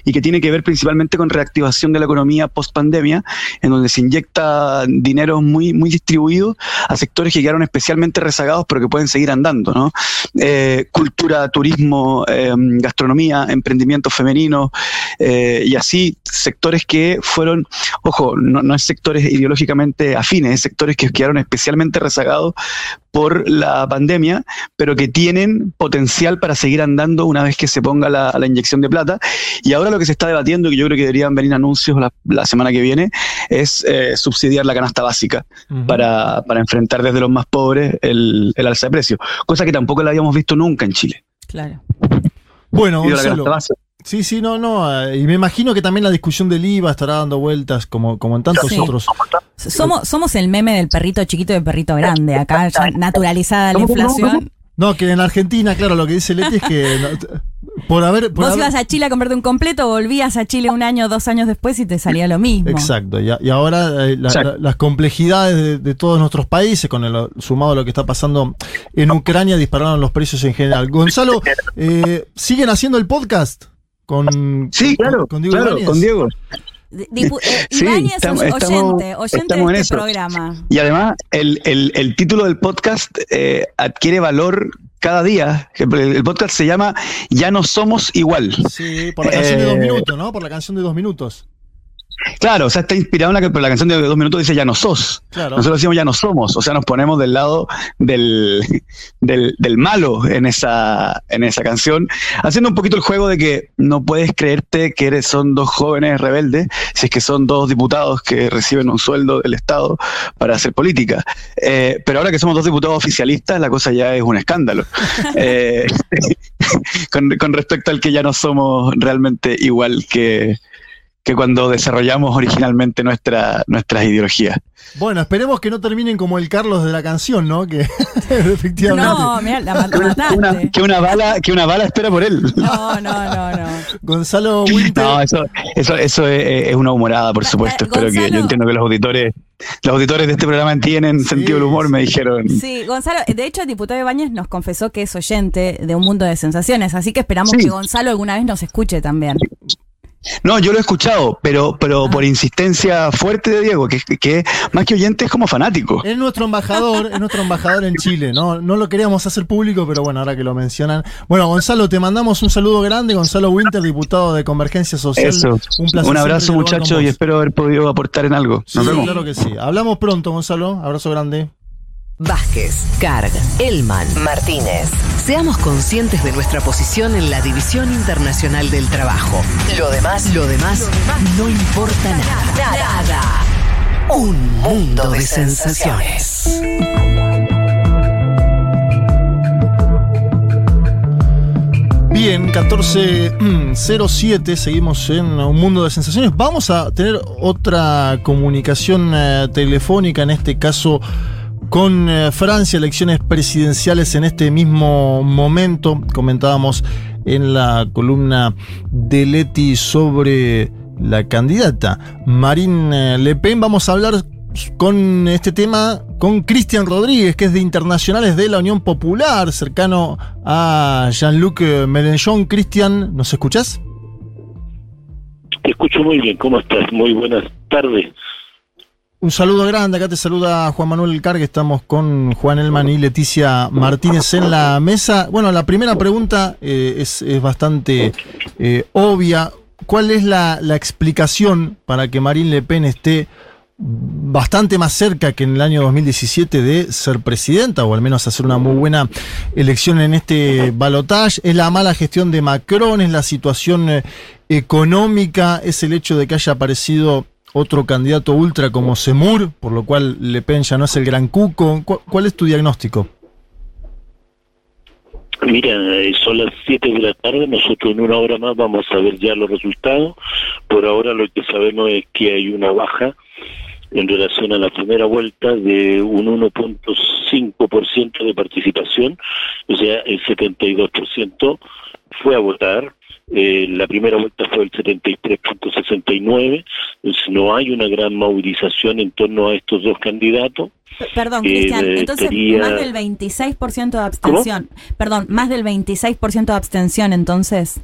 Speaker 25: y que tiene que ver principalmente con reactivación de la economía post pandemia, en donde se inyecta dinero muy, muy distribuido a sectores que quedaron especialmente rezagados, pero que pueden seguir andando, ¿no? Eh, cultura, turismo, eh, gastronomía, emprendimientos femeninos, eh, y así sectores que fueron, ojo, no, no es sectores ideológicamente afines, es sectores que quedaron especialmente rezagados por la pandemia, pero que tienen potencial para seguir andando una vez que se ponga la, la inyección de plata. Y ahora lo que se está debatiendo, y que yo creo que deberían venir anuncios la, la semana que viene, es eh, subsidiar la canasta básica para, para enfrentar desde los más pobres el, el alza de precios, cosa que tampoco la habíamos visto nunca en Chile.
Speaker 4: Claro.
Speaker 3: Bueno,
Speaker 25: Y de la
Speaker 3: Gonzalo. Sí, sí, no, no. eh, Y me imagino que también la discusión del IVA estará dando vueltas como, como en tantos
Speaker 4: Sí.
Speaker 3: otros.
Speaker 4: Somos, somos el meme del perrito chiquito y el perrito grande. Acá ya naturalizada la
Speaker 3: ¿Cómo, cómo,
Speaker 4: inflación.
Speaker 3: No, que en Argentina, claro, lo que dice Leti es que por haber. Por
Speaker 4: Vos
Speaker 3: haber-
Speaker 4: ibas a Chile a comprarte un completo, volvías a Chile un año, dos años después y te salía lo mismo.
Speaker 3: Exacto, y, a- y ahora eh, la-
Speaker 4: Exacto.
Speaker 3: la- las complejidades de, de todos nuestros países, con el sumado a lo que está pasando en Ucrania, dispararon los precios en general. Gonzalo, eh, ¿siguen haciendo el podcast? Con,
Speaker 25: Sí,
Speaker 3: con-
Speaker 25: claro,
Speaker 3: con Diego
Speaker 25: claro,
Speaker 3: Ibáñez?
Speaker 25: con Diego.
Speaker 4: Dipu- eh,
Speaker 25: Sí, estamos-
Speaker 4: oy-
Speaker 25: estamos-
Speaker 4: oyente, oyente
Speaker 25: estamos
Speaker 4: de este
Speaker 25: eso.
Speaker 4: programa.
Speaker 25: Y además, el, el- el título del podcast eh, adquiere valor cada día. El, el podcast se llama Ya no somos igual.
Speaker 3: Sí, por la canción de dos
Speaker 25: Eh,
Speaker 3: minutos, ¿no? Por la canción de dos minutos.
Speaker 25: Claro, o sea, está inspirado en la, por la canción de dos minutos, dice ya no sos.
Speaker 3: Claro.
Speaker 25: Nosotros decimos ya no somos, o sea, nos ponemos del lado del, del, del malo en esa, en esa canción, haciendo un poquito el juego de que no puedes creerte que eres, son dos jóvenes rebeldes, si es que son dos diputados que reciben un sueldo del Estado para hacer política. Eh, pero ahora que somos dos diputados oficialistas, la cosa ya es un escándalo. Eh, con, con respecto al que ya no somos realmente igual que, que cuando desarrollamos originalmente nuestra, nuestras ideologías.
Speaker 3: Bueno, esperemos que no terminen como el Carlos de la canción, ¿no? Que efectivamente.
Speaker 4: No, mira, la mat- mataste.
Speaker 25: Una- que, una bala, que una bala espera por él.
Speaker 4: No, no, no, no.
Speaker 3: Gonzalo Winter.
Speaker 25: No, eso, eso, eso es, es una humorada, por supuesto. Espero que yo entiendo que los auditores, los auditores de este programa tienen sentido del humor, me dijeron.
Speaker 4: Sí, Gonzalo, de hecho el diputado Ibáñez nos confesó que es oyente de un mundo de sensaciones, así que esperamos
Speaker 25: Sí.
Speaker 4: que Gonzalo alguna vez nos escuche también.
Speaker 25: No, yo lo he escuchado, pero, pero por insistencia fuerte de Diego, que, que más que oyente es como fanático.
Speaker 3: Es nuestro embajador, es nuestro embajador en Chile, ¿no? No lo queríamos hacer público, pero bueno, ahora que lo mencionan. Bueno, Gonzalo, te mandamos un saludo grande. Gonzalo Winter, diputado de Convergencia Social.
Speaker 25: Eso.
Speaker 3: Un placer.
Speaker 25: Un abrazo, muchachos, y espero haber podido aportar en algo. Nos
Speaker 3: Sí,
Speaker 25: vemos.
Speaker 3: claro que sí. Hablamos pronto, Gonzalo. Abrazo grande.
Speaker 1: Vázquez, Carg, Elman, Martínez. Seamos conscientes de nuestra posición en la División Internacional del Trabajo. Lo demás, lo demás, no importa nada. Nada. Un mundo de sensaciones.
Speaker 3: Bien, 14.07, seguimos en un mundo de sensaciones. Vamos a tener otra comunicación eh, telefónica, en este caso con eh, Francia, elecciones presidenciales en este mismo momento. Comentábamos en la columna de Leti sobre la candidata Marine eh, Le Pen. Vamos a hablar con este tema con Cristian Rodríguez, que es de Internacionales de la Unión Popular, cercano a Jean-Luc Mélenchon. Cristian, ¿nos escuchás?
Speaker 26: Te escucho muy bien, ¿cómo estás? Muy buenas tardes.
Speaker 3: Un saludo grande, acá te saluda Juan Manuel Cargue, estamos con Juan Elman y Leticia Martínez en la mesa. Bueno, la primera pregunta eh, es, bastante eh, obvia. ¿Cuál es la, la explicación para que Marine Le Pen esté bastante más cerca que en el año 2017 de ser presidenta o al menos hacer una muy buena elección en este balotaje. Es la mala gestión de Macron, es la situación eh, económica, es el hecho de que haya aparecido otro candidato ultra como Semur, por lo cual Le Pen ya no es el gran cuco. ¿Cu- ¿Cuál es tu diagnóstico?
Speaker 26: Mira, eh, son las 7 de la tarde, nosotros en una hora más vamos a ver ya los resultados. Por ahora lo que sabemos es que hay una baja en relación a la primera vuelta de un 1.5% de participación, o sea, el 72% fue a votar, eh, la primera vuelta fue el 73.69, entonces no hay una gran movilización en torno a estos dos candidatos.
Speaker 4: Perdón,
Speaker 26: Eh,
Speaker 4: Cristian,
Speaker 26: eh,
Speaker 4: entonces más del 26% de abstención. Perdón, más del 26% de abstención entonces.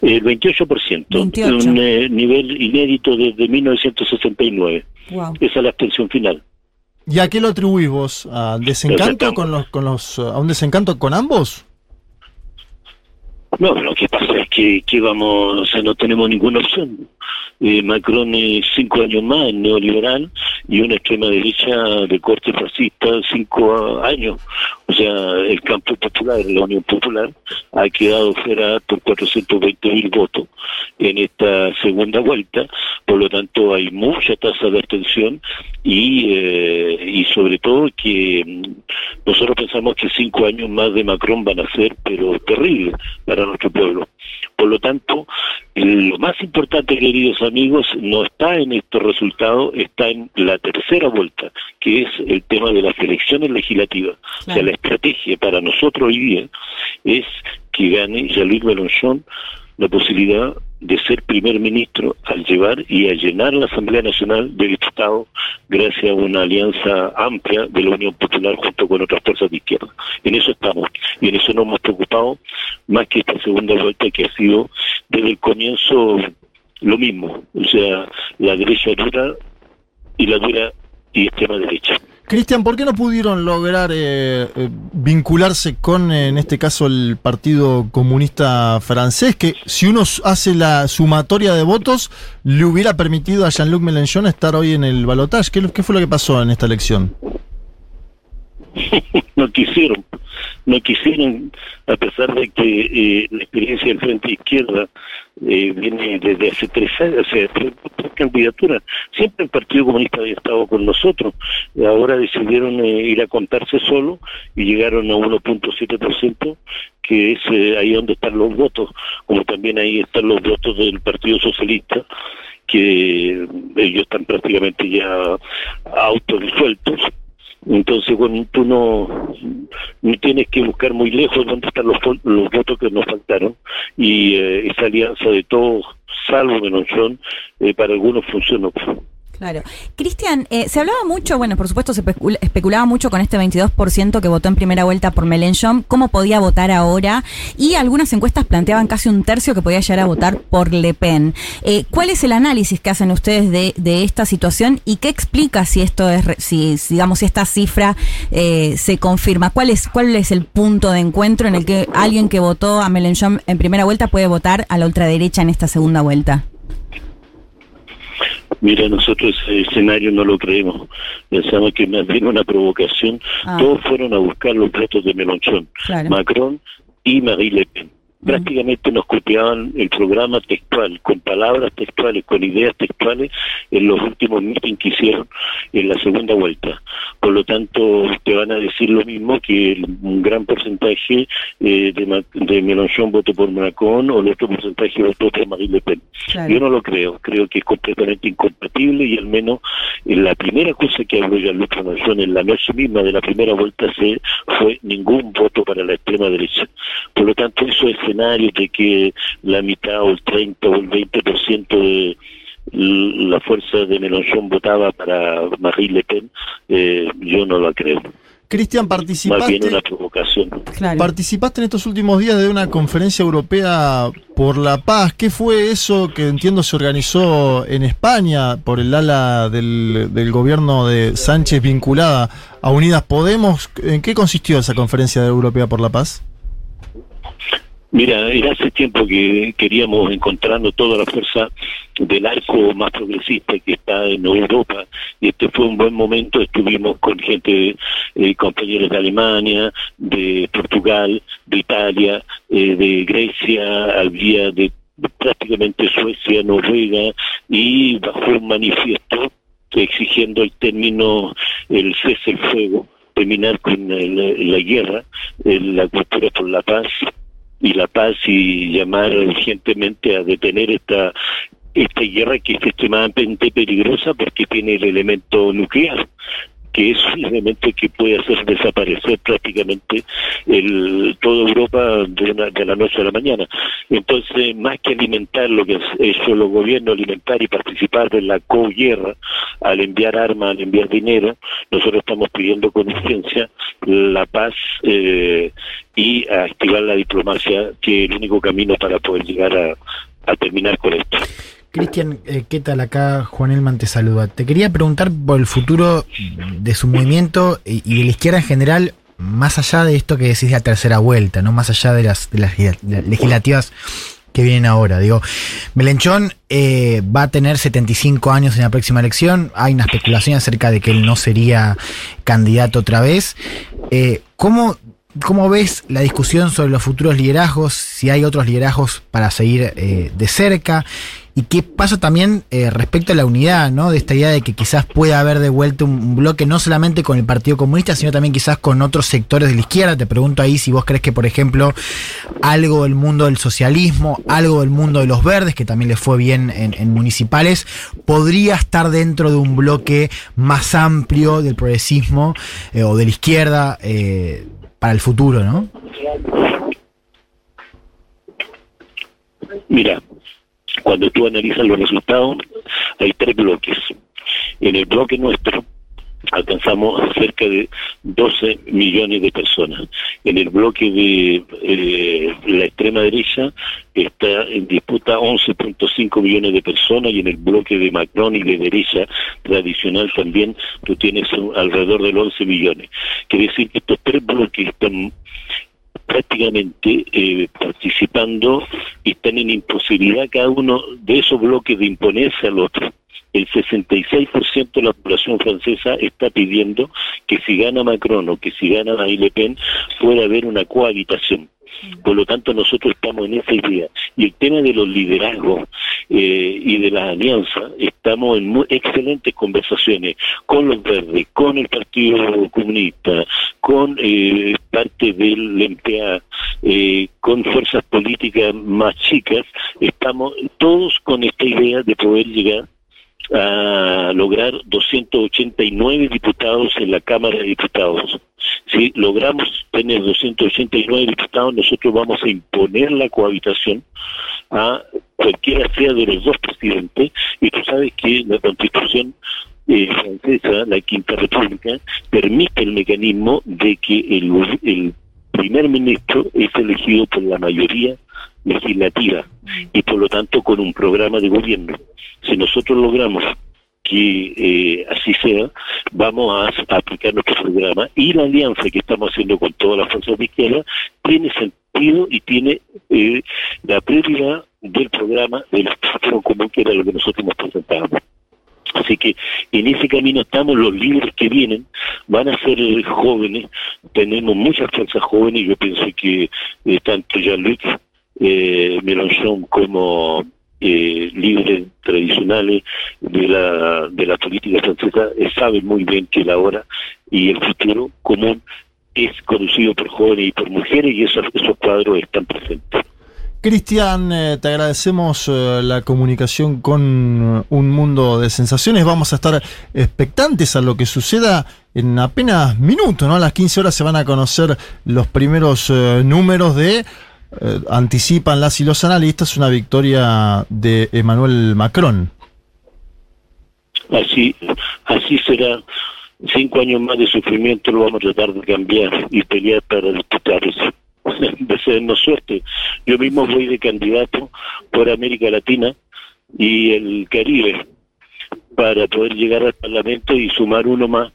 Speaker 26: El 28%,
Speaker 4: 28.
Speaker 26: un eh, nivel inédito desde 1969.
Speaker 4: Wow.
Speaker 26: Esa es la abstención final.
Speaker 3: ¿Y a qué lo atribuís vos? ¿A Desencanto. con los, con los, a un desencanto con ambos?
Speaker 26: No, lo que pasa es que, que vamos, o sea, no tenemos ninguna opción. Eh, Macron es cinco años más neoliberal y una extrema derecha de corte fascista cinco años. O sea, el campo popular, la Unión Popular, ha quedado fuera por 420 mil votos en esta segunda vuelta. Por lo tanto, hay mucha tasa de abstención y, eh, y sobre todo que mm, nosotros pensamos que cinco años más de Macron van a ser, pero terribles para nuestro pueblo. Por lo tanto, lo más importante, queridos amigos, no está en estos resultados, está en la tercera vuelta, que es el tema de las elecciones legislativas. O sea, la estrategia para nosotros hoy día es que gane Jean-Luc Mélenchon la posibilidad de ser primer ministro al llevar y a llenar la Asamblea Nacional de Diputados gracias a una alianza amplia de la Unión Popular junto con otras fuerzas de izquierda. En eso estamos y en eso nos hemos preocupado más que esta segunda vuelta que ha sido desde el comienzo lo mismo, o sea, la derecha dura y la dura y extrema derecha.
Speaker 3: Cristian, ¿por qué no pudieron lograr eh, eh, vincularse con, en este caso, el Partido Comunista Francés? Que si uno hace la sumatoria de votos, le hubiera permitido a Jean-Luc Mélenchon estar hoy en el balotaje. ¿Qué, qué fue lo que pasó en esta elección?
Speaker 26: no quisieron, no quisieron, a pesar de que eh, la experiencia del Frente Izquierda eh, viene desde hace tres años, o sea, tres, candidaturas. Siempre el Partido Comunista había estado con nosotros, ahora decidieron eh, ir a contarse solo y llegaron a 1.7%, que es eh, ahí donde están los votos, como también ahí están los votos del Partido Socialista que ellos están prácticamente ya autodisueltos entonces, bueno, tú no, no tienes que buscar muy lejos dónde están los, los votos que nos faltaron y eh, esa alianza de todos, salvo Menonchón, eh, para algunos funcionó.
Speaker 4: Claro. Cristian, eh, se hablaba mucho, bueno, por supuesto se especul- especulaba mucho con este 22% que votó en primera vuelta por Mélenchon, cómo podía votar ahora, y algunas encuestas planteaban casi un tercio que podía llegar a votar por Le Pen. Eh, ¿Cuál es el análisis que hacen ustedes de, de esta situación y qué explica si esto es, si, digamos, si esta cifra eh, se confirma? ¿Cuál es, ¿Cuál es el punto de encuentro en el que alguien que votó a Mélenchon en primera vuelta puede votar a la ultraderecha en esta segunda vuelta?
Speaker 26: Mira, nosotros ese escenario no lo creemos. Pensamos que más bien una provocación.
Speaker 4: Ah.
Speaker 26: Todos fueron a buscar los votos de Menonchón,
Speaker 4: Claro.
Speaker 26: Macron y Marie Le Pen. Prácticamente nos copiaban el programa textual, con palabras textuales, con ideas textuales, en los últimos meetings que hicieron en la segunda vuelta. Por lo tanto, te van a decir lo mismo que un gran porcentaje eh, de, de Mélenchon votó por Macron o el otro porcentaje votó por Marie Le Pen.
Speaker 4: Claro.
Speaker 26: Yo no lo creo, creo que es completamente incompatible y al menos en la primera cosa que habló Jean-Luc Mélenchon en la noche misma de la primera vuelta se fue ningún voto para la extrema derecha. Por lo tanto, esos escenarios de que la mitad o el 30 o el 20% de la fuerza de Mélenchon votaba para Marie Le Pen, eh, yo no lo creo.
Speaker 3: Cristian,
Speaker 26: Más bien
Speaker 3: participaste,
Speaker 26: una provocación.
Speaker 3: participaste en estos últimos días de una conferencia europea por la paz. ¿Qué fue eso que entiendo se organizó en España por el ala del, del gobierno de Sánchez vinculada a Unidas Podemos? ¿En qué consistió esa conferencia europea por la paz?
Speaker 26: Mira, era hace tiempo que queríamos encontrarnos toda la fuerza del arco más progresista que está en Europa y este fue un buen momento. Estuvimos con gente, eh, compañeros de Alemania, de Portugal, de Italia, eh, de Grecia, había de prácticamente Suecia, Noruega y bajo un manifiesto exigiendo el término, el cese el fuego, terminar con el- la guerra, eh, la cultura por la paz y la paz y llamar urgentemente a detener esta esta guerra que es extremadamente peligrosa porque tiene el elemento nuclear que es un que puede hacer desaparecer prácticamente el, toda Europa de, una- de la noche a la mañana. Entonces, más que alimentar lo que han hecho los gobiernos, alimentar y participar de la co-guerra, al enviar armas, al enviar dinero, nosotros estamos pidiendo con urgencia la paz eh, y activar la diplomacia, que es el único camino para poder llegar a, a terminar con esto.
Speaker 5: Cristian, eh, ¿qué tal acá? Juan Elman te saluda. Te quería preguntar por el futuro de su movimiento y de la izquierda en general, más allá de esto que decís de la tercera vuelta, no más allá de las, legislativas que vienen ahora. Digo, Melenchón eh, va a tener 75 años en la próxima elección. Hay una especulación acerca de que él no sería candidato otra vez. Eh, ¿cómo, ¿Cómo ves la discusión sobre los futuros liderazgos? Si hay otros liderazgos para seguir de cerca. ¿Y qué pasa también eh, respecto a la unidad, ¿no? De esta idea de que quizás pueda haber de vuelta un, bloque no solamente con el Partido Comunista, sino también quizás con otros sectores de la izquierda. Te pregunto ahí si vos crees que, por ejemplo, algo del mundo del socialismo, algo del mundo de los verdes, que también les fue bien en, en municipales, podría estar dentro de un bloque más amplio del progresismo eh, o de la izquierda eh, para el futuro, ¿no?
Speaker 26: Mira, cuando tú analizas los resultados, hay tres bloques. En el bloque nuestro alcanzamos cerca de 12 millones de personas. En el bloque de eh, la extrema derecha está en disputa 11.5 millones de personas y en el bloque de Macron y de derecha tradicional también tú tienes alrededor de los 11 millones. Quiere decir que estos tres bloques están prácticamente eh, participando y están en imposibilidad cada uno de esos bloques de imponerse al otro. El 66% de la población francesa está pidiendo que si gana Macron o que si gana Marine Le Pen pueda haber una cohabitación. Por lo tanto, nosotros estamos en esa idea. Y el tema de los liderazgos eh, y de las alianzas, estamos en muy excelentes conversaciones con los verdes, con el Partido Comunista, con eh, parte del MPA, eh, con fuerzas políticas más chicas. Estamos todos con esta idea de poder llegar a lograr 289 diputados en la Cámara de Diputados. Si logramos tener 289 diputados, nosotros vamos a imponer la cohabitación a cualquiera sea de los dos presidentes, y tú sabes que la Constitución eh, francesa, la Quinta República, permite el mecanismo de que el, el primer ministro es elegido por la mayoría legislativa y por lo tanto con un programa de gobierno. Si nosotros logramos que eh, así sea, vamos a, aplicar nuestro programa y la alianza que estamos haciendo con todas las fuerzas de izquierda tiene sentido y tiene eh, la prioridad del programa del futuro común que era lo que nosotros nos presentábamos. Así que en ese camino estamos, los líderes que vienen van a ser jóvenes, tenemos muchas fuerzas jóvenes, yo pienso que eh, tanto Jean-Luc eh, Mélenchon como eh, líderes tradicionales de la, de la política francesa eh, saben muy bien que la hora y el futuro común es conducido por jóvenes y por mujeres y esos, esos cuadros están presentes.
Speaker 3: Cristian, eh, te agradecemos eh, la comunicación con eh, un mundo de sensaciones. Vamos a estar expectantes a lo que suceda en apenas minutos, ¿no? A las 15 horas se van a conocer los primeros números de, anticipan las y los analistas, una victoria de Emmanuel Macron.
Speaker 26: Así, así será. Cinco años más de sufrimiento lo vamos a tratar de cambiar y pelear para disputar eso. Desearnos suerte. Yo mismo voy de candidato por América Latina y el Caribe para poder llegar al Parlamento y sumar uno más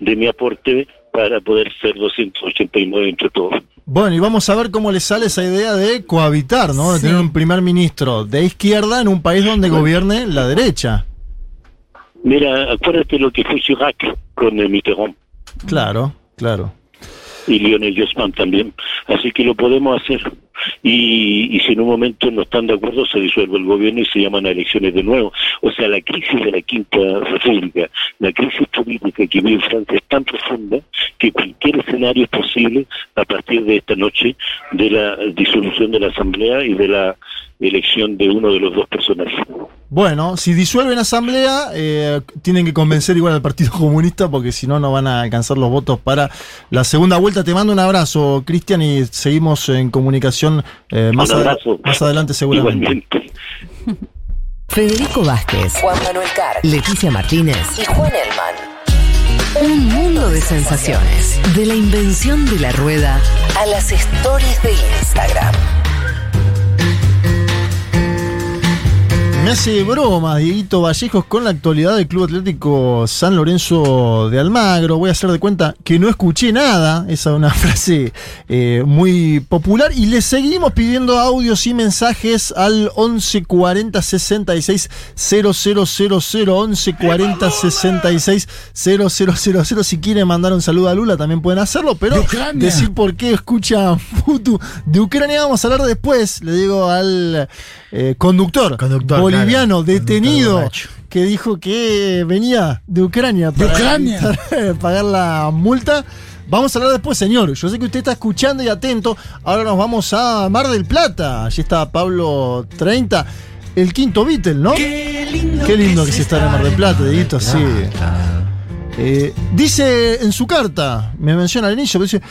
Speaker 26: de mi aporte para poder ser 289 entre todos.
Speaker 3: Bueno, y vamos a ver cómo le sale esa idea de cohabitar, ¿no? De tener un primer ministro de izquierda en un país donde gobierne la derecha.
Speaker 26: Mira, acuérdate lo que fue Chirac con el Mitterrand
Speaker 3: Claro, claro.
Speaker 26: Y Lionel Jospin también. Así que lo podemos hacer. Y, y si en un momento no están de acuerdo, se disuelve el gobierno y se llaman a elecciones de nuevo. O sea, la crisis de la Quinta República, la crisis política que vive Francia es tan profunda que cualquier escenario es posible a partir de esta noche de la disolución de la Asamblea y de la elección de uno de los dos personajes.
Speaker 3: Bueno, si disuelven asamblea, eh, tienen que convencer igual al Partido Comunista porque si no, no van a alcanzar los votos para la segunda vuelta. Te mando un abrazo, Cristian, y seguimos en comunicación eh, más,
Speaker 26: Un
Speaker 3: ad-
Speaker 26: abrazo.
Speaker 3: más adelante seguramente.
Speaker 26: Igualmente.
Speaker 1: Federico Vázquez, Juan Manuel Carr, Leticia Martínez y Juan Elman. Un mundo de sensaciones. De la invención de la rueda a las stories de Instagram.
Speaker 3: Me hace broma Dieguito Vallejos con la actualidad del Club Atlético San Lorenzo de Almagro. Voy a hacer de cuenta que no escuché nada. Esa es una frase eh, muy popular. Y le seguimos pidiendo audios y mensajes al 1140 66 000 1140 66 000. Si quieren mandar un saludo a Lula también pueden hacerlo. Pero decir por qué escucha Futu de Ucrania vamos a hablar después. Le digo al eh, conductor,
Speaker 5: Conductor,
Speaker 3: boliviano
Speaker 5: claro.
Speaker 3: detenido
Speaker 5: Conductor
Speaker 3: que dijo que venía de Ucrania para
Speaker 5: Ucrania?
Speaker 3: pagar la multa. Vamos a hablar después, señor. Yo sé que usted está escuchando y atento. Ahora nos vamos a Mar del Plata. Allí está Pablo 30. El quinto Beatle, ¿no? Qué lindo, que, se está en Mar del Plata, Dieguito, sí. Eh, dice en su carta, me menciona al inicio, pero dice,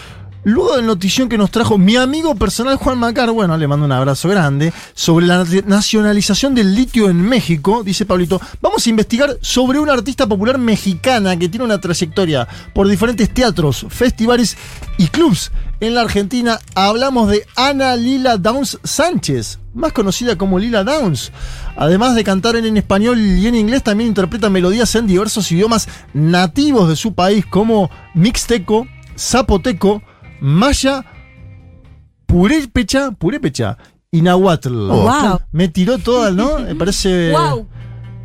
Speaker 3: luego del notición que nos trajo mi amigo personal Juan Macar, bueno, le mando un abrazo grande, sobre la nacionalización del litio en México, dice Pablito, vamos a investigar sobre una artista popular mexicana que tiene una trayectoria por diferentes teatros, festivales y clubs. En la Argentina hablamos de Ana Lila Downs Sánchez, más conocida como Lila Downs. Además de cantar en español y en inglés, también interpreta melodías en diversos idiomas nativos de su país, como mixteco, zapoteco, maya, purépecha, purépecha y nahuatl.
Speaker 4: Oh, wow.
Speaker 3: Me tiró toda, ¿no? Me parece
Speaker 4: Wow.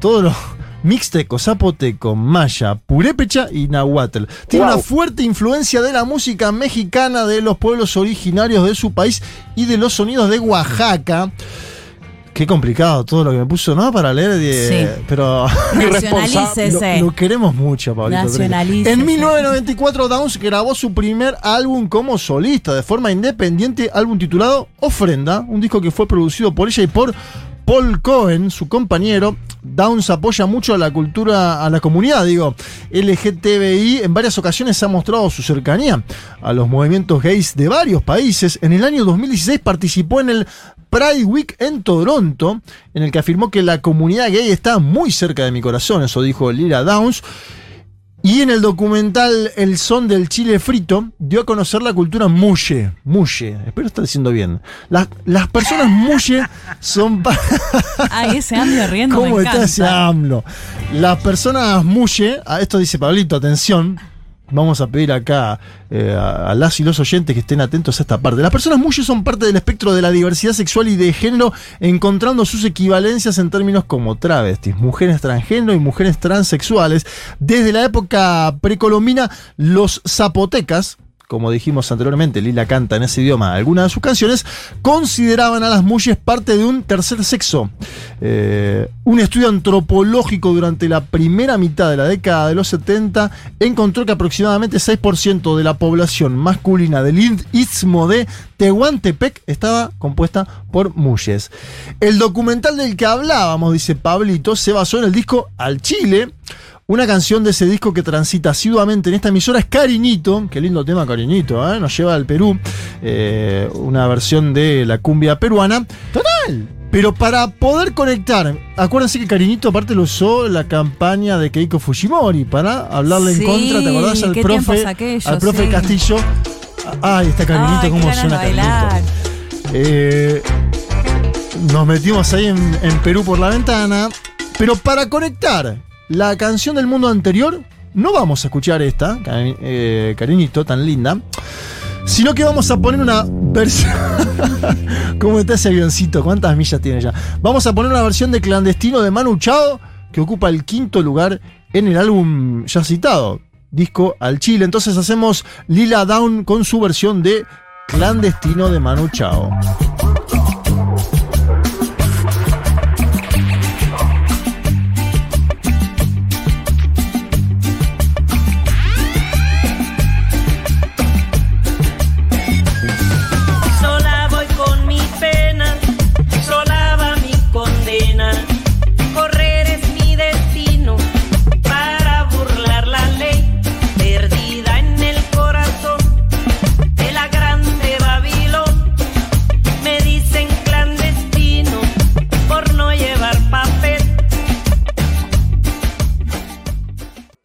Speaker 3: todo lo mixteco, zapoteco, maya, purépecha y nahuatl. Tiene
Speaker 26: Wow.
Speaker 3: una fuerte influencia de la música mexicana, de los pueblos originarios de su país y de los sonidos de Oaxaca. Qué complicado todo lo que me puso, ¿no? Para leer, de-
Speaker 4: Sí.
Speaker 3: pero
Speaker 4: Nacionalícese.
Speaker 3: lo, lo queremos mucho, Pablito.
Speaker 4: Nacionalícese.
Speaker 3: En 1994, Downs grabó su primer álbum como solista, de forma independiente, álbum titulado Ofrenda, un disco que fue producido por ella y por Paul Cohen, su compañero. Downs apoya mucho a la cultura, a la comunidad, digo, LGTBI. En varias ocasiones ha mostrado su cercanía a los movimientos gays de varios países. En el año 2016 participó en el Pride Week en Toronto, en el que afirmó que la comunidad gay está muy cerca de mi corazón, eso dijo Lila Downs. Y en el documental El son del chile frito dio a conocer la cultura muye. Muye, espero estar diciendo bien. Las, las personas muye son...
Speaker 4: Ay, ese AMLO riendo
Speaker 3: ¿Cómo
Speaker 4: me
Speaker 3: está
Speaker 4: encanta.
Speaker 3: ese AMLO? Las personas muye, a esto dice Pablito, atención. Vamos a pedir acá eh, a, a las y los oyentes que estén atentos a esta parte. Las personas muye son parte del espectro de la diversidad sexual y de género, encontrando sus equivalencias en términos como travestis, mujeres transgénero y mujeres transexuales. Desde la época precolombina, los zapotecas, como dijimos anteriormente, Lila canta en ese idioma algunas de sus canciones, consideraban a las muyes parte de un tercer sexo. Eh, un estudio antropológico durante la primera mitad de la década de los 70 encontró que aproximadamente 6% de la población masculina del istmo de Tehuantepec estaba compuesta por muyes. El documental del que hablábamos, dice Pablito, se basó en el disco Al Chile, una canción de ese disco que transita asiduamente en esta emisora es Cariñito, qué lindo tema Cariñito, ¿eh? nos lleva al Perú, eh, una versión de la cumbia peruana. Total. Pero para poder conectar, acuérdense que Cariñito aparte lo usó la campaña de Keiko Fujimori para hablarle
Speaker 4: Sí,
Speaker 3: en contra, ¿te acordás? Al profe,
Speaker 4: aquellos,
Speaker 3: al profe
Speaker 4: sí.
Speaker 3: Castillo. Ay, está Cariñito,
Speaker 4: Ay,
Speaker 3: cómo suena. Cariñito. Eh, nos metimos ahí en, en Perú por la ventana. Pero para conectar la canción del mundo anterior, no vamos a escuchar esta, eh, cariñito, tan linda. Sino que vamos a poner una versión. ¿Cómo está ese avioncito? ¿Cuántas millas tiene ya? Vamos a poner una versión de Clandestino de Manu Chao que ocupa el quinto lugar en el álbum ya citado, disco al Chile. Entonces hacemos Lila Down con su versión de Clandestino de Manu Chao.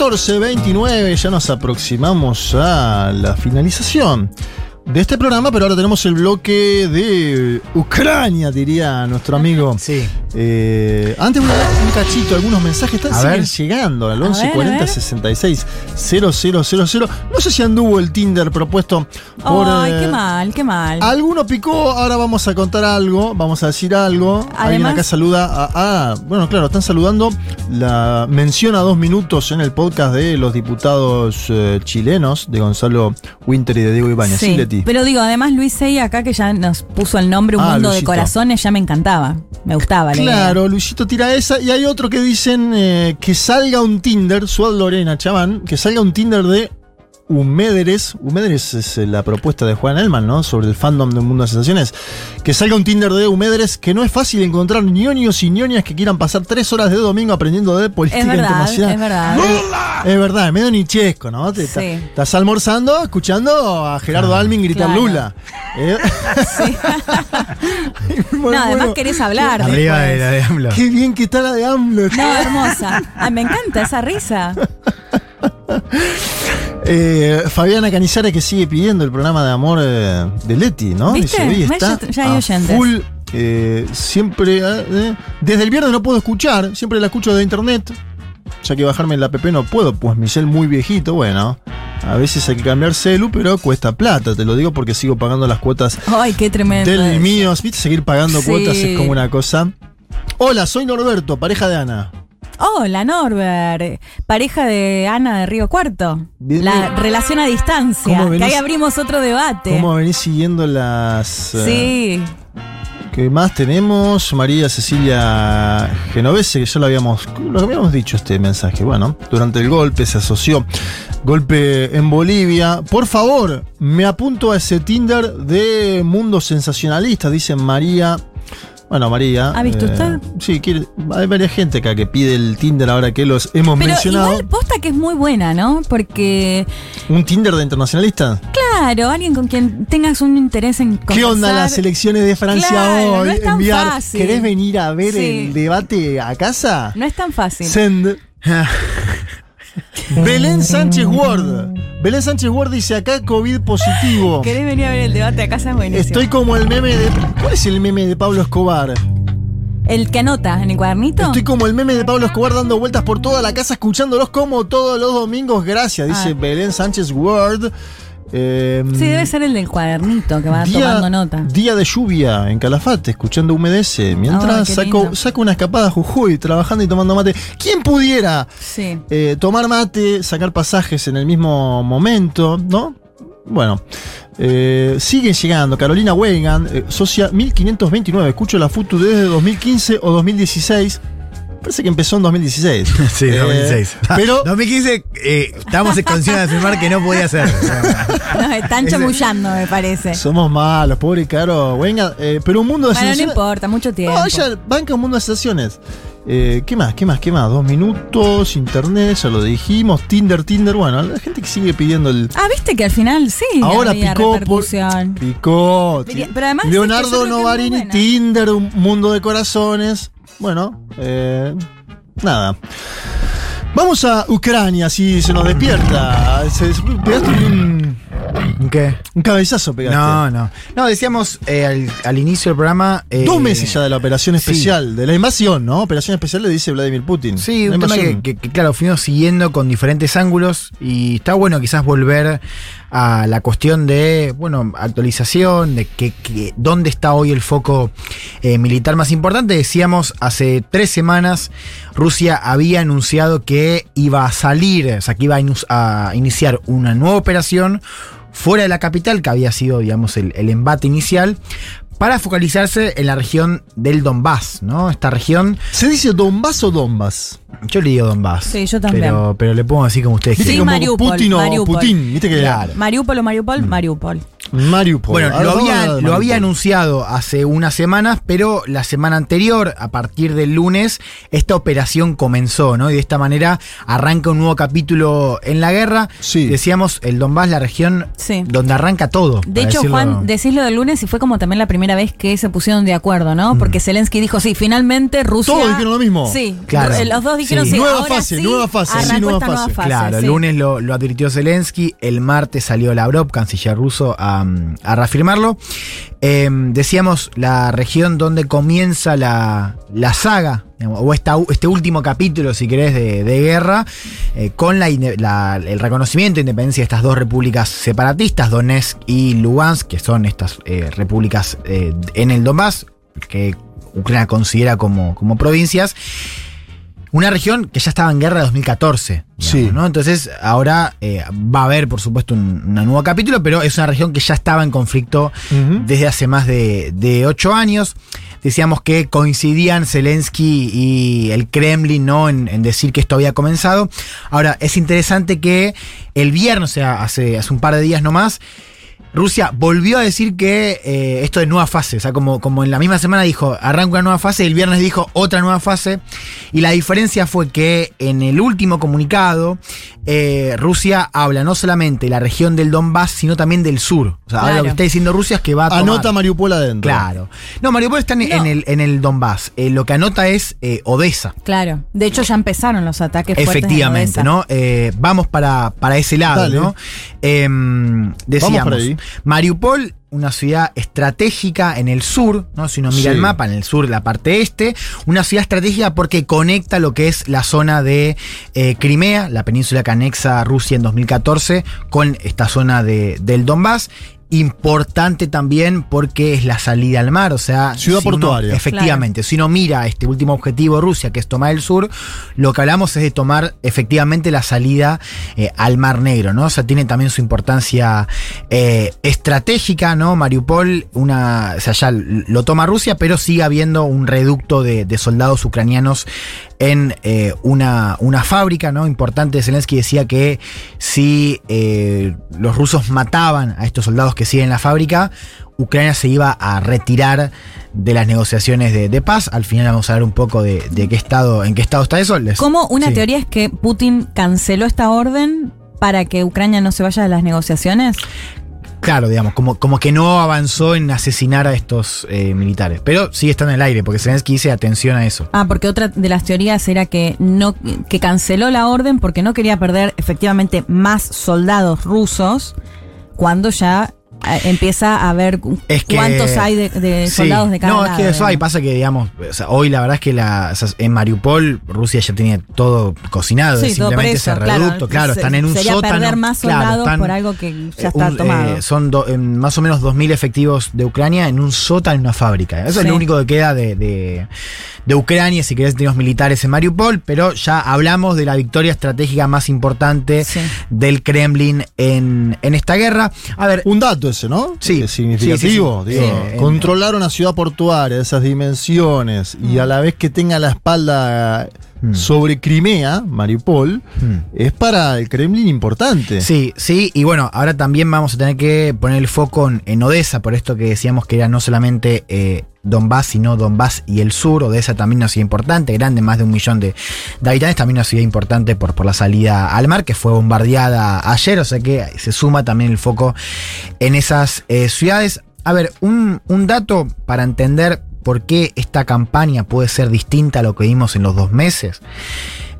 Speaker 3: ...14.29, ya nos aproximamos a la finalización de este programa, pero ahora tenemos el bloque de Ucrania, diría nuestro amigo.
Speaker 5: Sí.
Speaker 3: Eh, antes un, un cachito, algunos mensajes están siguen llegando al
Speaker 4: A ver,
Speaker 3: 11
Speaker 4: a
Speaker 3: 40
Speaker 4: ver.
Speaker 3: 66 000. No sé si anduvo el Tinder propuesto por.
Speaker 4: Ay,
Speaker 3: eh,
Speaker 4: qué mal, qué mal.
Speaker 3: Alguno picó, ahora vamos a contar algo, vamos a decir algo. Alguien
Speaker 4: Además-
Speaker 3: acá saluda a. ah, bueno, claro, están saludando la mención a dos minutos en el podcast de los diputados eh, chilenos de Gonzalo Winter y de Diego Ibáñez. Sí,
Speaker 4: Sí, Pero digo, además Luis Sey acá que ya nos puso el nombre Un
Speaker 3: Ah,
Speaker 4: Mundo de. Corazones, ya me encantaba. Me gustaba.
Speaker 3: Claro, Luisito tira esa. Y hay otro que dicen eh, que salga un Tinder, Suad Lorena Chaván, que salga un Tinder de Humederes. Humederes es eh, la propuesta de Juan Elman, ¿no? Sobre el fandom de Un Mundo de Sensaciones. Que salga un Tinder de Humederes, que no es fácil encontrar ñoños y ñoñas que quieran pasar tres horas de domingo aprendiendo de política
Speaker 4: Es verdad,
Speaker 3: internacional.
Speaker 4: es verdad.
Speaker 3: Es verdad, es medio nichesco, ¿no? Te-
Speaker 4: Sí.
Speaker 3: Estás almorzando, escuchando a Gerardo Almin gritar
Speaker 4: claro.
Speaker 3: Lula. Eh, Muy
Speaker 4: No, además
Speaker 3: bueno.
Speaker 4: querés hablar.
Speaker 5: Arriba
Speaker 4: después.
Speaker 5: de la de AMLO.
Speaker 3: Qué bien que está la de AMLO.
Speaker 4: No, hermosa. Ay, me encanta esa risa.
Speaker 3: Eh, Fabiana Canizares que sigue pidiendo el programa de amor eh, de Leti, ¿no?
Speaker 4: ¿Viste?
Speaker 3: Dice, "Oye,
Speaker 4: ¿Ves?
Speaker 3: está
Speaker 4: Ya- ya hay
Speaker 3: a
Speaker 4: oyentes".
Speaker 3: full, eh, siempre, eh, desde el viernes no puedo escuchar, siempre la escucho de internet, ya que bajarme el app no puedo, pues mi cel muy viejito, bueno, a veces hay que cambiar celu, pero cuesta plata, te lo digo porque sigo pagando las cuotas
Speaker 4: Ay, qué tremendo.
Speaker 3: del
Speaker 4: eso.
Speaker 3: mío, viste, seguir pagando
Speaker 4: Sí.
Speaker 3: cuotas es como una cosa. Hola, soy Norberto, pareja de Ana.
Speaker 4: Hola, Norbert. Pareja de Ana de Río Cuarto.
Speaker 3: Bien,
Speaker 4: La
Speaker 3: bien.
Speaker 4: relación a distancia.
Speaker 3: ¿Cómo
Speaker 4: Que
Speaker 3: venís?
Speaker 4: ahí abrimos otro debate.
Speaker 3: ¿Cómo venís siguiendo las... eh,
Speaker 4: Sí.
Speaker 3: ¿Qué más tenemos? María Cecilia Genovese, que ya lo habíamos, lo habíamos dicho este mensaje. Bueno, durante el golpe se asoció. Golpe en Bolivia. Por favor, me apunto a ese Tinder de Mundo Sensacionalista, dice María. Bueno, María.
Speaker 4: ¿Ha visto usted?
Speaker 3: Sí, quiere- hay varias gente acá que pide el Tinder ahora que los hemos
Speaker 4: Pero
Speaker 3: mencionado.
Speaker 4: igual posta que es muy buena, ¿no? Porque,
Speaker 3: ¿Un Tinder de internacionalista?
Speaker 4: claro, alguien con quien tengas un interés en
Speaker 3: ¿Qué onda
Speaker 4: conversar.
Speaker 3: las elecciones de Francia
Speaker 4: Claro,
Speaker 3: hoy?
Speaker 4: no es tan
Speaker 3: Enviar,
Speaker 4: fácil.
Speaker 3: ¿Querés venir a ver
Speaker 4: Sí.
Speaker 3: el debate a casa?
Speaker 4: No es tan fácil.
Speaker 3: Send. Belén Sánchez Ward. Belén Sánchez Ward dice acá COVID positivo.
Speaker 4: ¿Querés venir a ver el debate a casa? Es buenísimo.
Speaker 3: Estoy como el meme de. ¿Cuál es el meme de Pablo Escobar?
Speaker 4: ¿El que anota en el cuadernito?
Speaker 3: Estoy como el meme de Pablo Escobar dando vueltas por toda la casa, escuchándolos como todos los domingos. Gracias, dice
Speaker 4: Ah.
Speaker 3: Belén Sánchez Ward. Eh,
Speaker 4: Sí, debe ser el del cuadernito que va
Speaker 3: día,
Speaker 4: tomando nota.
Speaker 3: día de lluvia en Calafate, escuchando humedece. Mientras
Speaker 4: qué
Speaker 3: saco, saco una escapada a Jujuy, trabajando y tomando mate. ¿Quién pudiera
Speaker 4: Sí.
Speaker 3: eh, tomar mate, sacar pasajes en el mismo momento, ¿no? Bueno, eh, siguen llegando. Carolina Wegan, eh, socia 1529. Escucho la FUTU desde 2015 o 2016. Parece que empezó en 2016.
Speaker 5: Sí,
Speaker 3: Eh,
Speaker 5: 2006.
Speaker 3: pero
Speaker 5: 2015 eh, estábamos en condiciones de afirmar que no podía ser.
Speaker 4: Nos están chamullando, me parece.
Speaker 3: somos malos, pobre Caro Wegan. eh, pero un mundo de
Speaker 4: Bueno, no
Speaker 3: sensaciones-
Speaker 4: importa, mucho tiempo.
Speaker 3: No, ella banca un mundo de sensaciones. Eh, ¿Qué más? ¿Qué más? ¿Qué más? Dos minutos, internet, ya lo dijimos. Tinder, Tinder. Bueno, la gente que sigue pidiendo el.
Speaker 4: Ah, viste que al final sí.
Speaker 3: Ahora picó por-. Picó.
Speaker 4: Pero- pero además
Speaker 3: Leonardo Novarini. Tinder, un mundo de corazones. Bueno, eh, nada. Vamos a Ucrania, si se nos despierta. Se, un,
Speaker 5: ¿Qué?
Speaker 3: un cabezazo, pegaste.
Speaker 5: No, no. No, decíamos eh, al, al inicio del programa. eh,
Speaker 3: Dos meses ya de la operación
Speaker 5: sí.
Speaker 3: especial, de la invasión, ¿no? Operación especial le dice Vladimir Putin.
Speaker 5: Sí, un tema que, que- que, claro, fuimos siguiendo con diferentes ángulos y está bueno quizás volver a la cuestión de, bueno, actualización, de que, que- dónde está hoy el foco eh, militar más importante. Decíamos, hace tres semanas Rusia había anunciado que iba a salir, o sea, que iba a iniciar una nueva operación fuera de la capital, que había sido, digamos, el, el embate inicial, para focalizarse en la región del Donbass, ¿no? Esta región.
Speaker 3: ¿Se dice Donbass o Donbass?
Speaker 5: Yo le digo Donbass.
Speaker 4: Sí, yo también.
Speaker 5: Pero, pero le pongo así como ustedes quieren.
Speaker 3: como
Speaker 4: Mariupol,
Speaker 3: Putin o
Speaker 4: Mariupol.
Speaker 3: Putin, viste que
Speaker 5: Claro.
Speaker 4: Mariupol o Mariupol, Mariupol.
Speaker 3: Mariupol.
Speaker 5: Bueno, lo
Speaker 3: vamos a
Speaker 5: había, lo
Speaker 3: Mariupol.
Speaker 5: anunciado hace unas semanas, pero la semana anterior, a partir del lunes, esta operación comenzó, ¿no? Y de esta manera arranca un nuevo capítulo en la guerra. Decíamos, el Donbass, la región donde arranca todo.
Speaker 4: De hecho,
Speaker 5: decirlo-
Speaker 4: Juan, decís lo del lunes y fue como también la primera vez que se pusieron de acuerdo, ¿no? Porque Zelensky dijo, sí, finalmente Rusia...
Speaker 3: Todos dijeron lo mismo.
Speaker 4: Sí,
Speaker 5: Claro.
Speaker 4: Los dos dijeron, sí,
Speaker 3: Nueva
Speaker 4: ahora
Speaker 3: fase,
Speaker 4: sí,
Speaker 3: nueva fase, sí, nueva
Speaker 4: nueva
Speaker 3: fase.
Speaker 5: Claro, el
Speaker 4: sí.
Speaker 5: lunes lo, lo advirtió Zelensky, el martes salió Lavrov, canciller ruso, a, a reafirmarlo. Eh, decíamos la región donde comienza la, la saga, o esta, este último capítulo, si querés, de, de guerra, eh, con la, el reconocimiento de independencia de estas dos repúblicas separatistas, Donetsk y Lugansk, que son estas eh, repúblicas eh, en el Donbass, que Ucrania considera como, como provincias. Una región que ya estaba en guerra de 2014. digamos, ¿no? Entonces, ahora eh, va a haber, por supuesto, un, un nuevo capítulo, pero es una región que ya estaba en conflicto desde hace más de, de ocho años. Decíamos que coincidían Zelensky y el Kremlin ¿no? en, en decir que esto había comenzado. Ahora, es interesante que el viernes, o sea, hace, hace un par de días nomás, Rusia volvió a decir que eh, esto de nueva fase, o sea, como, como en la misma semana dijo, arranca una nueva fase, y el viernes dijo otra nueva fase, y la diferencia fue que en el último comunicado, eh, Rusia habla no solamente de la región del Donbass, sino también del sur. O sea, ahora lo que está diciendo Rusia es que va a tomar...
Speaker 3: Anota Mariupol adentro.
Speaker 5: Claro. No, Mariupol está en, en el, en el Donbass. Eh, lo que anota es eh, Odessa.
Speaker 4: Claro. De hecho, ya empezaron los ataques fuertes en
Speaker 5: Efectivamente,
Speaker 4: Odessa.
Speaker 5: ¿no? Eh, vamos para, para ese lado,
Speaker 3: Dale.
Speaker 5: ¿no? Decíamos,
Speaker 3: por ahí.
Speaker 5: Mariupol, una ciudad estratégica en el sur, ¿no? Si uno mira
Speaker 3: Sí.
Speaker 5: el mapa, en el sur, la parte este, una ciudad estratégica porque conecta lo que es la zona de eh, Crimea, la península que anexa a Rusia en 2014, con esta zona de, del Donbass. Importante también porque es la salida al mar, o sea,
Speaker 3: Ciudad
Speaker 5: si uno-
Speaker 3: portuaria.
Speaker 5: efectivamente, si uno mira este último objetivo Rusia, que es tomar el sur, lo que hablamos es de tomar efectivamente la salida eh, al Mar Negro, ¿no? O sea, tiene también su importancia eh, estratégica, ¿no? Mariupol, una, o sea, ya lo toma Rusia, pero sigue habiendo un reducto de, de soldados ucranianos en eh, una, una fábrica, ¿no? Importante, Zelensky decía que si eh, los rusos mataban a estos soldados que siguen en la fábrica, Ucrania se iba a retirar de las negociaciones de, de paz. Al final vamos a ver un poco de, de qué estado, en qué estado está eso. Les-
Speaker 4: Como una
Speaker 5: sí.
Speaker 4: teoría es que Putin canceló esta orden para que Ucrania no se vaya de las negociaciones.
Speaker 5: Claro, digamos, como, como que no avanzó en asesinar a estos eh, militares. Pero sigue estando en el aire, porque Zelensky dice atención a eso.
Speaker 4: Ah, porque otra de las teorías era que no que canceló la orden porque no quería perder efectivamente más soldados rusos cuando ya empieza a ver cu-
Speaker 5: Es que-
Speaker 4: cuántos hay de, de
Speaker 5: Sí.
Speaker 4: soldados de cada
Speaker 5: No,
Speaker 4: lado.
Speaker 5: es que eso hay. Pasa que, digamos, o sea, hoy la verdad es que la, o sea, en Mariupol Rusia ya tenía todo cocinado.
Speaker 4: Sí,
Speaker 5: es
Speaker 4: todo por
Speaker 5: simplemente
Speaker 4: eso,
Speaker 5: ese
Speaker 4: claro.
Speaker 5: reducto. Claro,
Speaker 4: Se-
Speaker 5: están en un
Speaker 4: sería
Speaker 5: sótano.
Speaker 4: perder más
Speaker 5: claro,
Speaker 4: soldados
Speaker 5: están,
Speaker 4: por algo que ya
Speaker 5: eh,
Speaker 4: está
Speaker 5: un-
Speaker 4: tomado.
Speaker 5: eh, son do- en más o menos 2.000 efectivos de Ucrania en un sótano en una fábrica. Eso
Speaker 4: Sí.
Speaker 5: es lo único que queda de, de- de Ucrania, si querés, tenemos militares en Mariupol, pero ya hablamos de la victoria estratégica más importante del Kremlin en, en esta guerra. A ver.
Speaker 3: Un dato ese, ¿no?
Speaker 5: Sí.
Speaker 3: Es significativo.
Speaker 5: Sí, sí, sí.
Speaker 3: digo,
Speaker 5: Sí, en-
Speaker 3: controlar una ciudad portuaria de esas dimensiones y a la vez que tenga la espalda
Speaker 5: Mm.
Speaker 3: sobre Crimea, Mariupol, es para el Kremlin importante.
Speaker 5: Sí, sí, y bueno, ahora también vamos a tener que poner el foco en, en Odessa, por esto que decíamos que era no solamente eh, Donbass, sino Donbass y el sur. Odessa también una ciudad importante, grande, más de un millón de, de habitantes, también una ciudad importante por, por la salida al mar, que fue bombardeada ayer, o sea que se suma también el foco en esas eh, ciudades. A ver, un, un dato para entender por qué esta campaña puede ser distinta a lo que vimos en los dos meses.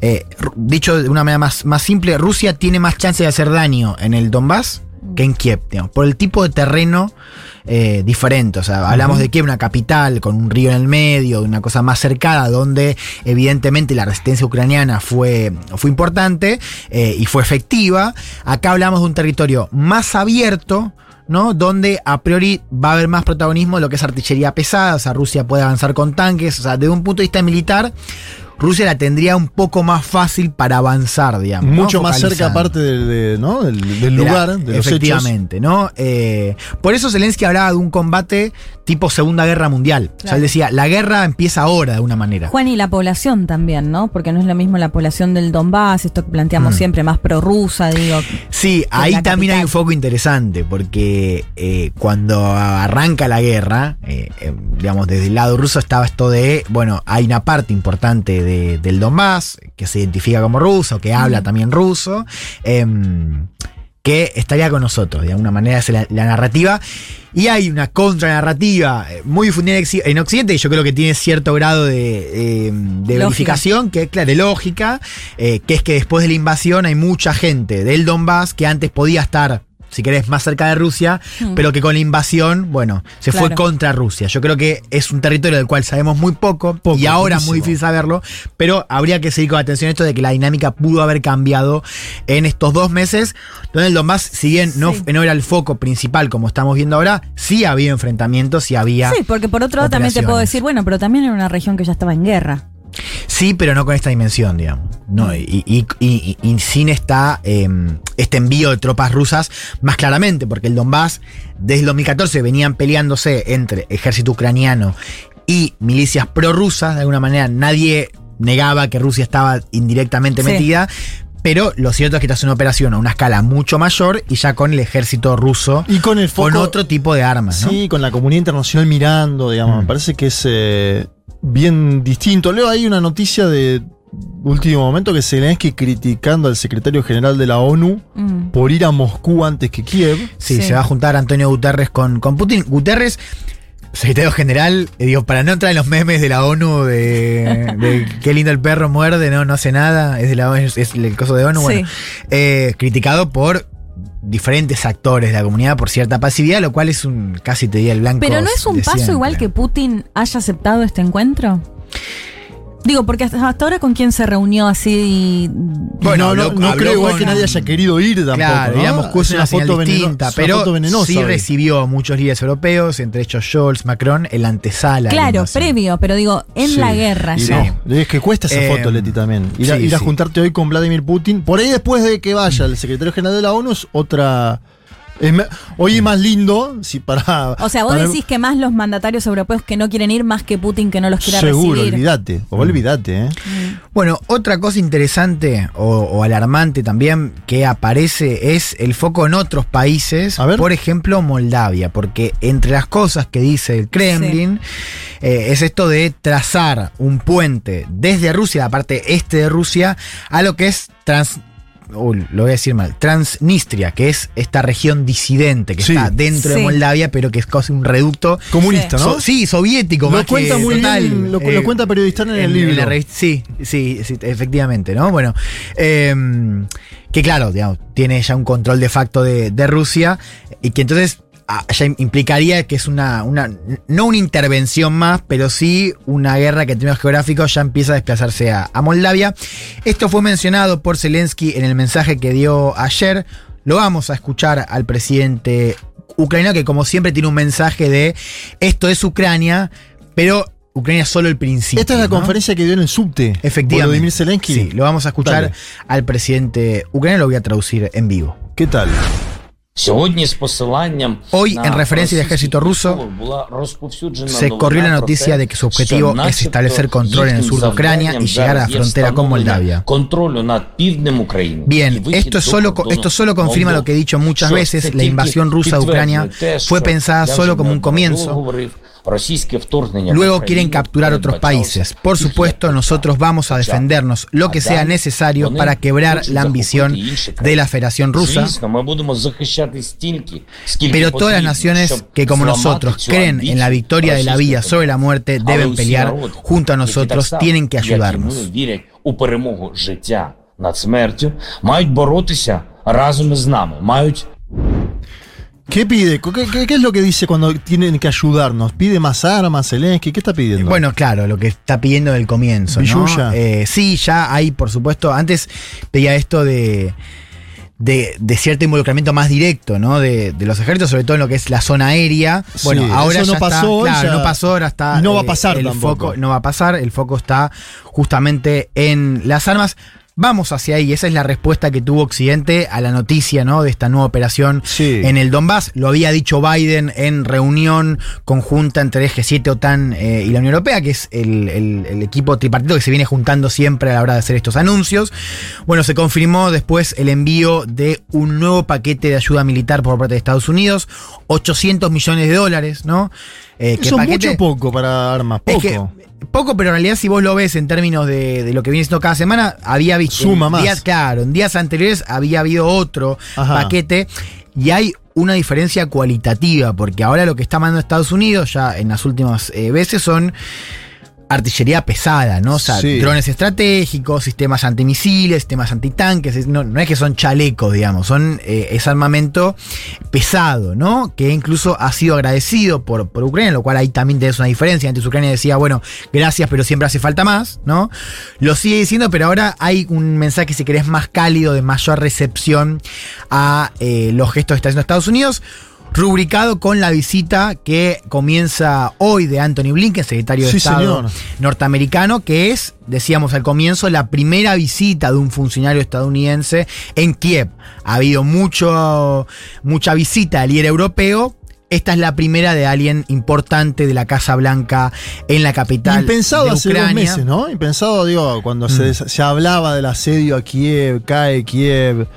Speaker 5: Eh, dicho de una manera más, más simple, Rusia tiene más chance de hacer daño en el Donbass que en Kiev, digamos, por el tipo de terreno eh, diferente. O sea, hablamos de Kiev, una capital con un río en el medio, de una cosa más cercana, donde evidentemente la resistencia ucraniana fue, fue importante eh, y fue efectiva. Acá hablamos de un territorio más abierto. ¿No? Donde a priori va a haber más protagonismo de lo que es artillería pesada, o sea, Rusia puede avanzar con tanques, o sea, desde un punto de vista militar, Rusia la tendría un poco más fácil para avanzar, digamos. ¿no?
Speaker 3: Mucho más cerca, aparte del, de- ¿no? del, del
Speaker 5: De la-
Speaker 3: lugar, de los hechos.
Speaker 5: efectivamente, ¿no? Eh, por eso Zelensky hablaba de un combate tipo Segunda Guerra Mundial. O sea,
Speaker 4: Claro.
Speaker 5: él decía, la guerra empieza ahora de alguna manera.
Speaker 4: Juan y la población también, ¿no? Porque no es lo mismo la población del Donbass, esto que planteamos
Speaker 5: Mm.
Speaker 4: siempre, más prorrusa, digo.
Speaker 5: Sí, ahí también hay un foco interesante, porque eh, cuando arranca la guerra, eh, eh, digamos, desde el lado ruso estaba esto de, bueno, hay una parte importante de- del Donbass que se identifica como ruso, que habla también ruso, em, que estaría con nosotros, de alguna manera es la, la narrativa. Y hay una contranarrativa eh, muy difundida en Occ- en Occidente, y yo creo que tiene cierto grado de, de verificación, que es claro, de lógica, eh, que es que después de la invasión hay mucha gente del Donbass que antes podía estar, si querés, más cerca de Rusia,
Speaker 4: Mm.
Speaker 5: pero que con la invasión, bueno, se fue contra Rusia. Yo creo que es un territorio del cual sabemos muy poco, y ahora es muy difícil saberlo, pero habría que seguir con atención esto de que la dinámica pudo haber cambiado en estos dos meses, donde el Donbass, si bien no, no era el foco principal como estamos viendo ahora, sí había enfrentamientos y había...
Speaker 4: Sí, porque por otro lado también te puedo decir, bueno, pero también era una región que ya estaba en guerra.
Speaker 5: Sí, pero no con esta dimensión, digamos. No, y, y- y- y sin esta, eh, este envío de tropas rusas más claramente, porque el Donbass desde el 2014 venían peleándose entre ejército ucraniano y milicias prorrusas, de alguna manera nadie negaba que Rusia estaba indirectamente
Speaker 4: Sí.
Speaker 5: metida. Pero lo cierto es que esta es una operación a una escala mucho mayor y ya con el ejército ruso
Speaker 3: Y con el foco.
Speaker 5: con otro tipo de armas. ¿no?
Speaker 3: Sí, con la comunidad internacional mirando, digamos.
Speaker 5: Mm.
Speaker 3: Me parece que es eh, bien distinto. Leo ahí una noticia de último momento que Zelensky criticando al secretario general de la ONU
Speaker 4: Mm.
Speaker 3: por ir a Moscú antes que Kiev.
Speaker 5: Sí,
Speaker 4: Sí.
Speaker 5: se va a juntar Antonio Guterres con, con Putin. Guterres, secretario general, eh, digo, para no entrar en los memes de la ONU de, de qué lindo el perro muerde, no, no hace nada, es, de la, es, es el coso de ONU, bueno, eh, criticado por diferentes actores de la comunidad por cierta pasividad, lo cual es un, casi te diría el blanco.
Speaker 4: Pero no es un paso igual que Putin haya aceptado este encuentro. Digo, porque hasta, hasta ahora con quién se reunió así.
Speaker 5: Bueno,
Speaker 3: no, creo igual
Speaker 5: con-
Speaker 3: que nadie haya querido ir tampoco.
Speaker 5: Claro,
Speaker 3: ¿no?
Speaker 5: ir a Moscú es una,
Speaker 3: foto veneno-
Speaker 5: distinta, pero
Speaker 3: foto venenosa
Speaker 5: sí recibió muchos líderes europeos, entre ellos Scholz, Macron, en la antesala.
Speaker 4: Claro, previo, pero digo, en
Speaker 3: Sí.
Speaker 4: la guerra
Speaker 3: Y
Speaker 4: ya.
Speaker 3: no, es que cuesta esa
Speaker 5: Eh,
Speaker 3: foto, Leti, también. Ir, a,
Speaker 5: sí,
Speaker 3: ir a juntarte hoy con Vladimir Putin. Por ahí después de que vaya el secretario general de la ONU es otra... es me- hoy es más lindo, si para...
Speaker 4: O sea, vos
Speaker 3: para-
Speaker 4: decís que más los mandatarios europeos que no quieren ir más que Putin que no los quiera
Speaker 3: Seguro,
Speaker 4: recibir.
Speaker 3: olvídate. Olvídate, ¿eh?
Speaker 5: Bueno, otra cosa interesante o, o alarmante también que aparece es el foco en otros países, por ejemplo Moldavia, porque entre las cosas que dice el Kremlin eh, es esto de trazar un puente desde Rusia, la parte este de Rusia, a lo que es trans... uy, lo voy a decir mal, Transnistria, que es esta región disidente que
Speaker 3: Sí.
Speaker 5: está dentro de. Moldavia, pero que es casi un reducto
Speaker 3: Comunista, ¿no?
Speaker 5: So- sí, soviético.
Speaker 3: Lo
Speaker 5: más que
Speaker 3: cuenta muy
Speaker 5: total.
Speaker 3: bien, lo, lo
Speaker 5: Eh,
Speaker 3: cuenta periodista en, el libro.
Speaker 5: en la revista- sí, sí, sí, efectivamente, ¿no? Bueno, eh, que claro, digamos, tiene ya un control de facto de, de Rusia y que entonces ya implicaría que es una, una, no una intervención más, pero sí una guerra que en términos geográficos ya empieza a desplazarse a, a Moldavia. Esto fue mencionado por Zelensky en el mensaje que dio ayer. Lo vamos a escuchar al presidente ucraniano que como siempre tiene un mensaje de esto es Ucrania, pero Ucrania es solo el principio.
Speaker 3: Esta es la
Speaker 5: ¿no?
Speaker 3: conferencia que dio en el subte.
Speaker 5: Efectivamente.
Speaker 3: Volodymyr Zelensky.
Speaker 5: Sí, lo vamos a escuchar
Speaker 3: Dale.
Speaker 5: al presidente ucraniano, lo voy a traducir en vivo.
Speaker 3: ¿Qué tal?
Speaker 5: Hoy, en referencia al ejército ruso, se corrió la noticia de que su objetivo es establecer control en el sur de Ucrania y llegar a la frontera con Moldavia. Bien, esto solo, esto solo confirma lo que he dicho muchas veces, la invasión rusa de Ucrania fue pensada solo como un comienzo. Luego quieren capturar otros países. Por supuesto, nosotros vamos a defendernos lo que sea necesario para quebrar la ambición de la Federación Rusa. Pero todas las naciones que como nosotros creen en la victoria de la vida sobre la muerte deben pelear junto a nosotros, tienen que ayudarnos.
Speaker 24: вірять у перемогу життя над смертю, мають боротися разом із нами, мають
Speaker 3: ¿Qué pide? ¿Qué, qué- qué es lo que dice cuando tienen que ayudarnos? ¿Pide más armas, Zelensky? ¿Qué está pidiendo?
Speaker 5: Bueno, claro, lo que está pidiendo del comienzo. ¿no? Eh, sí, ya hay, por supuesto. Antes pedía esto de. de, de cierto involucramiento más directo, ¿no? De, de los ejércitos, sobre todo en lo que es la zona aérea. Bueno,
Speaker 3: Sí,
Speaker 5: ahora
Speaker 3: eso no
Speaker 5: ya está-
Speaker 3: pasó,
Speaker 5: claro,
Speaker 3: ya-
Speaker 5: no pasó, ahora está.
Speaker 3: y no va a pasar
Speaker 5: el
Speaker 3: tampoco.
Speaker 5: foco, no va a pasar, el foco está justamente en las armas. Vamos hacia ahí, esa es la respuesta que tuvo Occidente a la noticia ¿no? de esta nueva operación en el Donbass. Lo había dicho Biden en reunión conjunta entre G7, OTAN eh, y la Unión Europea, que es el, el- el equipo tripartito que se viene juntando siempre a la hora de hacer estos anuncios. Bueno, se confirmó después el envío de un nuevo paquete de ayuda militar por parte de Estados Unidos, 800 millones de dólares, ¿no? Eh, que
Speaker 3: Eso es
Speaker 5: paquete-
Speaker 3: mucho poco para armas,
Speaker 5: es
Speaker 3: poco.
Speaker 5: que poco, pero en realidad si vos lo ves en términos de, de lo que viene siendo cada semana, había visto...
Speaker 3: Suma
Speaker 5: en
Speaker 3: más.
Speaker 5: Días, claro, en días anteriores había habido otro
Speaker 3: Ajá.
Speaker 5: paquete y hay una diferencia cualitativa, porque ahora lo que está mandando Estados Unidos ya en las últimas eh, veces son artillería pesada, ¿no? O sea,
Speaker 3: Sí.
Speaker 5: drones estratégicos, sistemas antimisiles, sistemas antitanques, es- no, no es que son chalecos, digamos, son eh, es armamento pesado, ¿no? Que incluso ha sido agradecido por, por Ucrania, lo cual ahí también tenés una diferencia. Antes Ucrania decía, bueno, gracias, pero siempre hace falta más, ¿no? Lo sigue diciendo, pero ahora hay un mensaje, si querés, más cálido, de mayor recepción a eh, los gestos que está haciendo Estados Unidos rubricado con la visita que comienza hoy de Anthony Blinken, secretario de
Speaker 3: Sí,
Speaker 5: Estado
Speaker 3: señor.
Speaker 5: norteamericano, que es, decíamos al comienzo, la primera visita de un funcionario estadounidense en Kiev. Ha habido mucho, mucha visita al líder europeo. Esta es la primera de alguien importante de la Casa Blanca en la capital.
Speaker 3: Impensado
Speaker 5: de
Speaker 3: hace dos
Speaker 5: Ucrania.
Speaker 3: meses, ¿no? Impensado, digo, cuando
Speaker 5: Mm.
Speaker 3: se, se hablaba del asedio a Kiev, cae Kiev,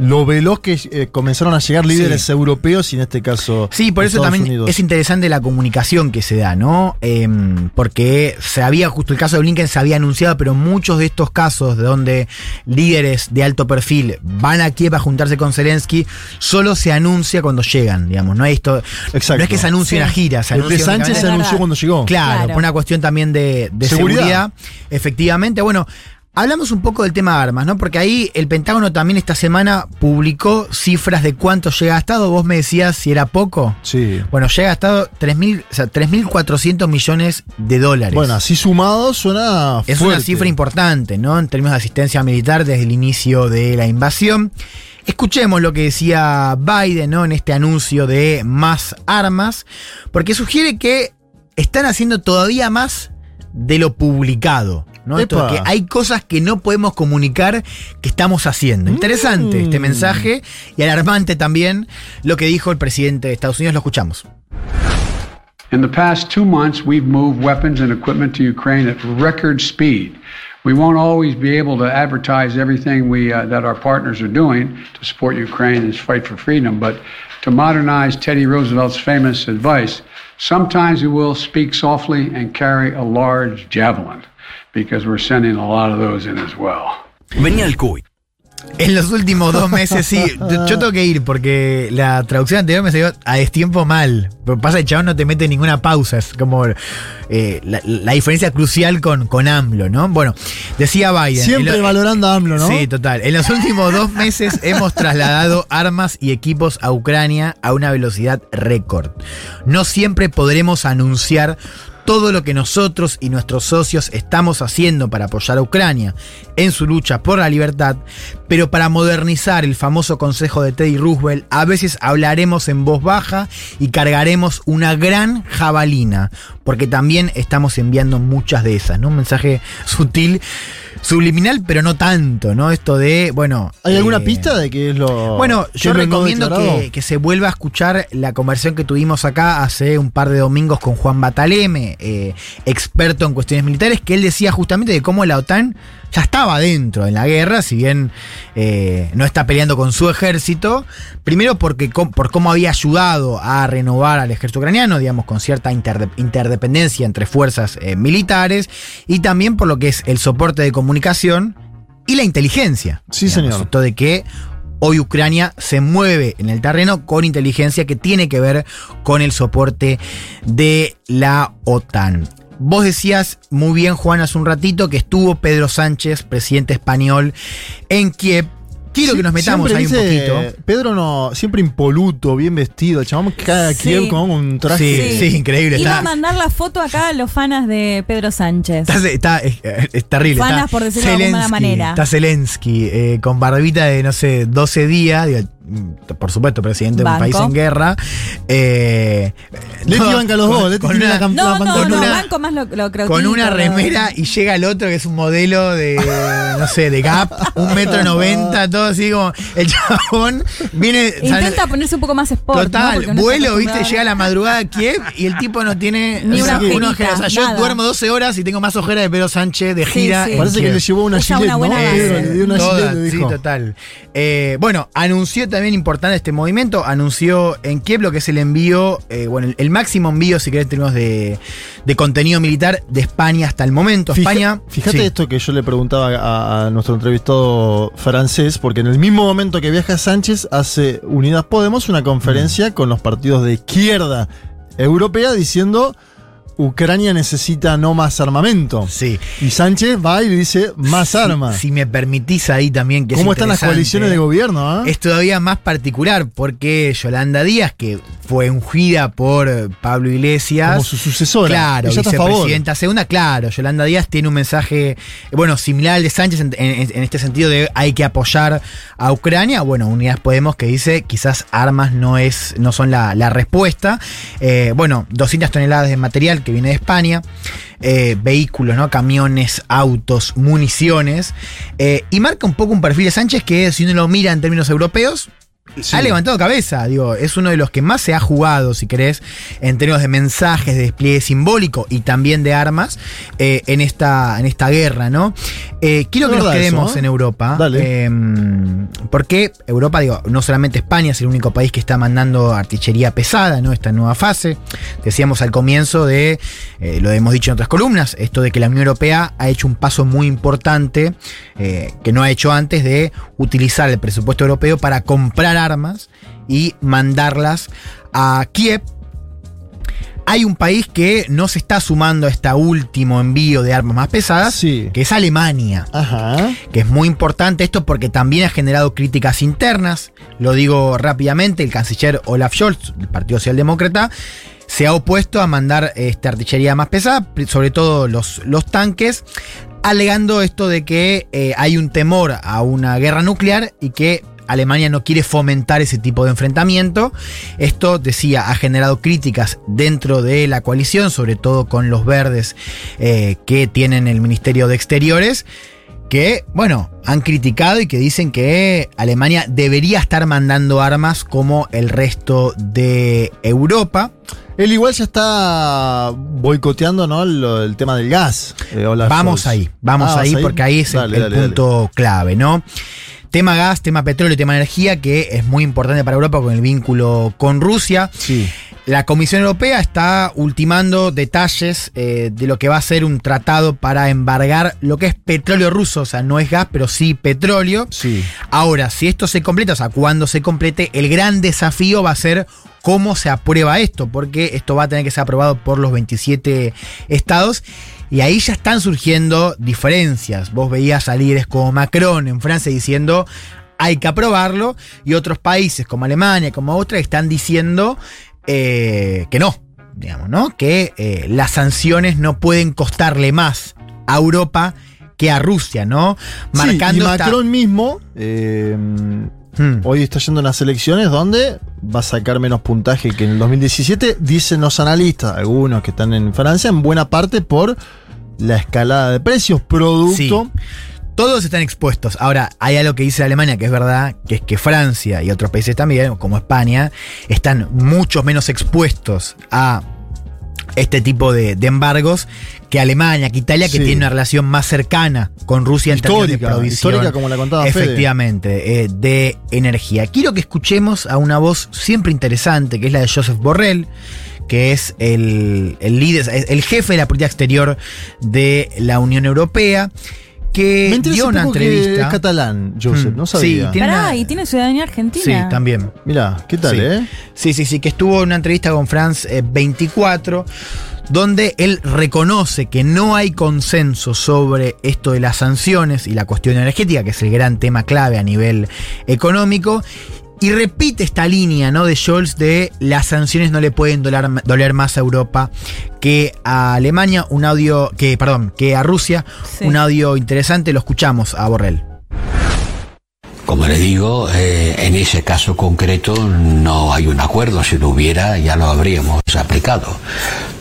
Speaker 3: lo veloz que eh, comenzaron a llegar líderes
Speaker 5: Sí.
Speaker 3: europeos y en este caso.
Speaker 5: Sí, por eso
Speaker 3: Estados
Speaker 5: también
Speaker 3: Unidos.
Speaker 5: es interesante la comunicación que se da, ¿no? Em, porque se había, justo el caso de Blinken se había anunciado, pero muchos de estos casos de donde líderes de alto perfil van a Kiev a juntarse con Zelensky, solo se anuncia cuando llegan, digamos. No, hay esto,
Speaker 3: Exacto.
Speaker 5: no es que se anuncie
Speaker 3: Sí.
Speaker 5: una gira, se
Speaker 3: El de Sánchez se anunció cuando llegó.
Speaker 5: Claro,
Speaker 3: Claro.
Speaker 5: por una cuestión también de, de
Speaker 3: Seguridad.
Speaker 5: seguridad. Efectivamente, bueno. Hablamos un poco del tema de armas, ¿no? Porque ahí el Pentágono también esta semana publicó cifras de cuánto llega a Estado. Vos me decías si era poco.
Speaker 3: Sí.
Speaker 5: Bueno, llega a Estado 3.000, o sea, 3.400 millones de dólares.
Speaker 3: Bueno, así sumado suena.
Speaker 5: es una cifra importante, ¿no? En términos de asistencia militar desde el inicio de la invasión. Escuchemos lo que decía Biden, ¿no? En este anuncio de más armas, porque sugiere que están haciendo todavía más de lo publicado. ¿No? Esto que hay cosas que no podemos comunicar que estamos haciendo. Interesante este
Speaker 3: Mm.
Speaker 5: mensaje y alarmante también lo que dijo el presidente de Estados Unidos. Lo escuchamos.
Speaker 27: In the past two months, we've moved weapons and equipment to Ukraine at record speed. We won't always be able to advertise everything we, uh, that our partners are doing to support Ukraine and its fight for freedom, but to modernize Teddy Roosevelt's famous advice, sometimes we will speak softly and carry a large javelin, because we're sending a lot of those in as well.
Speaker 5: Venía el cuy. En los últimos dos meses, sí. Yo tengo que ir porque la traducción anterior me salió a destiempo mal. Pero pasa que el chabón no te mete ninguna pausa. Es como eh, la, la diferencia crucial con, con AMLO, ¿no? Bueno, decía Biden.
Speaker 3: Siempre
Speaker 5: lo-
Speaker 3: valorando a AMLO, ¿no?
Speaker 5: Sí, total. En los últimos dos meses hemos trasladado armas y equipos a Ucrania a una velocidad récord. No siempre podremos anunciar todo lo que nosotros y nuestros socios estamos haciendo para apoyar a Ucrania en su lucha por la libertad, pero para modernizar el famoso consejo de Teddy Roosevelt, a veces hablaremos en voz baja y cargaremos una gran jabalina, porque también estamos enviando muchas de esas, ¿no? Un mensaje sutil, subliminal, pero no tanto, ¿no? Esto de, bueno...
Speaker 3: ¿Hay alguna
Speaker 5: eh,
Speaker 3: pista de qué es lo.
Speaker 5: bueno, yo recomiendo que se vuelva a escuchar la conversación que tuvimos acá hace un par de domingos con Juan Bataleme, eh, experto en cuestiones militares, que él decía justamente de cómo la OTAN ya estaba dentro en la guerra, si bien eh, no está peleando con su ejército, primero porque por cómo había ayudado a renovar al ejército ucraniano, digamos, con cierta interde- interdependencia entre fuerzas eh, militares, y también por lo que es el soporte de comunicación y la inteligencia.
Speaker 3: Sí,
Speaker 5: Digamos,
Speaker 3: señor.
Speaker 5: esto de que hoy Ucrania se mueve en el terreno con inteligencia que tiene que ver con el soporte de la OTAN. Vos decías muy bien, Juan, hace un ratito que estuvo Pedro Sánchez, presidente español, en Kiev. Quiero que nos metamos ahí un poquito.
Speaker 3: Pedro no, siempre impoluto, bien vestido. El chabón que cae a
Speaker 4: Sí.
Speaker 3: Kiev con un traje.
Speaker 5: Sí, sí, increíble.
Speaker 4: Iba a mandar la foto acá a los fanas de Pedro Sánchez.
Speaker 5: está, está- es, es terrible.
Speaker 4: Fanas,
Speaker 5: está
Speaker 4: por decirlo de alguna manera.
Speaker 5: Está Zelensky eh, con barbita de, no sé, 12 días. digo, por supuesto, presidente de un
Speaker 4: Banco.
Speaker 5: país en guerra. Eh,
Speaker 3: Leti
Speaker 5: no,
Speaker 3: banca los
Speaker 5: con-
Speaker 3: dos. Leti
Speaker 5: con
Speaker 3: tiene
Speaker 5: una-
Speaker 3: la
Speaker 4: No, no, no,
Speaker 5: una-
Speaker 4: banco más lo, lo creo
Speaker 5: con una remera y llega el otro que es un modelo de, no sé, de Gap, un metro noventa, todo así como el chabón viene...
Speaker 4: Intenta ponerse un poco más sport.
Speaker 5: Total,
Speaker 4: no
Speaker 5: vuelo, viste, llega a la madrugada a Kiev y el tipo no tiene
Speaker 4: Ni una ojerita,
Speaker 5: una ojera. O sea, yo
Speaker 4: nada.
Speaker 5: duermo 12 horas y tengo más ojera de Pedro Sánchez de
Speaker 4: Sí,
Speaker 5: gira.
Speaker 4: sí.
Speaker 5: en
Speaker 3: Parece que
Speaker 5: Kiev.
Speaker 3: le llevó una
Speaker 4: Usa
Speaker 3: gilet,
Speaker 4: una buena
Speaker 3: ¿no? le dio una
Speaker 5: Toda,
Speaker 3: gilet, le
Speaker 5: sí, total. Eh, bueno, anunció también importante este movimiento, anunció en Kiev lo que es el envío, eh, bueno, el, el máximo envío, si querés, en términos de, de contenido militar de España hasta el momento.
Speaker 3: Fija-
Speaker 5: España.
Speaker 3: Fíjate
Speaker 5: sí.
Speaker 3: esto que yo le preguntaba a, a nuestro entrevistado francés, porque en el mismo momento que viaja Sánchez hace Unidas Podemos una conferencia con los partidos de izquierda europea diciendo Ucrania necesita no más armamento.
Speaker 5: Sí.
Speaker 3: Y Sánchez va y le dice más armas.
Speaker 5: Si me permitís ahí también que es
Speaker 3: ¿Cómo están las coaliciones de gobierno? ah?
Speaker 5: Es todavía más particular porque Yolanda Díaz, que fue ungida por eh, Pablo Iglesias.
Speaker 3: Como su sucesora.
Speaker 5: Claro,
Speaker 3: Ella
Speaker 5: vicepresidenta segunda, claro. Yolanda Díaz tiene un mensaje, eh, bueno, similar al de Sánchez en, en- en este sentido de hay que apoyar a Ucrania. Bueno, Unidas Podemos que dice quizás armas no, es, no son la, la respuesta. Eh, bueno, 200 toneladas de material que viene de España. eh, vehículos, ¿no? Camiones, autos, municiones. eh, y marca un poco un perfil de Sánchez que, si uno lo mira en términos europeos, ha levantado cabeza, digo, es uno de los que más se ha jugado, si querés, en términos de mensajes, de despliegue simbólico y también de armas eh, en, esta, en esta guerra, ¿no? Eh, quiero que nos
Speaker 3: eso,
Speaker 5: quedemos
Speaker 3: ¿eh?
Speaker 5: en Europa.
Speaker 3: Dale.
Speaker 5: eh, porque Europa, digo, no solamente España es el único país que está mandando artillería pesada, ¿no? Esta nueva fase. Decíamos al comienzo de, lo hemos dicho en otras columnas, esto de que la Unión Europea ha hecho un paso muy importante que no ha hecho antes de utilizar el presupuesto europeo para comprar armas y mandarlas a Kiev. Hay un país que no se está sumando a este último envío de armas más pesadas, que es Alemania. Que es muy importante esto porque también ha generado críticas internas. Lo digo rápidamente, el canciller Olaf Scholz, del Partido Socialdemócrata, se ha opuesto a mandar esta artillería más pesada, sobre todo los, los tanques, alegando esto de que eh, hay un temor a una guerra nuclear y que Alemania no quiere fomentar ese tipo de enfrentamiento. Esto, decía, ha generado críticas dentro de la coalición, sobre todo con los verdes eh, que tienen el Ministerio de Exteriores que, bueno, han criticado y que dicen que Alemania debería estar mandando armas como el resto de Europa.
Speaker 3: Él igual ya está boicoteando ¿no? El tema del gas. eh,
Speaker 5: Vamos ahí, vamos
Speaker 3: Ah,
Speaker 5: ahí
Speaker 3: ¿vas
Speaker 5: porque ahí es el-
Speaker 3: Dale,
Speaker 5: el,
Speaker 3: dale, dale.
Speaker 5: punto clave, ¿no? Tema gas, tema petróleo, tema energía, que es muy importante para Europa con el vínculo con Rusia. La Comisión Europea está ultimando detalles eh, de lo que va a ser un tratado para embargar lo que es petróleo ruso, o sea, no es gas, pero sí petróleo. Ahora, si esto se completa, o sea, cuando se complete, el gran desafío va a ser cómo se aprueba esto, porque esto va a tener que ser aprobado por los 27 estados. Y ahí ya están surgiendo diferencias. Vos veías a líderes como Macron en Francia diciendo hay que aprobarlo, y otros países como Alemania, como Austria, están diciendo eh, que no, digamos, ¿no? Que eh, las sanciones no pueden costarle más a Europa que a Rusia, ¿no? Marcando
Speaker 3: sí, y
Speaker 5: esta-
Speaker 3: Macron mismo eh, hoy está yendo a unas elecciones donde va a sacar menos puntaje que en el 2017, dicen los analistas, algunos que están en Francia, en buena parte por la escalada de precios, producto.
Speaker 5: Todos están expuestos. Ahora, hay algo que dice Alemania que es verdad, que es que Francia y otros países también, como España, están mucho menos expuestos a este tipo de, de embargos que Alemania, que Italia, que
Speaker 3: Sí.
Speaker 5: tiene una relación más cercana con Rusia en términos de provisión.
Speaker 3: histórica como la contaba.
Speaker 5: Efectivamente, eh, de energía. Quiero que escuchemos a una voz siempre interesante, que es la de Joseph Borrell, que es el, el líder, el jefe de la política exterior de la Unión Europea, que
Speaker 3: Me
Speaker 5: dio
Speaker 3: un
Speaker 5: una
Speaker 3: que
Speaker 5: entrevista.
Speaker 3: es catalán, Joseph,
Speaker 5: Mm,
Speaker 3: no sabía.
Speaker 5: Sí, tiene
Speaker 4: Pará,
Speaker 5: una-
Speaker 4: y tiene ciudadanía argentina.
Speaker 5: Sí, también.
Speaker 3: Mirá, ¿qué tal,
Speaker 5: sí.
Speaker 3: eh?
Speaker 5: Sí, sí, sí, que estuvo en una entrevista con France eh, 24, donde él reconoce que no hay consenso sobre esto de las sanciones y la cuestión energética, que es el gran tema clave a nivel económico. Y repite esta línea ¿no? de Scholz de las sanciones no le pueden doler, doler más a Europa que a Alemania, un audio, que, perdón, que a Rusia,
Speaker 28: Sí.
Speaker 5: un audio interesante, lo escuchamos a Borrell.
Speaker 28: Como le digo, eh, en ese caso concreto no hay un acuerdo. Si lo hubiera, ya lo habríamos aplicado.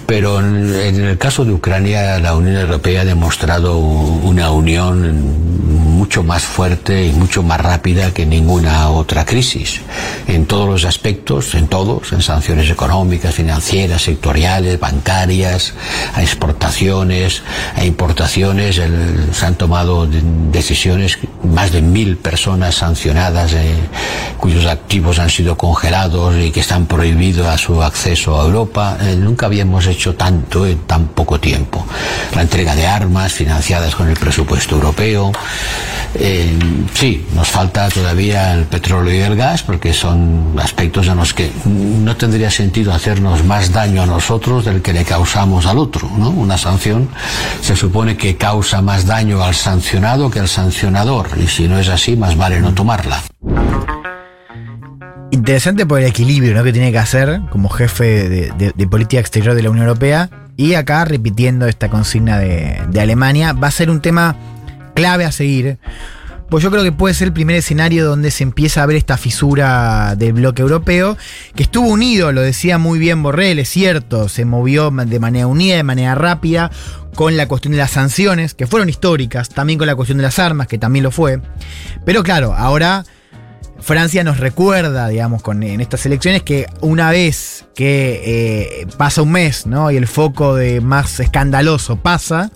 Speaker 28: Pero en, en el caso de Ucrania, la Unión Europea ha demostrado una unión mucho más fuerte y mucho más rápida que ninguna otra crisis. En todos los aspectos, en todos, en sanciones económicas, financieras, sectoriales, bancarias, a exportaciones, a importaciones, el- se han tomado de- decisiones, más de mil personas sancionadas eh, cuyos activos han sido congelados y que están prohibidos a su acceso a Europa. Eh, nunca habíamos hecho tanto en tan poco tiempo. La entrega de armas financiadas con el presupuesto europeo. Eh, sí, nos falta todavía el petróleo y el gas porque son aspectos en los que no tendría sentido hacernos más daño a nosotros del que le causamos al otro. ¿no? Una sanción se supone que causa más daño al sancionado que al sancionador y si no es así, más vale no tomarla.
Speaker 5: Interesante por el equilibrio ¿no? que tiene que hacer como jefe de, política exterior de la Unión Europea. Y acá, repitiendo esta consigna de Alemania, va a ser un tema clave a seguir. Pues yo creo que puede ser el primer escenario donde se empieza a ver esta fisura del bloque europeo, que estuvo unido, lo decía muy bien Borrell, es cierto, se movió de manera unida, de manera rápida, con la cuestión de las sanciones, que fueron históricas, también con la cuestión de las armas, que también lo fue. Pero claro, ahora Francia nos recuerda, digamos, en estas elecciones que una vez que eh, pasa un mes, ¿no? Y el foco de más escandaloso pasa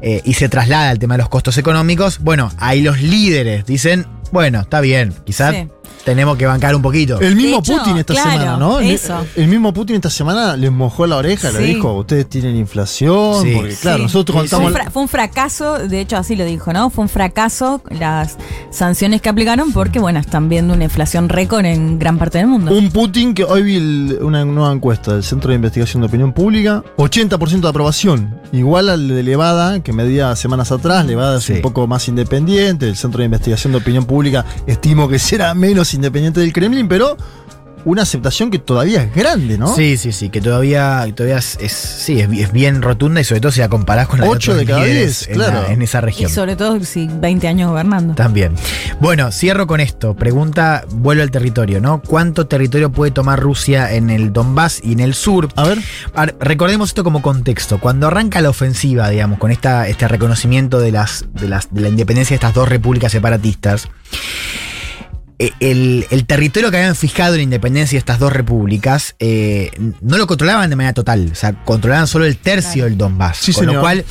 Speaker 5: eh, y se traslada al tema de los costos económicos, bueno, ahí los líderes dicen, bueno, está bien, quizás
Speaker 4: Sí.
Speaker 5: tenemos que bancar un poquito.
Speaker 3: El mismo
Speaker 4: hecho,
Speaker 3: Putin esta
Speaker 4: claro,
Speaker 3: semana, ¿no? El-
Speaker 4: eso.
Speaker 3: El, mismo Putin esta semana les mojó la oreja, le
Speaker 4: Sí.
Speaker 3: dijo, ustedes tienen inflación,
Speaker 5: Sí.
Speaker 3: porque claro,
Speaker 4: Sí.
Speaker 3: nosotros
Speaker 4: Fue un,
Speaker 3: contamos...
Speaker 4: fue un fracaso, de hecho así lo dijo, ¿no? Fue un fracaso las sanciones que aplicaron porque, bueno, están viendo una inflación récord en gran parte del mundo.
Speaker 3: Un Putin que hoy vi el- una nueva encuesta del Centro de Investigación de Opinión Pública, 80% de aprobación, igual al de Levada, que medía semanas atrás, Levada es un poco más independiente, el Centro de Investigación de Opinión Pública estimo que será menos independiente del Kremlin, pero una aceptación que todavía es grande, ¿no?
Speaker 5: Sí, sí, sí, que todavía, todavía es, es- sí, es, es bien rotunda y sobre todo si la comparás con la
Speaker 3: Ocho
Speaker 5: otros
Speaker 3: de cada
Speaker 5: líderes
Speaker 3: diez,
Speaker 5: en la-
Speaker 3: claro.
Speaker 5: en esa
Speaker 4: Y
Speaker 5: región.
Speaker 4: sobre todo si 20 años gobernando.
Speaker 5: También. Bueno, cierro con esto. Pregunta, vuelvo al territorio, ¿no? ¿Cuánto territorio puede tomar Rusia en el Donbass y en el sur?
Speaker 3: A ver.
Speaker 5: A recordemos esto como contexto. Cuando arranca la ofensiva, digamos, con esta, este reconocimiento de, las, de, las, de la independencia de estas dos repúblicas separatistas, el, el territorio que habían fijado en la independencia de estas dos repúblicas eh, no lo controlaban de manera total. O sea, controlaban solo el tercio del Donbass.
Speaker 3: Sí,
Speaker 5: con
Speaker 3: señor.
Speaker 5: lo cual,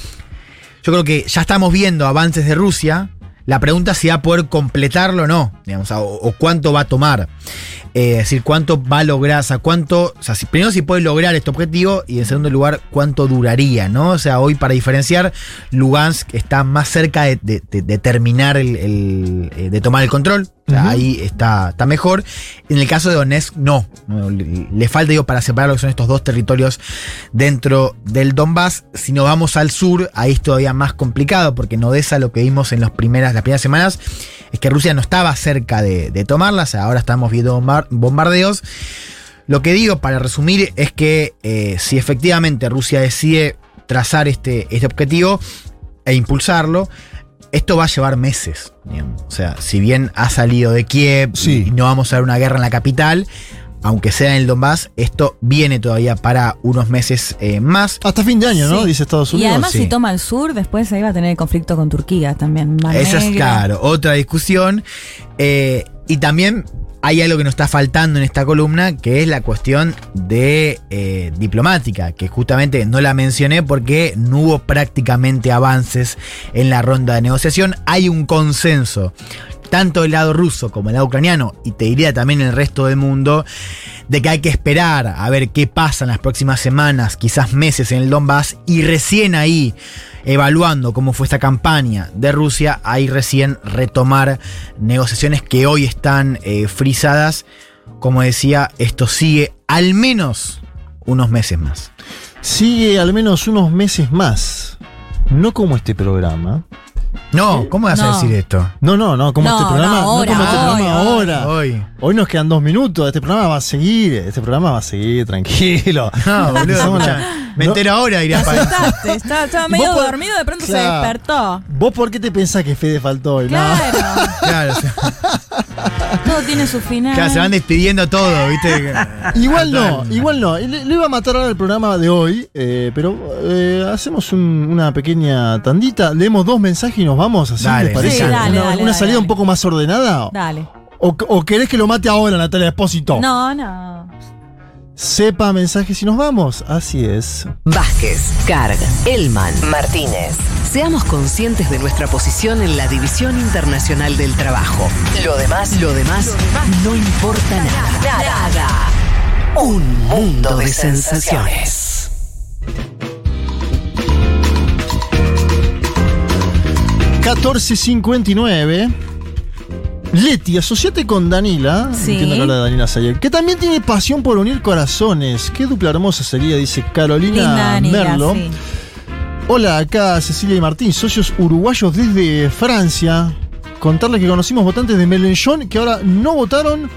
Speaker 5: yo creo que ya estamos viendo avances de Rusia. La pregunta es si va a poder completarlo o no, digamos, o, o cuánto va a tomar. Eh, es decir, cuánto va a lograr, o sea, cuánto, o sea, si- primero si puede lograr este objetivo y en segundo lugar, cuánto duraría, ¿no? O sea, hoy para diferenciar, Lugansk está más cerca de, de- de- de terminar el, el, eh, de tomar el control. O sea, ahí está, está mejor. En el caso de Donetsk, no. Le, falta, digo, para separar lo que son estos dos territorios dentro del Donbass. Si nos vamos al sur, ahí es todavía más complicado, porque en Odessa lo que vimos en las primeras, las primeras semanas es que Rusia no estaba cerca de, de tomarlas. Ahora estamos viendo bombardeos. Lo que digo, para resumir, es que eh, si efectivamente Rusia decide trazar este, este objetivo e impulsarlo, esto va a llevar meses. digamos. O sea, si bien ha salido de Kiev y no vamos a ver una guerra en la capital, aunque sea en el Donbass, esto viene todavía para unos meses eh, más.
Speaker 3: Hasta fin de año, ¿no? Dice Estados
Speaker 4: Y
Speaker 3: Unidos.
Speaker 4: además,
Speaker 5: sí.
Speaker 4: si toma el sur, después ahí va a tener el conflicto con Turquía también. Mar
Speaker 5: Esa es, claro, otra discusión. Eh, y también hay algo que nos está faltando en esta columna, que es la cuestión de eh, diplomática, que justamente no la mencioné porque no hubo prácticamente avances en la ronda de negociación. Hay un consenso, tanto del lado ruso como del lado ucraniano, y te diría también el resto del mundo, de que hay que esperar a ver qué pasa en las próximas semanas, quizás meses en el Donbass, y recién ahí, evaluando cómo fue esta campaña de Rusia, ahí recién retomar negociaciones que hoy están eh, frisadas. Como decía, esto sigue al menos unos meses más.
Speaker 3: Sigue al menos unos meses más. No como este programa.
Speaker 5: No, ¿cómo vas a
Speaker 3: No.
Speaker 5: decir esto?
Speaker 3: No, no, no, como
Speaker 5: No,
Speaker 3: este programa.
Speaker 5: no,
Speaker 3: No,
Speaker 5: ahora,
Speaker 3: como este
Speaker 5: hoy,
Speaker 3: programa
Speaker 5: hoy,
Speaker 3: ahora.
Speaker 5: hoy.
Speaker 3: Hoy nos quedan dos minutos. Este programa va a seguir. Este programa va a seguir, tranquilo.
Speaker 5: No, boludo,
Speaker 3: Empezamos
Speaker 5: escuchá,
Speaker 3: la-
Speaker 5: me
Speaker 3: no-
Speaker 5: entero ahora,
Speaker 4: Te
Speaker 5: para
Speaker 4: asustaste, estaba, estaba
Speaker 3: ¿Y
Speaker 4: medio dormido, de pronto se
Speaker 3: Claro.
Speaker 4: despertó.
Speaker 3: ¿Vos por qué te pensás que Fede faltó hoy? No.
Speaker 4: Claro,
Speaker 5: Claro, o sea,
Speaker 4: todo tiene su final.
Speaker 5: claro, se van despidiendo todo, ¿viste?
Speaker 3: Igual no, igual no. Le, le iba a matar ahora el programa de hoy, eh, pero eh, hacemos un- una pequeña tandita, leemos dos mensajes y nos vamos, así
Speaker 5: Dale.
Speaker 3: les parece.
Speaker 4: Sí, dale,
Speaker 3: una
Speaker 4: dale,
Speaker 3: una
Speaker 4: dale,
Speaker 3: salida
Speaker 4: dale.
Speaker 3: un poco más ordenada.
Speaker 4: Dale.
Speaker 3: O, o querés que lo mate ahora, Natalia Espósito?
Speaker 4: No, no.
Speaker 3: Sepa mensajes y nos vamos. Así es.
Speaker 1: Vázquez, Carg, Elman, Martínez. Seamos conscientes de nuestra posición en la División Internacional del Trabajo. Lo demás, lo demás, no importa nada. Nada. Un mundo de sensaciones.
Speaker 3: $14.59. Leti, asociate con Danila.
Speaker 4: Sí.
Speaker 3: Entiendo que habla de Danila Sayer. Que también tiene pasión por unir corazones. Qué dupla hermosa sería, dice Carolina Merlo.
Speaker 4: sí.
Speaker 3: Hola, acá Cecilia y Martín, socios uruguayos desde Francia. Contarles que conocimos votantes de Melenchón que ahora no votaron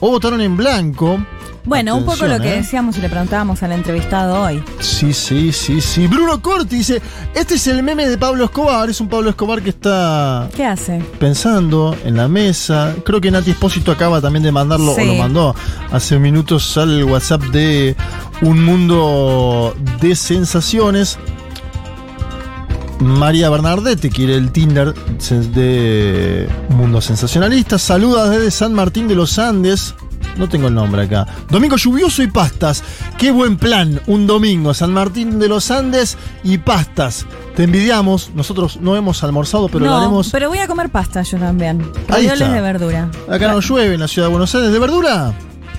Speaker 3: o votaron en blanco.
Speaker 4: Bueno, un poco lo que
Speaker 3: ¿eh?
Speaker 4: decíamos y le preguntábamos al entrevistado hoy.
Speaker 3: Sí, sí, sí, sí. Bruno Corti dice, este es el meme de Pablo Escobar. Es un Pablo Escobar que está
Speaker 4: ¿Qué hace?
Speaker 3: pensando en la mesa. Creo que Nati Espósito acaba también de mandarlo,
Speaker 4: Sí.
Speaker 3: o lo mandó hace minutos al WhatsApp de Un Mundo de Sensaciones. María Bernardete quiere el Tinder de Mundo Sensacionalista. Saluda desde San Martín de los Andes. No tengo el nombre acá. Domingo lluvioso y pastas. Qué buen plan. Un domingo, San Martín de los Andes y pastas. Te envidiamos. Nosotros no hemos almorzado, pero lo
Speaker 4: no,
Speaker 3: haremos.
Speaker 4: pero voy a comer pasta yo también. Ravioles de verdura.
Speaker 3: Acá no llueve en la ciudad de Buenos Aires. ¿De verdura?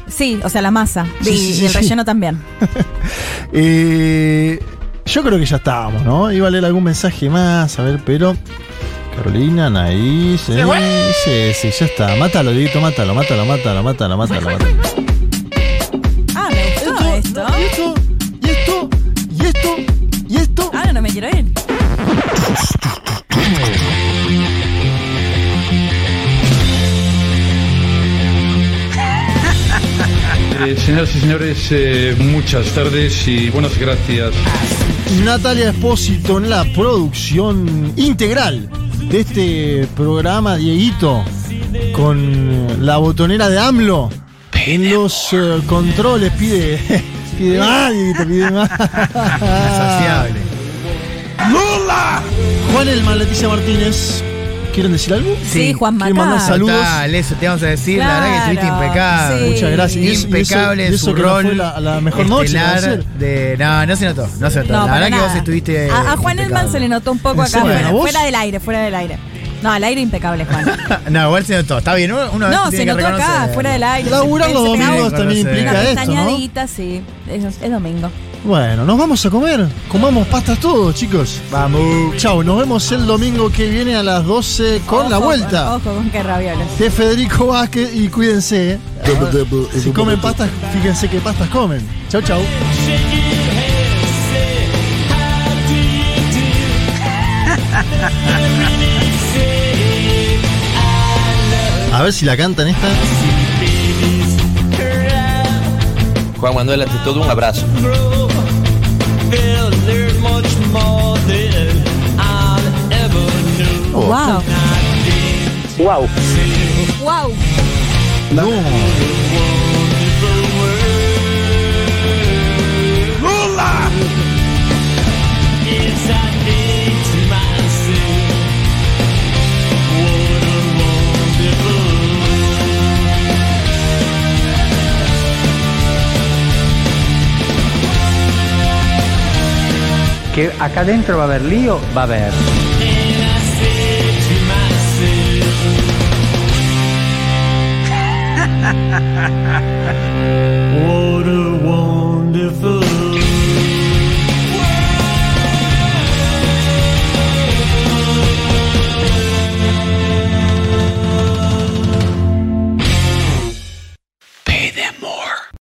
Speaker 4: Sí, o sea, la masa.
Speaker 3: Sí,
Speaker 4: y,
Speaker 3: sí, sí,
Speaker 4: y el relleno también.
Speaker 3: Eh, yo creo que ya estábamos, ¿no? Iba a leer algún mensaje más, a ver, pero. Carolina, Anaís. eh, sí, sí, ya está. Mátalo, Dieguito, mátalo, mátalo, mátalo, mátalo, mátalo, mátalo.
Speaker 4: Ah, me gustó esto.
Speaker 3: Y esto, y esto, y esto, y esto.
Speaker 4: Ahora no me quiero ir.
Speaker 29: Eh, señoras y señores, eh, muchas tardes y buenas gracias.
Speaker 3: Natalia Espósito en la producción integral de este programa, Dieguito, con la botonera de AMLO. En los eh, controles pide, pide más, Dieguito, pide más.
Speaker 5: Insaciable.
Speaker 3: ¡Lula! Juan Elman, Leticia Martínez. ¿Quieren decir algo?
Speaker 4: Sí, Juan
Speaker 3: ¿Quieren mandar
Speaker 4: Macá.
Speaker 3: saludos?
Speaker 5: Total, eso te vamos a decir. La verdad que estuviste
Speaker 4: Claro,
Speaker 5: impecable.
Speaker 4: sí.
Speaker 3: Muchas gracias. Y eso- y eso-
Speaker 5: Impecable
Speaker 3: y
Speaker 5: en
Speaker 3: eso
Speaker 5: su
Speaker 3: que no
Speaker 5: rol.
Speaker 3: fue la- la mejor noche,
Speaker 5: estelar de, no, no se notó. No se notó.
Speaker 4: No,
Speaker 5: la
Speaker 4: para
Speaker 5: verdad que
Speaker 4: nada.
Speaker 5: vos estuviste.
Speaker 4: A, a Juan Elman se le notó un poco
Speaker 3: ¿En
Speaker 4: acá
Speaker 3: serio?
Speaker 4: fuera,
Speaker 3: ¿A vos?
Speaker 4: fuera del aire, fuera del aire. No, al aire impecable, Juan.
Speaker 5: No, igual se notó. Está bien. Uno,
Speaker 4: No, se
Speaker 5: tiene que
Speaker 4: notó acá,
Speaker 5: reconocer.
Speaker 4: fuera del aire.
Speaker 3: Laburar los
Speaker 4: se
Speaker 3: domingos también implica
Speaker 4: Una
Speaker 3: esto, ¿no?
Speaker 4: pestañadita, sí. Es domingo.
Speaker 3: Bueno, nos vamos a comer. Comamos pastas todos, chicos.
Speaker 5: Vamos.
Speaker 3: Chau, nos vemos el domingo que viene a las 12 con la vuelta
Speaker 4: Ojo con qué ravioles.
Speaker 3: de Federico Vázquez y cuídense. ¿eh? Si comen pastas, fíjense qué pastas comen. Chau, chau. A ver si la cantan esta.
Speaker 30: Juan Manuel, ante todo, un abrazo.
Speaker 3: Oh.
Speaker 4: Wow.
Speaker 30: Wow.
Speaker 4: Wow.
Speaker 3: No.
Speaker 31: Que acá adentro va a haber lío, va a haber.
Speaker 32: What a wonderful